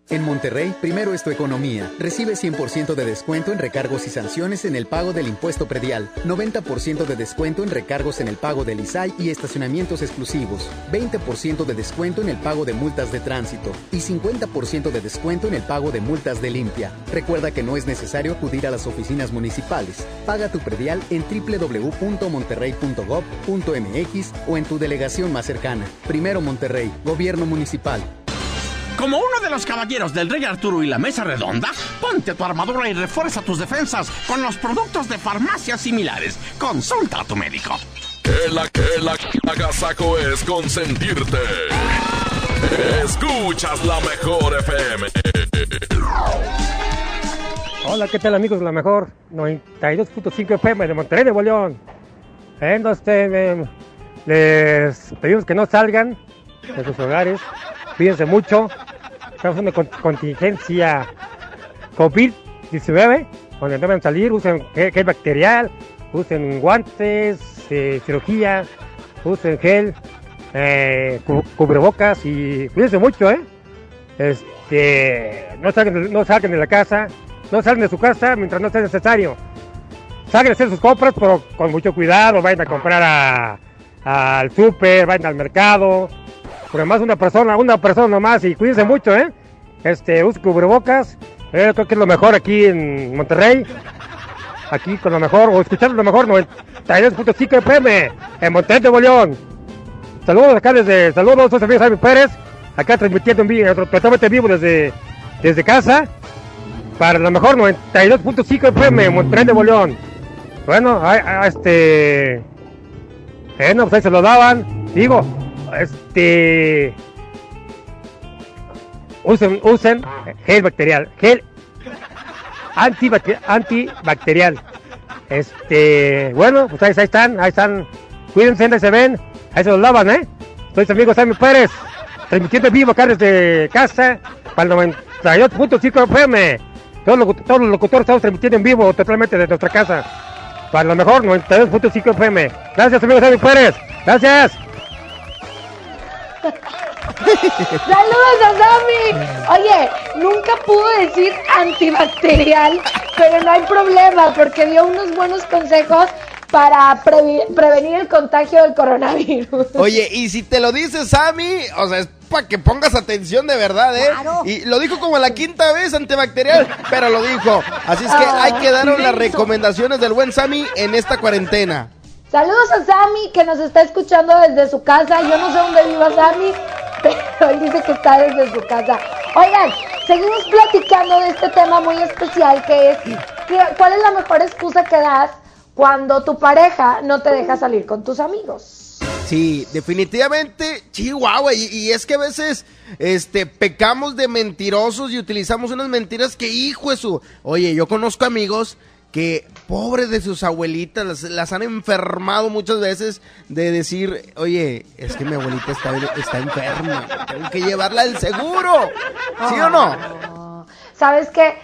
En Monterrey, primero es tu economía. Recibe 100% de descuento en recargos y sanciones en el pago del impuesto predial, 90% de descuento en recargos en el pago del ISAI y estacionamientos exclusivos, 20% de descuento en el pago de multas de tránsito y 50% de descuento en el pago de multas de limpia. Recuerda que no es necesario acudir a las oficinas municipales. Paga tu predial en www.monterrey.gov.mx o en tu delegación más cercana. Primero Monterrey, Gobierno Municipal. Como uno de los caballeros del Rey Arturo y la Mesa Redonda, ponte tu armadura y refuerza tus defensas con los productos de farmacias similares. Consulta a tu médico. El, el agasaco es consentirte. Escuchas la mejor FM. Hola, ¿qué tal amigos de la mejor? 92.5 FM de Monterrey de León. Entonces, les pedimos que no salgan de sus hogares Cuídense mucho. Estamos en contingencia COVID-19, donde deben salir, usen gel bacterial, usen guantes, eh, cirugía, usen gel, eh, cubrebocas y cuídense mucho, ¿eh? Este, no salgan, no salgan de la casa, no salgan de su casa mientras no sea necesario. Salgan a hacer sus compras, pero con mucho cuidado, vayan a comprar al súper, vayan al mercado, por además una persona, una persona nomás y cuídense mucho, ¿eh? Este, use cubrebocas, eh, creo que es lo mejor aquí en Monterrey. Aquí con lo mejor, o escuchando lo mejor, 92.5 FM en Monterrey de León. Saludos acá desde, saludos, soy Javier Pérez, acá transmitiendo en vivo, totalmente en vivo desde, desde casa, para lo mejor 92.5 FM en Monterrey de León. Bueno, a, este, bueno, pues ahí se lo daban, digo, este usen, usen gel bacterial, gel antibacterial. Este, bueno, pues ahí, están, ahí están. Cuídense, ahí se ven, ahí se los lavan, ¿eh? Soy su amigo Sammy Pérez, transmitiendo vivo acá desde casa para el 98.5 FM. Todos los, todos los locutores estamos transmitiendo en vivo totalmente desde nuestra casa. Para lo mejor, 92.5 FM. Gracias, amigo Sammy Pérez. Gracias. <laughs> Saludos a Sammy. Oye, nunca pudo decir antibacterial, pero no hay problema porque dio unos buenos consejos para prevenir el contagio del coronavirus. Oye, y si te lo dice Sammy, o sea, es para que pongas atención de verdad, ¿eh? Y lo dijo como la quinta vez antibacterial, pero lo dijo. Así es que hay que dar las recomendaciones del buen Sammy en esta cuarentena. Saludos a Sammy que nos está escuchando desde su casa. Yo no sé dónde viva Sammy, <laughs> pero él dice que está desde su casa. Oigan, seguimos platicando de este tema muy especial que es cuál es la mejor excusa que das cuando tu pareja no te deja salir con tus amigos. Sí, definitivamente, chihuahua, y, es que a veces este, pecamos de mentirosos y utilizamos unas mentiras que, hijo de su... Oye, yo conozco amigos que pobres de sus abuelitas, las, han enfermado muchas veces de decir, oye, es que mi abuelita está, está enferma, tengo que llevarla al seguro, ¿sí o no? ¿Sabes qué?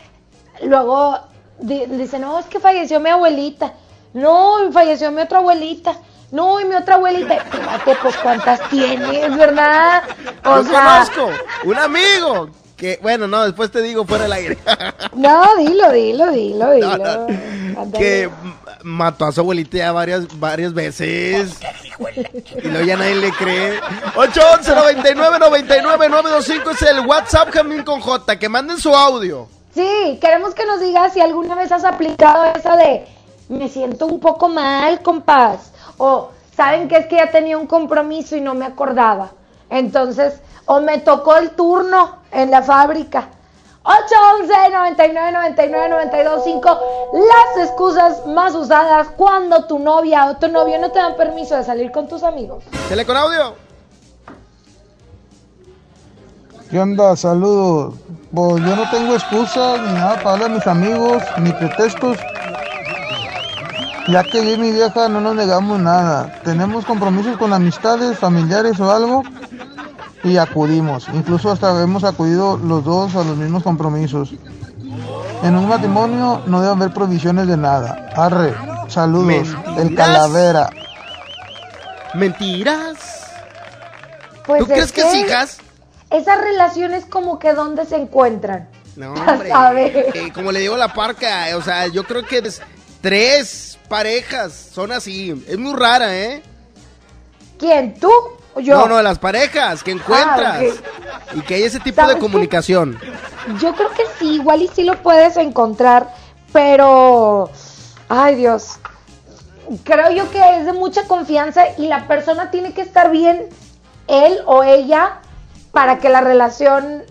Luego dicen, no, es que falleció mi abuelita, no, falleció mi otra abuelita. No, y mi otra abuelita, fíjate, pues cuántas tienes, ¿verdad? O sea, conozco un amigo que, bueno, no, después te digo fuera del aire. <laughs> no, dilo, dilo, dilo, dilo. Que mató a su abuelita ya varias, varias veces. y luego ya nadie le cree. 811 99 99 925 es el WhatsApp Jamín con J. Que manden su audio. Sí, queremos que nos digas si alguna vez has aplicado esa de me siento un poco mal, compás. O saben que es que ya tenía un compromiso y no me acordaba. Entonces, o me tocó el turno en la fábrica. 811 99 99 92 5 las excusas más usadas cuando tu novia o tu novio no te dan permiso de salir con tus amigos. Tele con audio. ¿Qué onda? Saludos. Pues yo no tengo excusas ni nada para darle a mis amigos, ni pretextos. Ya que yo y mi vieja no nos negamos nada. Tenemos compromisos con amistades, familiares o algo y acudimos. Incluso hasta hemos acudido los dos a los mismos compromisos. En un matrimonio no debe haber provisiones de nada. Arre, saludos. El calavera. Mentiras. Pues ¿Tú crees es que sí, hijas? Esas relaciones como que dónde se encuentran. No, <laughs> hombre. Eh, como le digo a la parca, eh, o sea, yo creo que es- tres parejas son así. Es muy rara, ¿eh? ¿Quién? ¿Tú o yo? No, no, las parejas que encuentras. Ah, Y que hay ese tipo de comunicación. Yo creo que sí, igual y sí lo puedes encontrar, pero, ay Dios, creo yo que es de mucha confianza y la persona tiene que estar bien, él o ella, para que la relación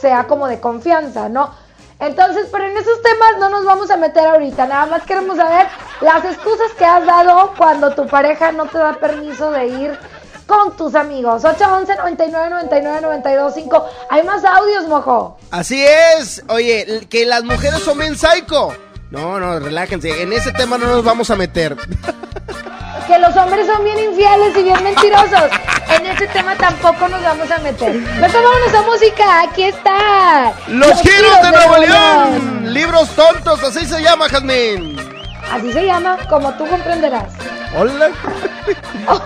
sea como de confianza, ¿no? Entonces, pero en esos temas no nos vamos a meter ahorita, nada más queremos saber las excusas que has dado cuando tu pareja no te da permiso de ir con tus amigos. 811 99 99 92 5. Hay más audios, mojo. Así es. Oye, que las mujeres son bien psycho. No, no, relájense. En ese tema no nos vamos a meter. <laughs> Que los hombres son bien infieles y bien mentirosos. En ese tema tampoco nos vamos a meter. Mejor vámonos a música. Aquí está. Los giros de Nuevo León. Libros tontos, así se llama, Jazmín. Así se llama, como tú comprenderás. Hola.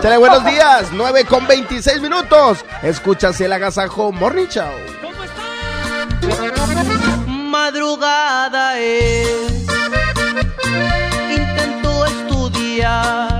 Chale, buenos días. 9 con 26 minutos. Escuchas el Agasajo Morning Show. Madrugada es, intento estudiar,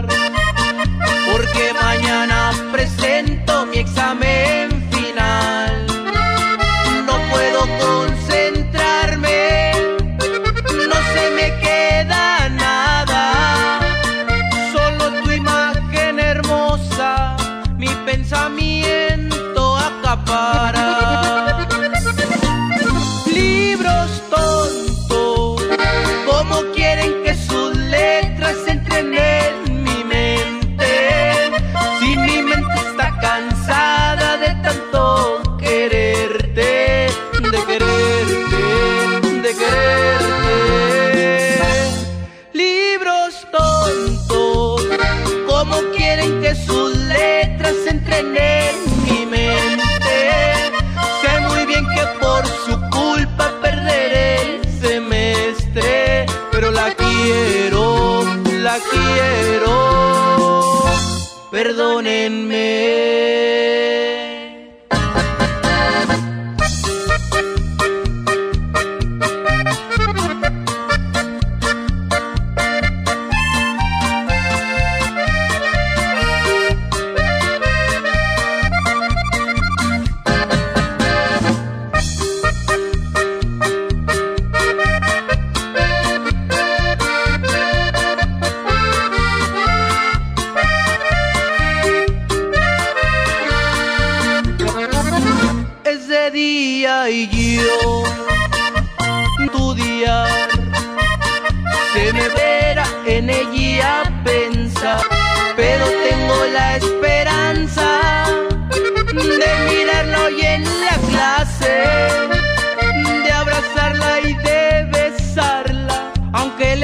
Perdónenme.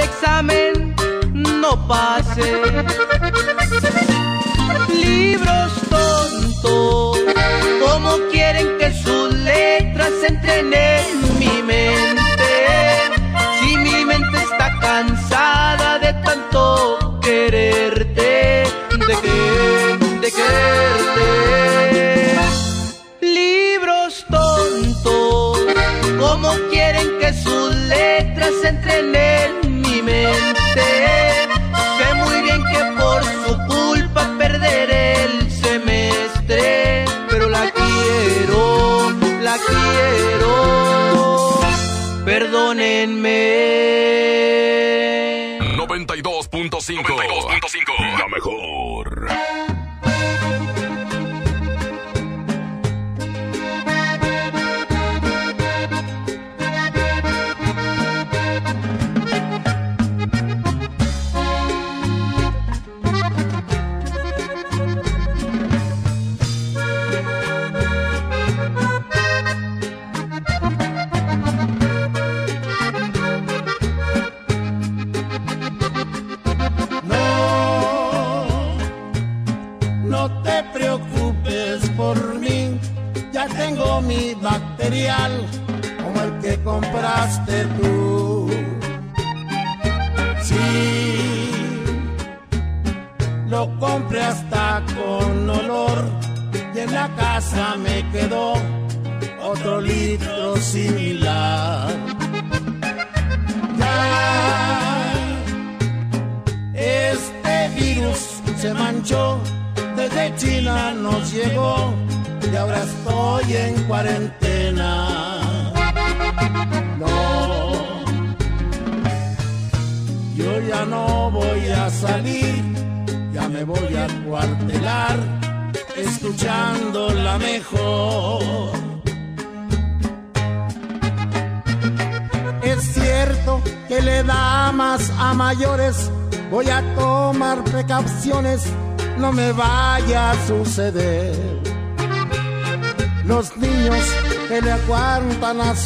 Examen no pase. Libros tontos como quieren que sus letras entren en mi 92.5.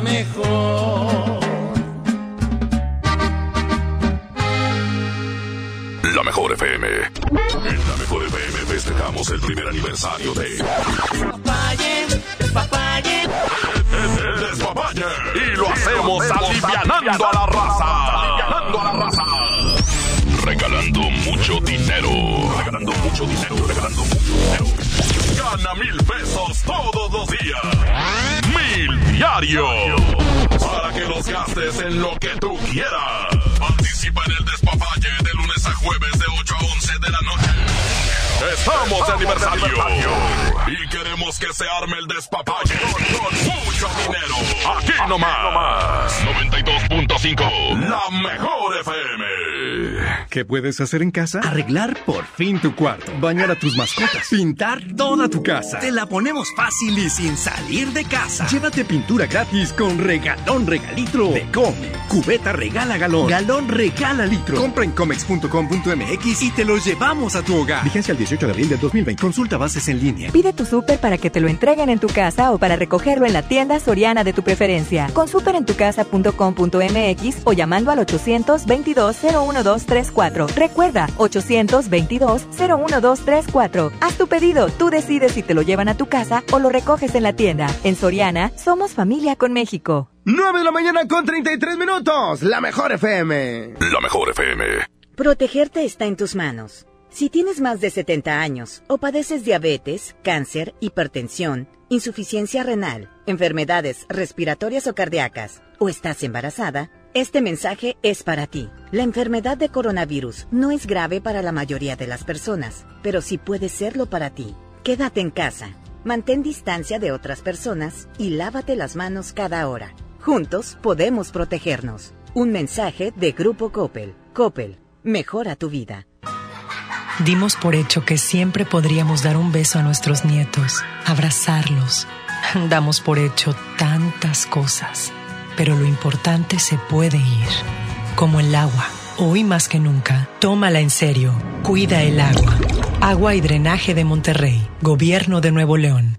Mejor. La mejor FM. En la mejor FM festejamos el primer aniversario de. Despapalle, despapalle. El despapalle. Y lo hacemos alivianando a la raza. Alivianando a la raza. Regalando mucho dinero. Regalando mucho dinero. Regalando mucho dinero. Gana mil pesos todos los días. Diario. Para que los gastes en lo que tú quieras. Participa en el despapalle de lunes a jueves de 8 a 11 de la noche. Estamos de aniversario. Y queremos que se arme el despapalle con mucho dinero. Aquí nomás. 92.5. La mejor FM. ¿Qué puedes hacer en casa? Arreglar por fin tu cuarto, bañar a tus mascotas, pintar toda tu casa. Te la ponemos fácil y sin salir de casa. Llévate pintura gratis con regalón regalitro de Come. Cubeta regala galón, galón regala litro. Compra en comex.com.mx y te lo llevamos a tu hogar. Vigencia el 18 de abril del 2020. Consulta bases en línea. Pide tu súper para que te lo entreguen en tu casa o para recogerlo en la tienda soriana de tu preferencia. Con superentucasa.com.mx o llamando al 822-01234. Recuerda, 822-01234. Haz tu pedido, tú decides si te lo llevan a tu casa o lo recoges en la tienda. En Soriana, somos familia con México. 9 de la mañana con 33 minutos. La mejor FM. La mejor FM. Protegerte está en tus manos. Si tienes más de 70 años o padeces diabetes, cáncer, hipertensión, insuficiencia renal, enfermedades respiratorias o cardíacas, o estás embarazada, este mensaje es para ti. La enfermedad de coronavirus no es grave para la mayoría de las personas, pero sí puede serlo para ti. Quédate en casa. Mantén distancia de otras personas y lávate las manos cada hora. Juntos podemos protegernos. Un mensaje de Grupo Coppel. Coppel, mejora tu vida. Dimos por hecho que siempre podríamos dar un beso a nuestros nietos, abrazarlos. Damos por hecho tantas cosas, pero lo importante se puede ir, como el agua. Hoy más que nunca, tómala en serio. Cuida el agua. Agua y Drenaje de Monterrey, Gobierno de Nuevo León.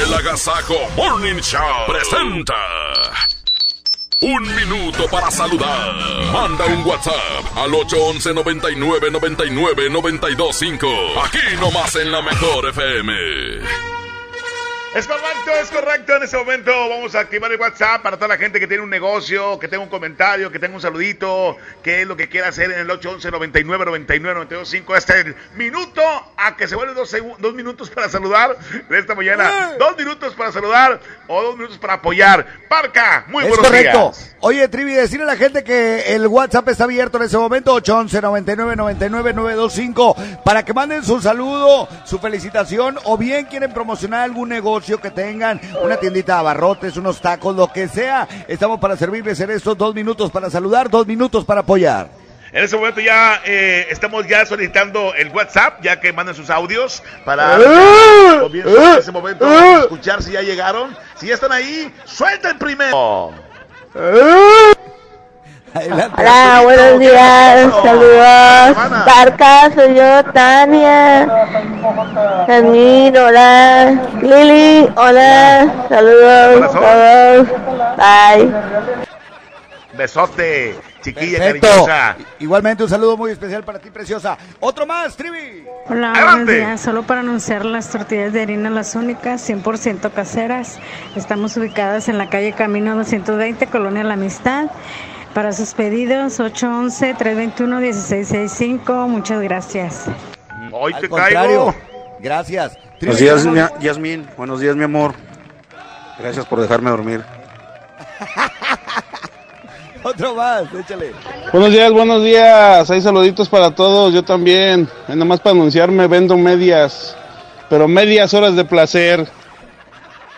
El Agasajo Morning Show presenta. Un minuto para saludar. Manda un WhatsApp al 811 99 99 925. Aquí nomás en la mejor FM. Es correcto, es correcto. En este momento vamos a activar el WhatsApp para toda la gente que tiene un negocio, que tenga un comentario, que tenga un saludito, que es lo que quiera hacer en el 811 99 99 925. Este es el minuto a que se vuelven dos, dos minutos para saludar de esta mañana. Dos minutos para saludar o dos minutos para apoyar. Parca, muy es buenos correcto. días. Oye, Trivi, decirle a la gente que el WhatsApp está abierto en ese momento, 811 99 99 925, para que manden su saludo, su felicitación, o bien quieren promocionar algún negocio que tengan, una tiendita de abarrotes, unos tacos, lo que sea. Estamos para servirles en estos dos minutos para saludar, dos minutos para apoyar. En este momento ya eh, estamos ya solicitando el WhatsApp, ya que mandan sus audios para ¡Eh! comienzo en ese momento a escuchar si ya llegaron. Si ya están ahí, suelta el primero. Hola, buenos días, saludos. Barca, soy yo, Tania. Jasmine, hola. Lili, hola. Saludos, todos. Bye. Besote, chiquilla Perfecto. cariñosa. Igualmente un saludo muy especial para ti, preciosa. Otro más, Trivi. Hola, buenos días. Solo para anunciar las tortillas de harina Las Únicas, 100% caseras. Estamos ubicadas en la calle Camino 220, Colonia La Amistad. Para sus pedidos, 811-321-1665. Muchas gracias. Hoy Al contrario, gracias. Buenos días, mi- Yasmín. Buenos días, mi amor. Gracias por dejarme dormir. <laughs> Otro más, échale. Buenos días, buenos días. Hay saluditos para todos. Yo también. Nada más para anunciarme, vendo medias. Pero medias horas de placer.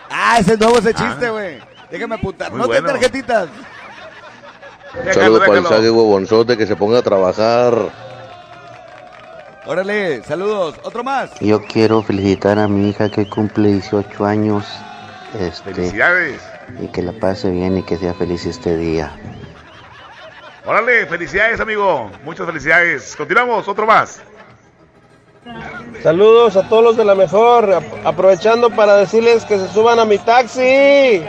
Ah, ese es nuevo ese chiste, güey. Déjame apuntar. No bueno. te tarjetitas. Saludos para el sague huevonzote que se ponga a trabajar. Órale, saludos. Otro más. Yo quiero felicitar a mi hija que cumple 18 años. Este, Felicidades. y que la pase bien y que sea feliz este día. Órale, felicidades, amigo. Muchas felicidades. Continuamos, otro más. Saludos a todos los de la mejor. ap- aprovechando para decirles que se suban a mi taxi.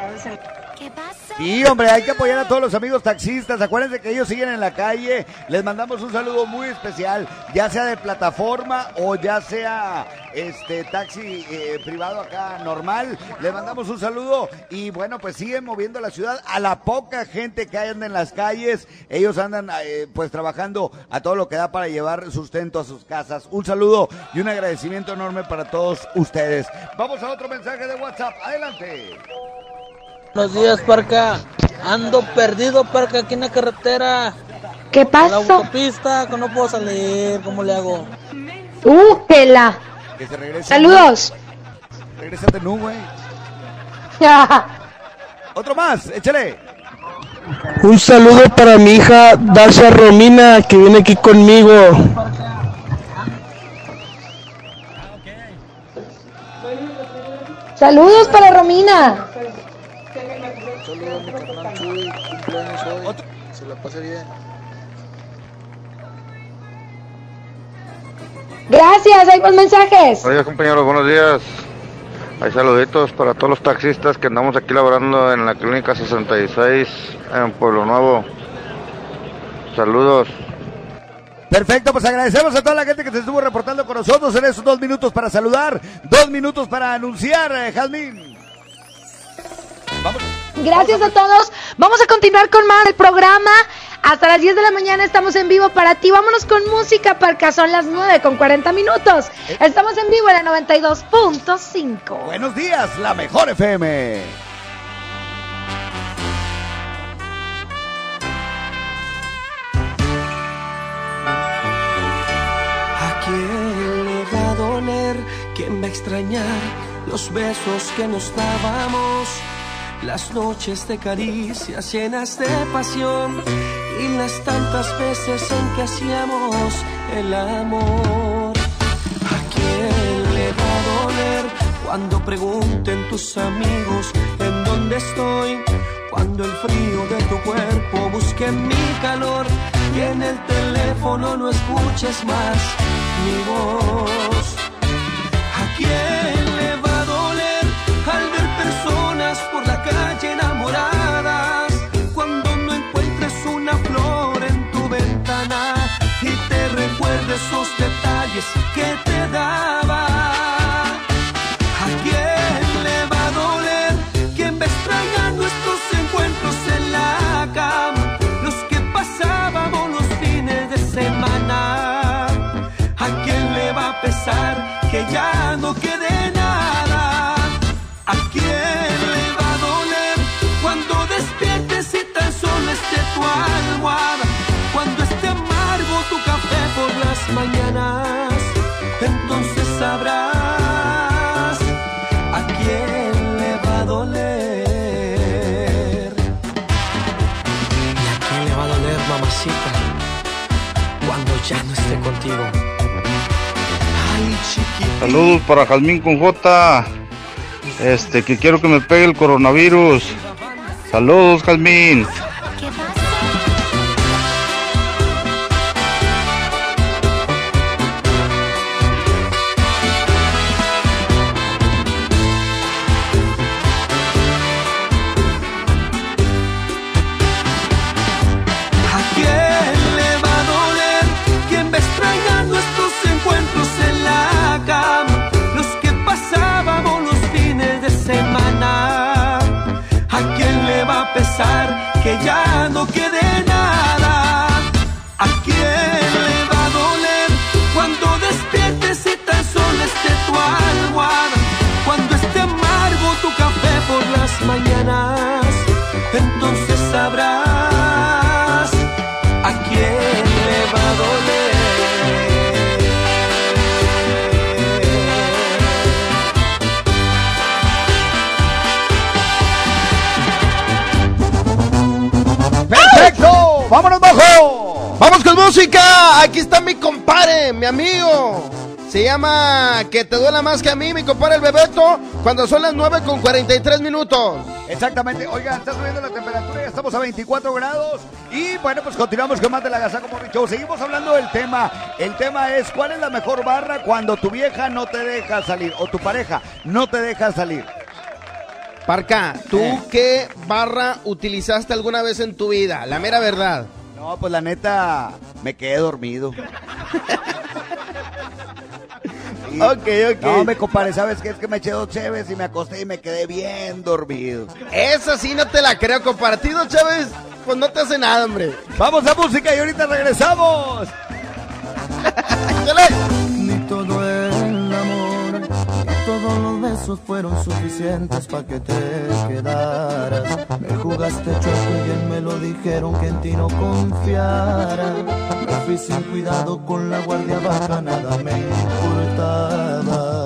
Sí, hombre, hay que apoyar a todos los amigos taxistas. Acuérdense que ellos siguen en la calle. Les mandamos un saludo muy especial, ya sea de plataforma o ya sea este taxi eh, privado acá normal. Les mandamos un saludo y bueno, pues siguen moviendo la ciudad a la poca gente que anda en las calles. Ellos andan eh, pues trabajando a todo lo que da para llevar sustento a sus casas. Un saludo y un agradecimiento enorme para todos ustedes. Vamos a otro mensaje de WhatsApp. Adelante. Buenos días, Parca. Ando perdido, Parca, aquí en la carretera. ¿Qué En la pasó? autopista, que no puedo salir. ¿Cómo le hago? ¡Uh! Que se regrese. ¡Saludos! Regrésate, nu, güey. <laughs> Otro más, échale. Un saludo para mi hija Dacia Romina que viene aquí conmigo. Saludos para Romina. Saludos a mi carnal Chuy, cumpleaños hoy. Se la pase bien. Gracias, hay más mensajes. Hola compañeros, buenos días. Hay saluditos para todos los taxistas que andamos aquí laborando en la clínica 66 en Pueblo Nuevo. Saludos. Perfecto, pues agradecemos a toda la gente que se estuvo reportando con nosotros en esos dos minutos para saludar, dos minutos para anunciar, eh, Jazmín. Vamos. Gracias a todos. Vamos a continuar con más del programa. Hasta las 10 de la mañana estamos en vivo para ti. Vámonos con música, Parca. Son las 9 con 40 minutos. Estamos en vivo en la 92.5. Buenos días, la mejor FM. ¿A quién le va a doler? ¿Quién va a extrañar los besos que nos dábamos? Las noches de caricias llenas de pasión y las tantas veces en que hacíamos el amor. ¿A quién le va a doler cuando pregunten tus amigos en dónde estoy? Cuando el frío de tu cuerpo busque mi calor y en el teléfono no escuches más mi voz. ¿A quién esos detalles que te daba. Esté contigo? Ay. Saludos para Jazmín con J. Este, que quiero que me pegue el coronavirus. Saludos, Jazmín. Vamos con música. Aquí está mi compadre, mi amigo. Se llama Que te duela más que a mí, mi compadre el Bebeto, cuando son las 9 con 43 minutos. Exactamente. Oigan, está subiendo la temperatura, ya estamos a 24 grados. Y bueno, pues continuamos con más de la Gazaco Morning Show. Seguimos hablando del tema. El tema es: ¿cuál es la mejor barra cuando tu vieja no te deja salir o tu pareja no te deja salir? Parca, ¿tú Eh. qué barra utilizaste alguna vez en tu vida? La mera verdad. No, pues la neta, me quedé dormido. <laughs> Ok, ok. No, me compadre, ¿sabes qué? Es que me eché dos cheves y me acosté y me quedé bien dormido. Esa sí no te la creo, compartido, Chávez. Pues no te hace nada, hombre. Vamos a música y ahorita regresamos. <laughs> besos fueron suficientes para que te quedaras. Me jugaste chueco y bien me lo dijeron que en ti no confiara. Me fui sin cuidado con la guardia baja, nada me importaba.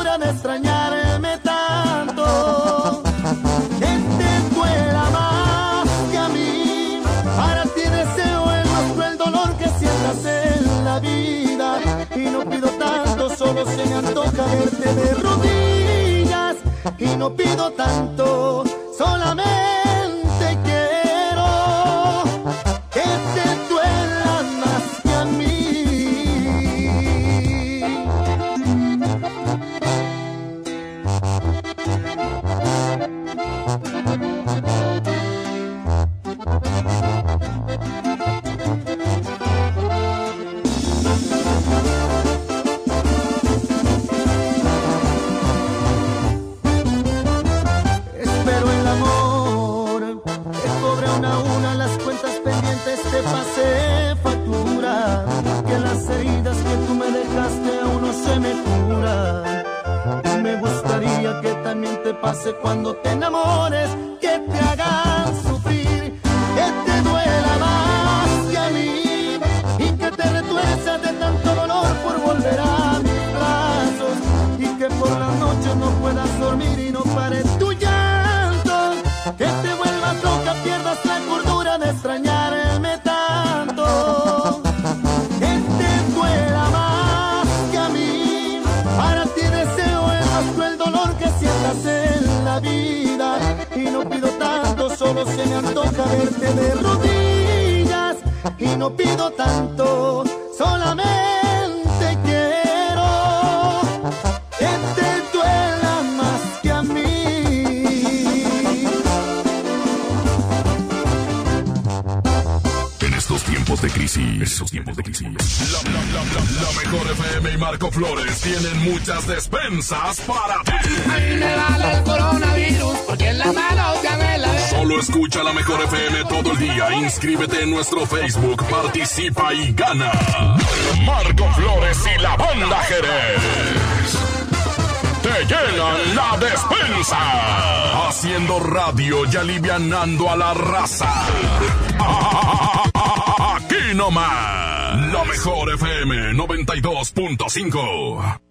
y no pido tanto, solamente nuestro Facebook, participa y gana. Marco Flores y la banda Jerez. Te llenan la despensa. Haciendo radio y alivianando a la raza. Aquí nomás. La mejor FM 92.5.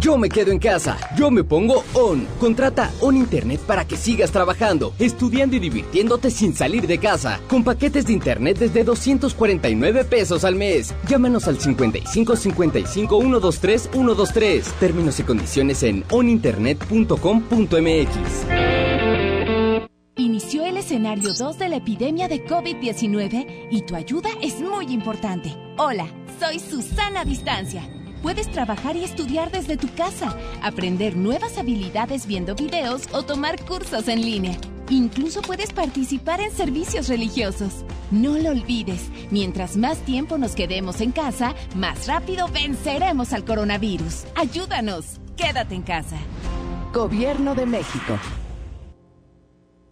Yo me quedo en casa, yo me pongo ON. Contrata ON Internet para que sigas trabajando, estudiando y divirtiéndote sin salir de casa. Con paquetes de Internet desde 249 pesos al mes. Llámanos al 55 55 123 123. Términos y condiciones en oninternet.com.mx. Inició el escenario 2 de la epidemia de COVID-19 y tu ayuda es muy importante. Hola, soy Susana Distancia. Puedes trabajar y estudiar desde tu casa, aprender nuevas habilidades viendo videos o tomar cursos en línea. Incluso puedes participar en servicios religiosos. No lo olvides, mientras más tiempo nos quedemos en casa, más rápido venceremos al coronavirus. Ayúdanos, quédate en casa. Gobierno de México.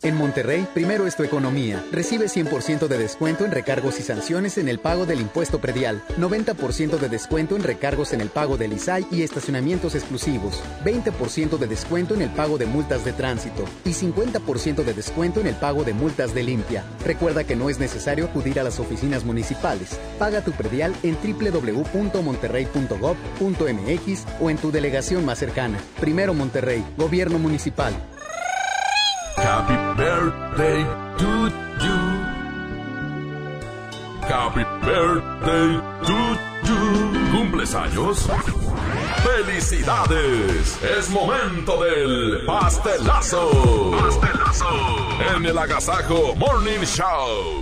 En Monterrey, primero es tu economía. Recibe 100% de descuento en recargos y sanciones en el pago del impuesto predial, 90% de descuento en recargos en el pago del ISAI y estacionamientos exclusivos, 20% de descuento en el pago de multas de tránsito y 50% de descuento en el pago de multas de limpia. Recuerda que no es necesario acudir a las oficinas municipales. Paga tu predial en www.monterrey.gov.mx o en tu delegación más cercana. Primero Monterrey, Gobierno Municipal. Happy birthday to you. Happy birthday to you. ¿Cumples años? ¡Felicidades! Es momento del pastelazo. Pastelazo. En el Agasajo Morning Show.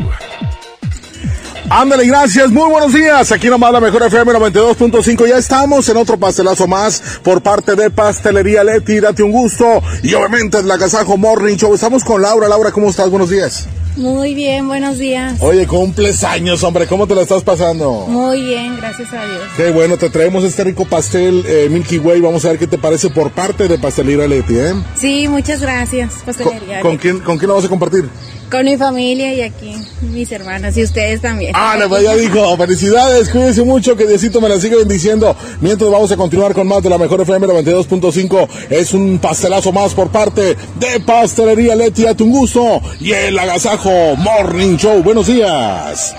Ándale, gracias, muy buenos días. Aquí nomás la mejor FM 92.5. Ya estamos en otro pastelazo más por parte de Pastelería Leti. Date un gusto. Y obviamente el Agasajo Morning Show. Estamos con Laura. Laura, ¿cómo estás? Buenos días. Muy bien, buenos días. Oye, cumples años, hombre. ¿Cómo te la estás pasando? Muy bien, gracias a Dios. Qué bueno, te traemos este rico pastel eh, Milky Way. Vamos a ver qué te parece por parte de Pastelería Leti, ¿eh? Sí, muchas gracias, Pastelería. ¿Con, quién, ¿Con quién lo vas a compartir? Con mi familia y aquí mis hermanos y ustedes también. Ah, pues ya dijo, felicidades, cuídense mucho, que Diosito me la siga bendiciendo. Mientras vamos a continuar con más de la mejor FM 92.5, es un pastelazo más por parte de Pastelería Leti, a tu gusto y el agasajo Morning Show. Buenos días.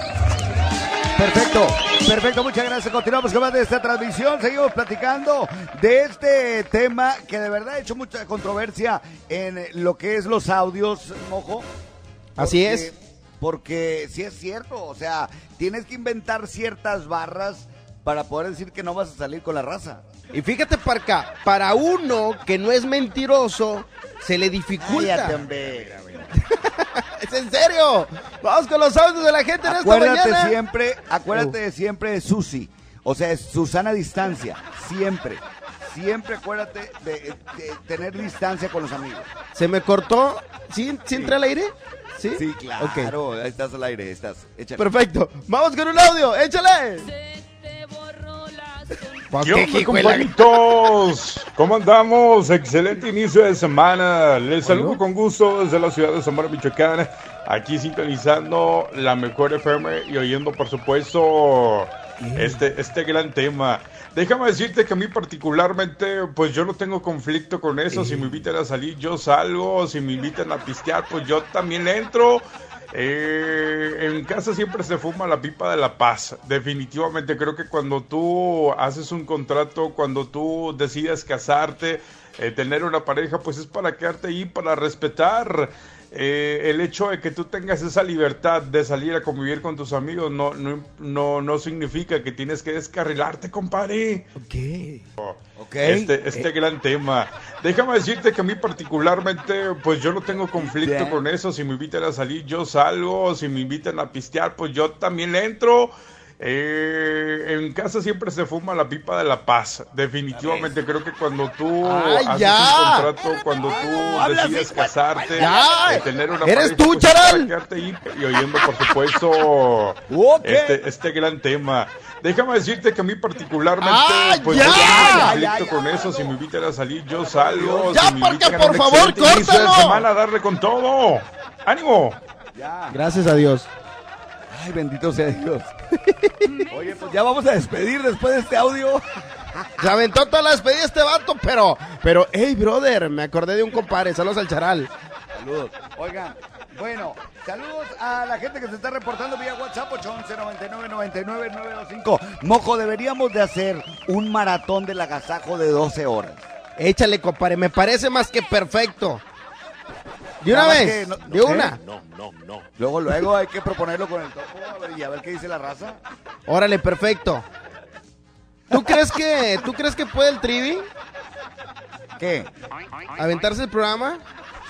Perfecto, perfecto, muchas gracias. Continuamos con más de esta transmisión. Seguimos platicando de este tema que de verdad ha hecho mucha controversia en lo que es los audios, mojo. Así es. Porque sí es cierto, o sea, tienes que inventar ciertas barras para poder decir que no vas a salir con la raza. Y fíjate, Parca, para uno que no es mentiroso, se le dificulta. <laughs> es en serio. Vamos con los audios de la gente en acuérdate esta mañana. siempre, acuérdate de siempre de Susi. O sea, es Susana distancia, siempre. Siempre acuérdate de, de tener distancia con los amigos. ¿Se me cortó? ¿Sí, ¿sí entré al aire? ¿Sí? Sí, claro. Ok. Ahí estás al aire, estás. Échale. Perfecto. Vamos con un audio, échale. ¿Qué compañitos? <laughs> ¿Cómo andamos? Excelente inicio de semana. Les saludo con gusto desde la ciudad de Zamora, Michoacán. Aquí sintonizando la mejor FM y oyendo, por supuesto, este, este gran tema. Déjame decirte que a mí particularmente, pues yo no tengo conflicto con eso. Si me invitan a salir, yo salgo. Si me invitan a pistear, pues yo también entro. Eh, en casa siempre se fuma la pipa de la paz. Definitivamente creo que cuando tú haces un contrato, cuando tú decides casarte, eh, tener una pareja, pues es para quedarte ahí, para respetar. Eh, el hecho de que tú tengas esa libertad de salir a convivir con tus amigos no, no, no, no significa que tienes que descarrilarte, compadre. Ok. Este, este gran tema. Déjame decirte que a mí particularmente, pues yo no tengo conflicto con eso. Si me invitan a salir, yo salgo. Si me invitan a pistear, pues yo también le entro. Eh, en casa siempre se fuma la pipa de la paz. Definitivamente creo que cuando tú ¡Ay, haces ya! un contrato, cuando tú decides casarte, ¡Ya! eh, tener una ¿Eres pareja, tú, pues, es para Charal? quedarte ahí y oyendo, por supuesto, este, este gran tema. Déjame decirte que a mí particularmente, ¡Ay, pues ya! yo no tengo Ya, conflicto ya, con eso. Si me invitan a salir, yo salgo. Ya, si me a por un favor, córtalo. semana, darle con todo. ¡Ánimo! Gracias a Dios. Ay, bendito sea Dios. Oye, pues ya vamos a despedir después de este audio. Se aventó toda la despedida este vato, pero, pero, hey, brother, me acordé de un compadre, saludos al charal. saludos. Oigan, bueno, saludos a la gente que se está reportando vía WhatsApp 811-99-99-925. Mojo, deberíamos de hacer un maratón del agasajo de 12 horas. Échale, compadre, me parece más que perfecto. De una Nada vez, no- de una. No, no, no. Luego, luego hay que proponerlo con el topo a ver, y a ver qué dice la raza. Órale, perfecto. ¿Tú crees que, tú crees que puede el Trivi ¿Qué? aventarse el programa?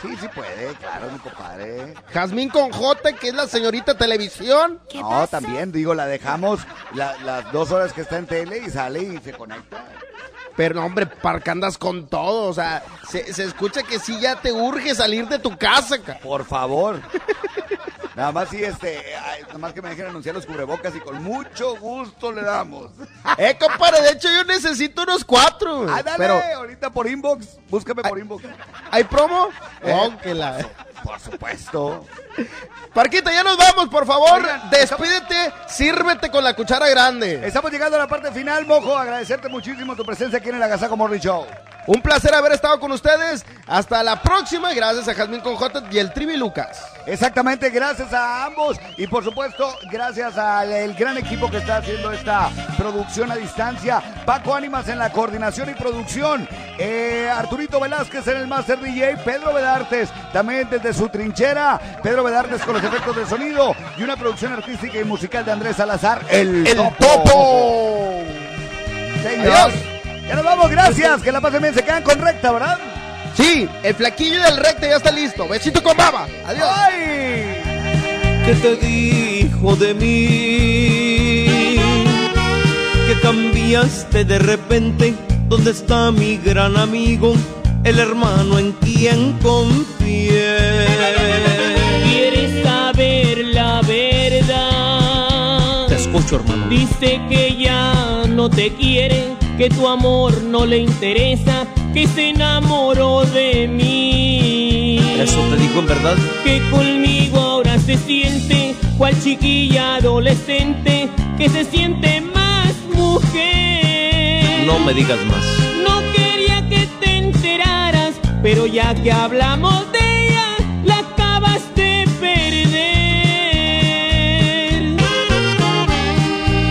Sí, sí puede, claro, mi compadre. Jazmín con J, que es la señorita televisión. No, también, digo, la dejamos la- las dos horas que está en tele y sale y se conecta. Pero no, hombre, ¿para qué andas con todo? O sea, se, se escucha que sí ya te urge salir de tu casa, ca- Por favor. Nada más si este, ay, nada más que me dejen anunciar los cubrebocas y con mucho gusto le damos. Eh, compadre, de hecho yo necesito unos cuatro. Ah, dale, Pero, ahorita por inbox, búscame por inbox. ¿hay promo? Eh, Oh, que la- Por supuesto. Parquita, ya nos vamos, por favor. Oigan, Despídete, sírvete con la cuchara grande. Estamos llegando a la parte final, Mojo. Agradecerte muchísimo tu presencia aquí en el Agasaco Morning Show. Un placer haber estado con ustedes. Hasta la próxima. Gracias a Jazmín con J y el Trivi Lucas. Exactamente, gracias a ambos y por supuesto gracias al gran equipo que está haciendo esta producción a distancia. Paco Ánimas en la coordinación y producción. Eh, Arturito Velázquez en el Master DJ. Pedro Vedartes también desde su trinchera. Pedro Vedartes con los efectos de sonido y una producción artística y musical de Andrés Salazar. El, El Topo. Topo. Señor. Adiós. Ya nos vamos, gracias. Que la pasen bien. Se quedan con recta, ¿verdad? Sí, el flaquillo del recte ya está listo. Besito con baba. Adiós. ¡Ay! ¿Qué te dijo de mí? Que cambiaste de repente. ¿Dónde está mi gran amigo? El hermano en quien confié. Hermano. Dice que ya no te quiere, que tu amor no le interesa, que se enamoró de mí. ¿Eso te dijo en verdad? Que conmigo ahora se siente, cual chiquilla adolescente, que se siente más mujer. No me digas más. No quería que te enteraras, pero ya que hablamos de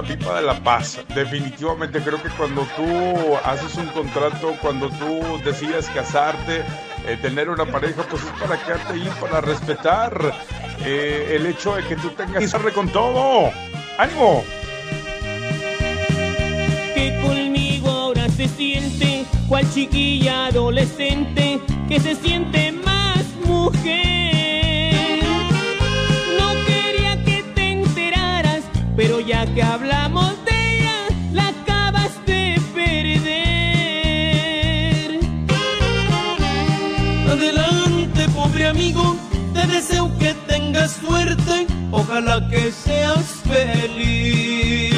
La pipa de la paz. Definitivamente creo que cuando tú haces un contrato, cuando tú decides casarte, eh, tener una pareja, pues es para quedarte ahí, para respetar eh, el hecho de que tú tengas que con todo. ¡Ánimo! que conmigo ahora se siente cual chiquilla adolescente que se siente más mujer. Pero ya que hablamos de ella, la acabas de perder. Adelante, pobre amigo, te deseo que tengas suerte, ojalá que seas feliz.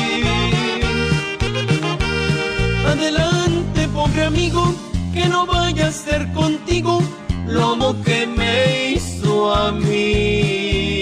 Adelante, pobre amigo, que no vaya a ser contigo lo mismo que me hizo a mí.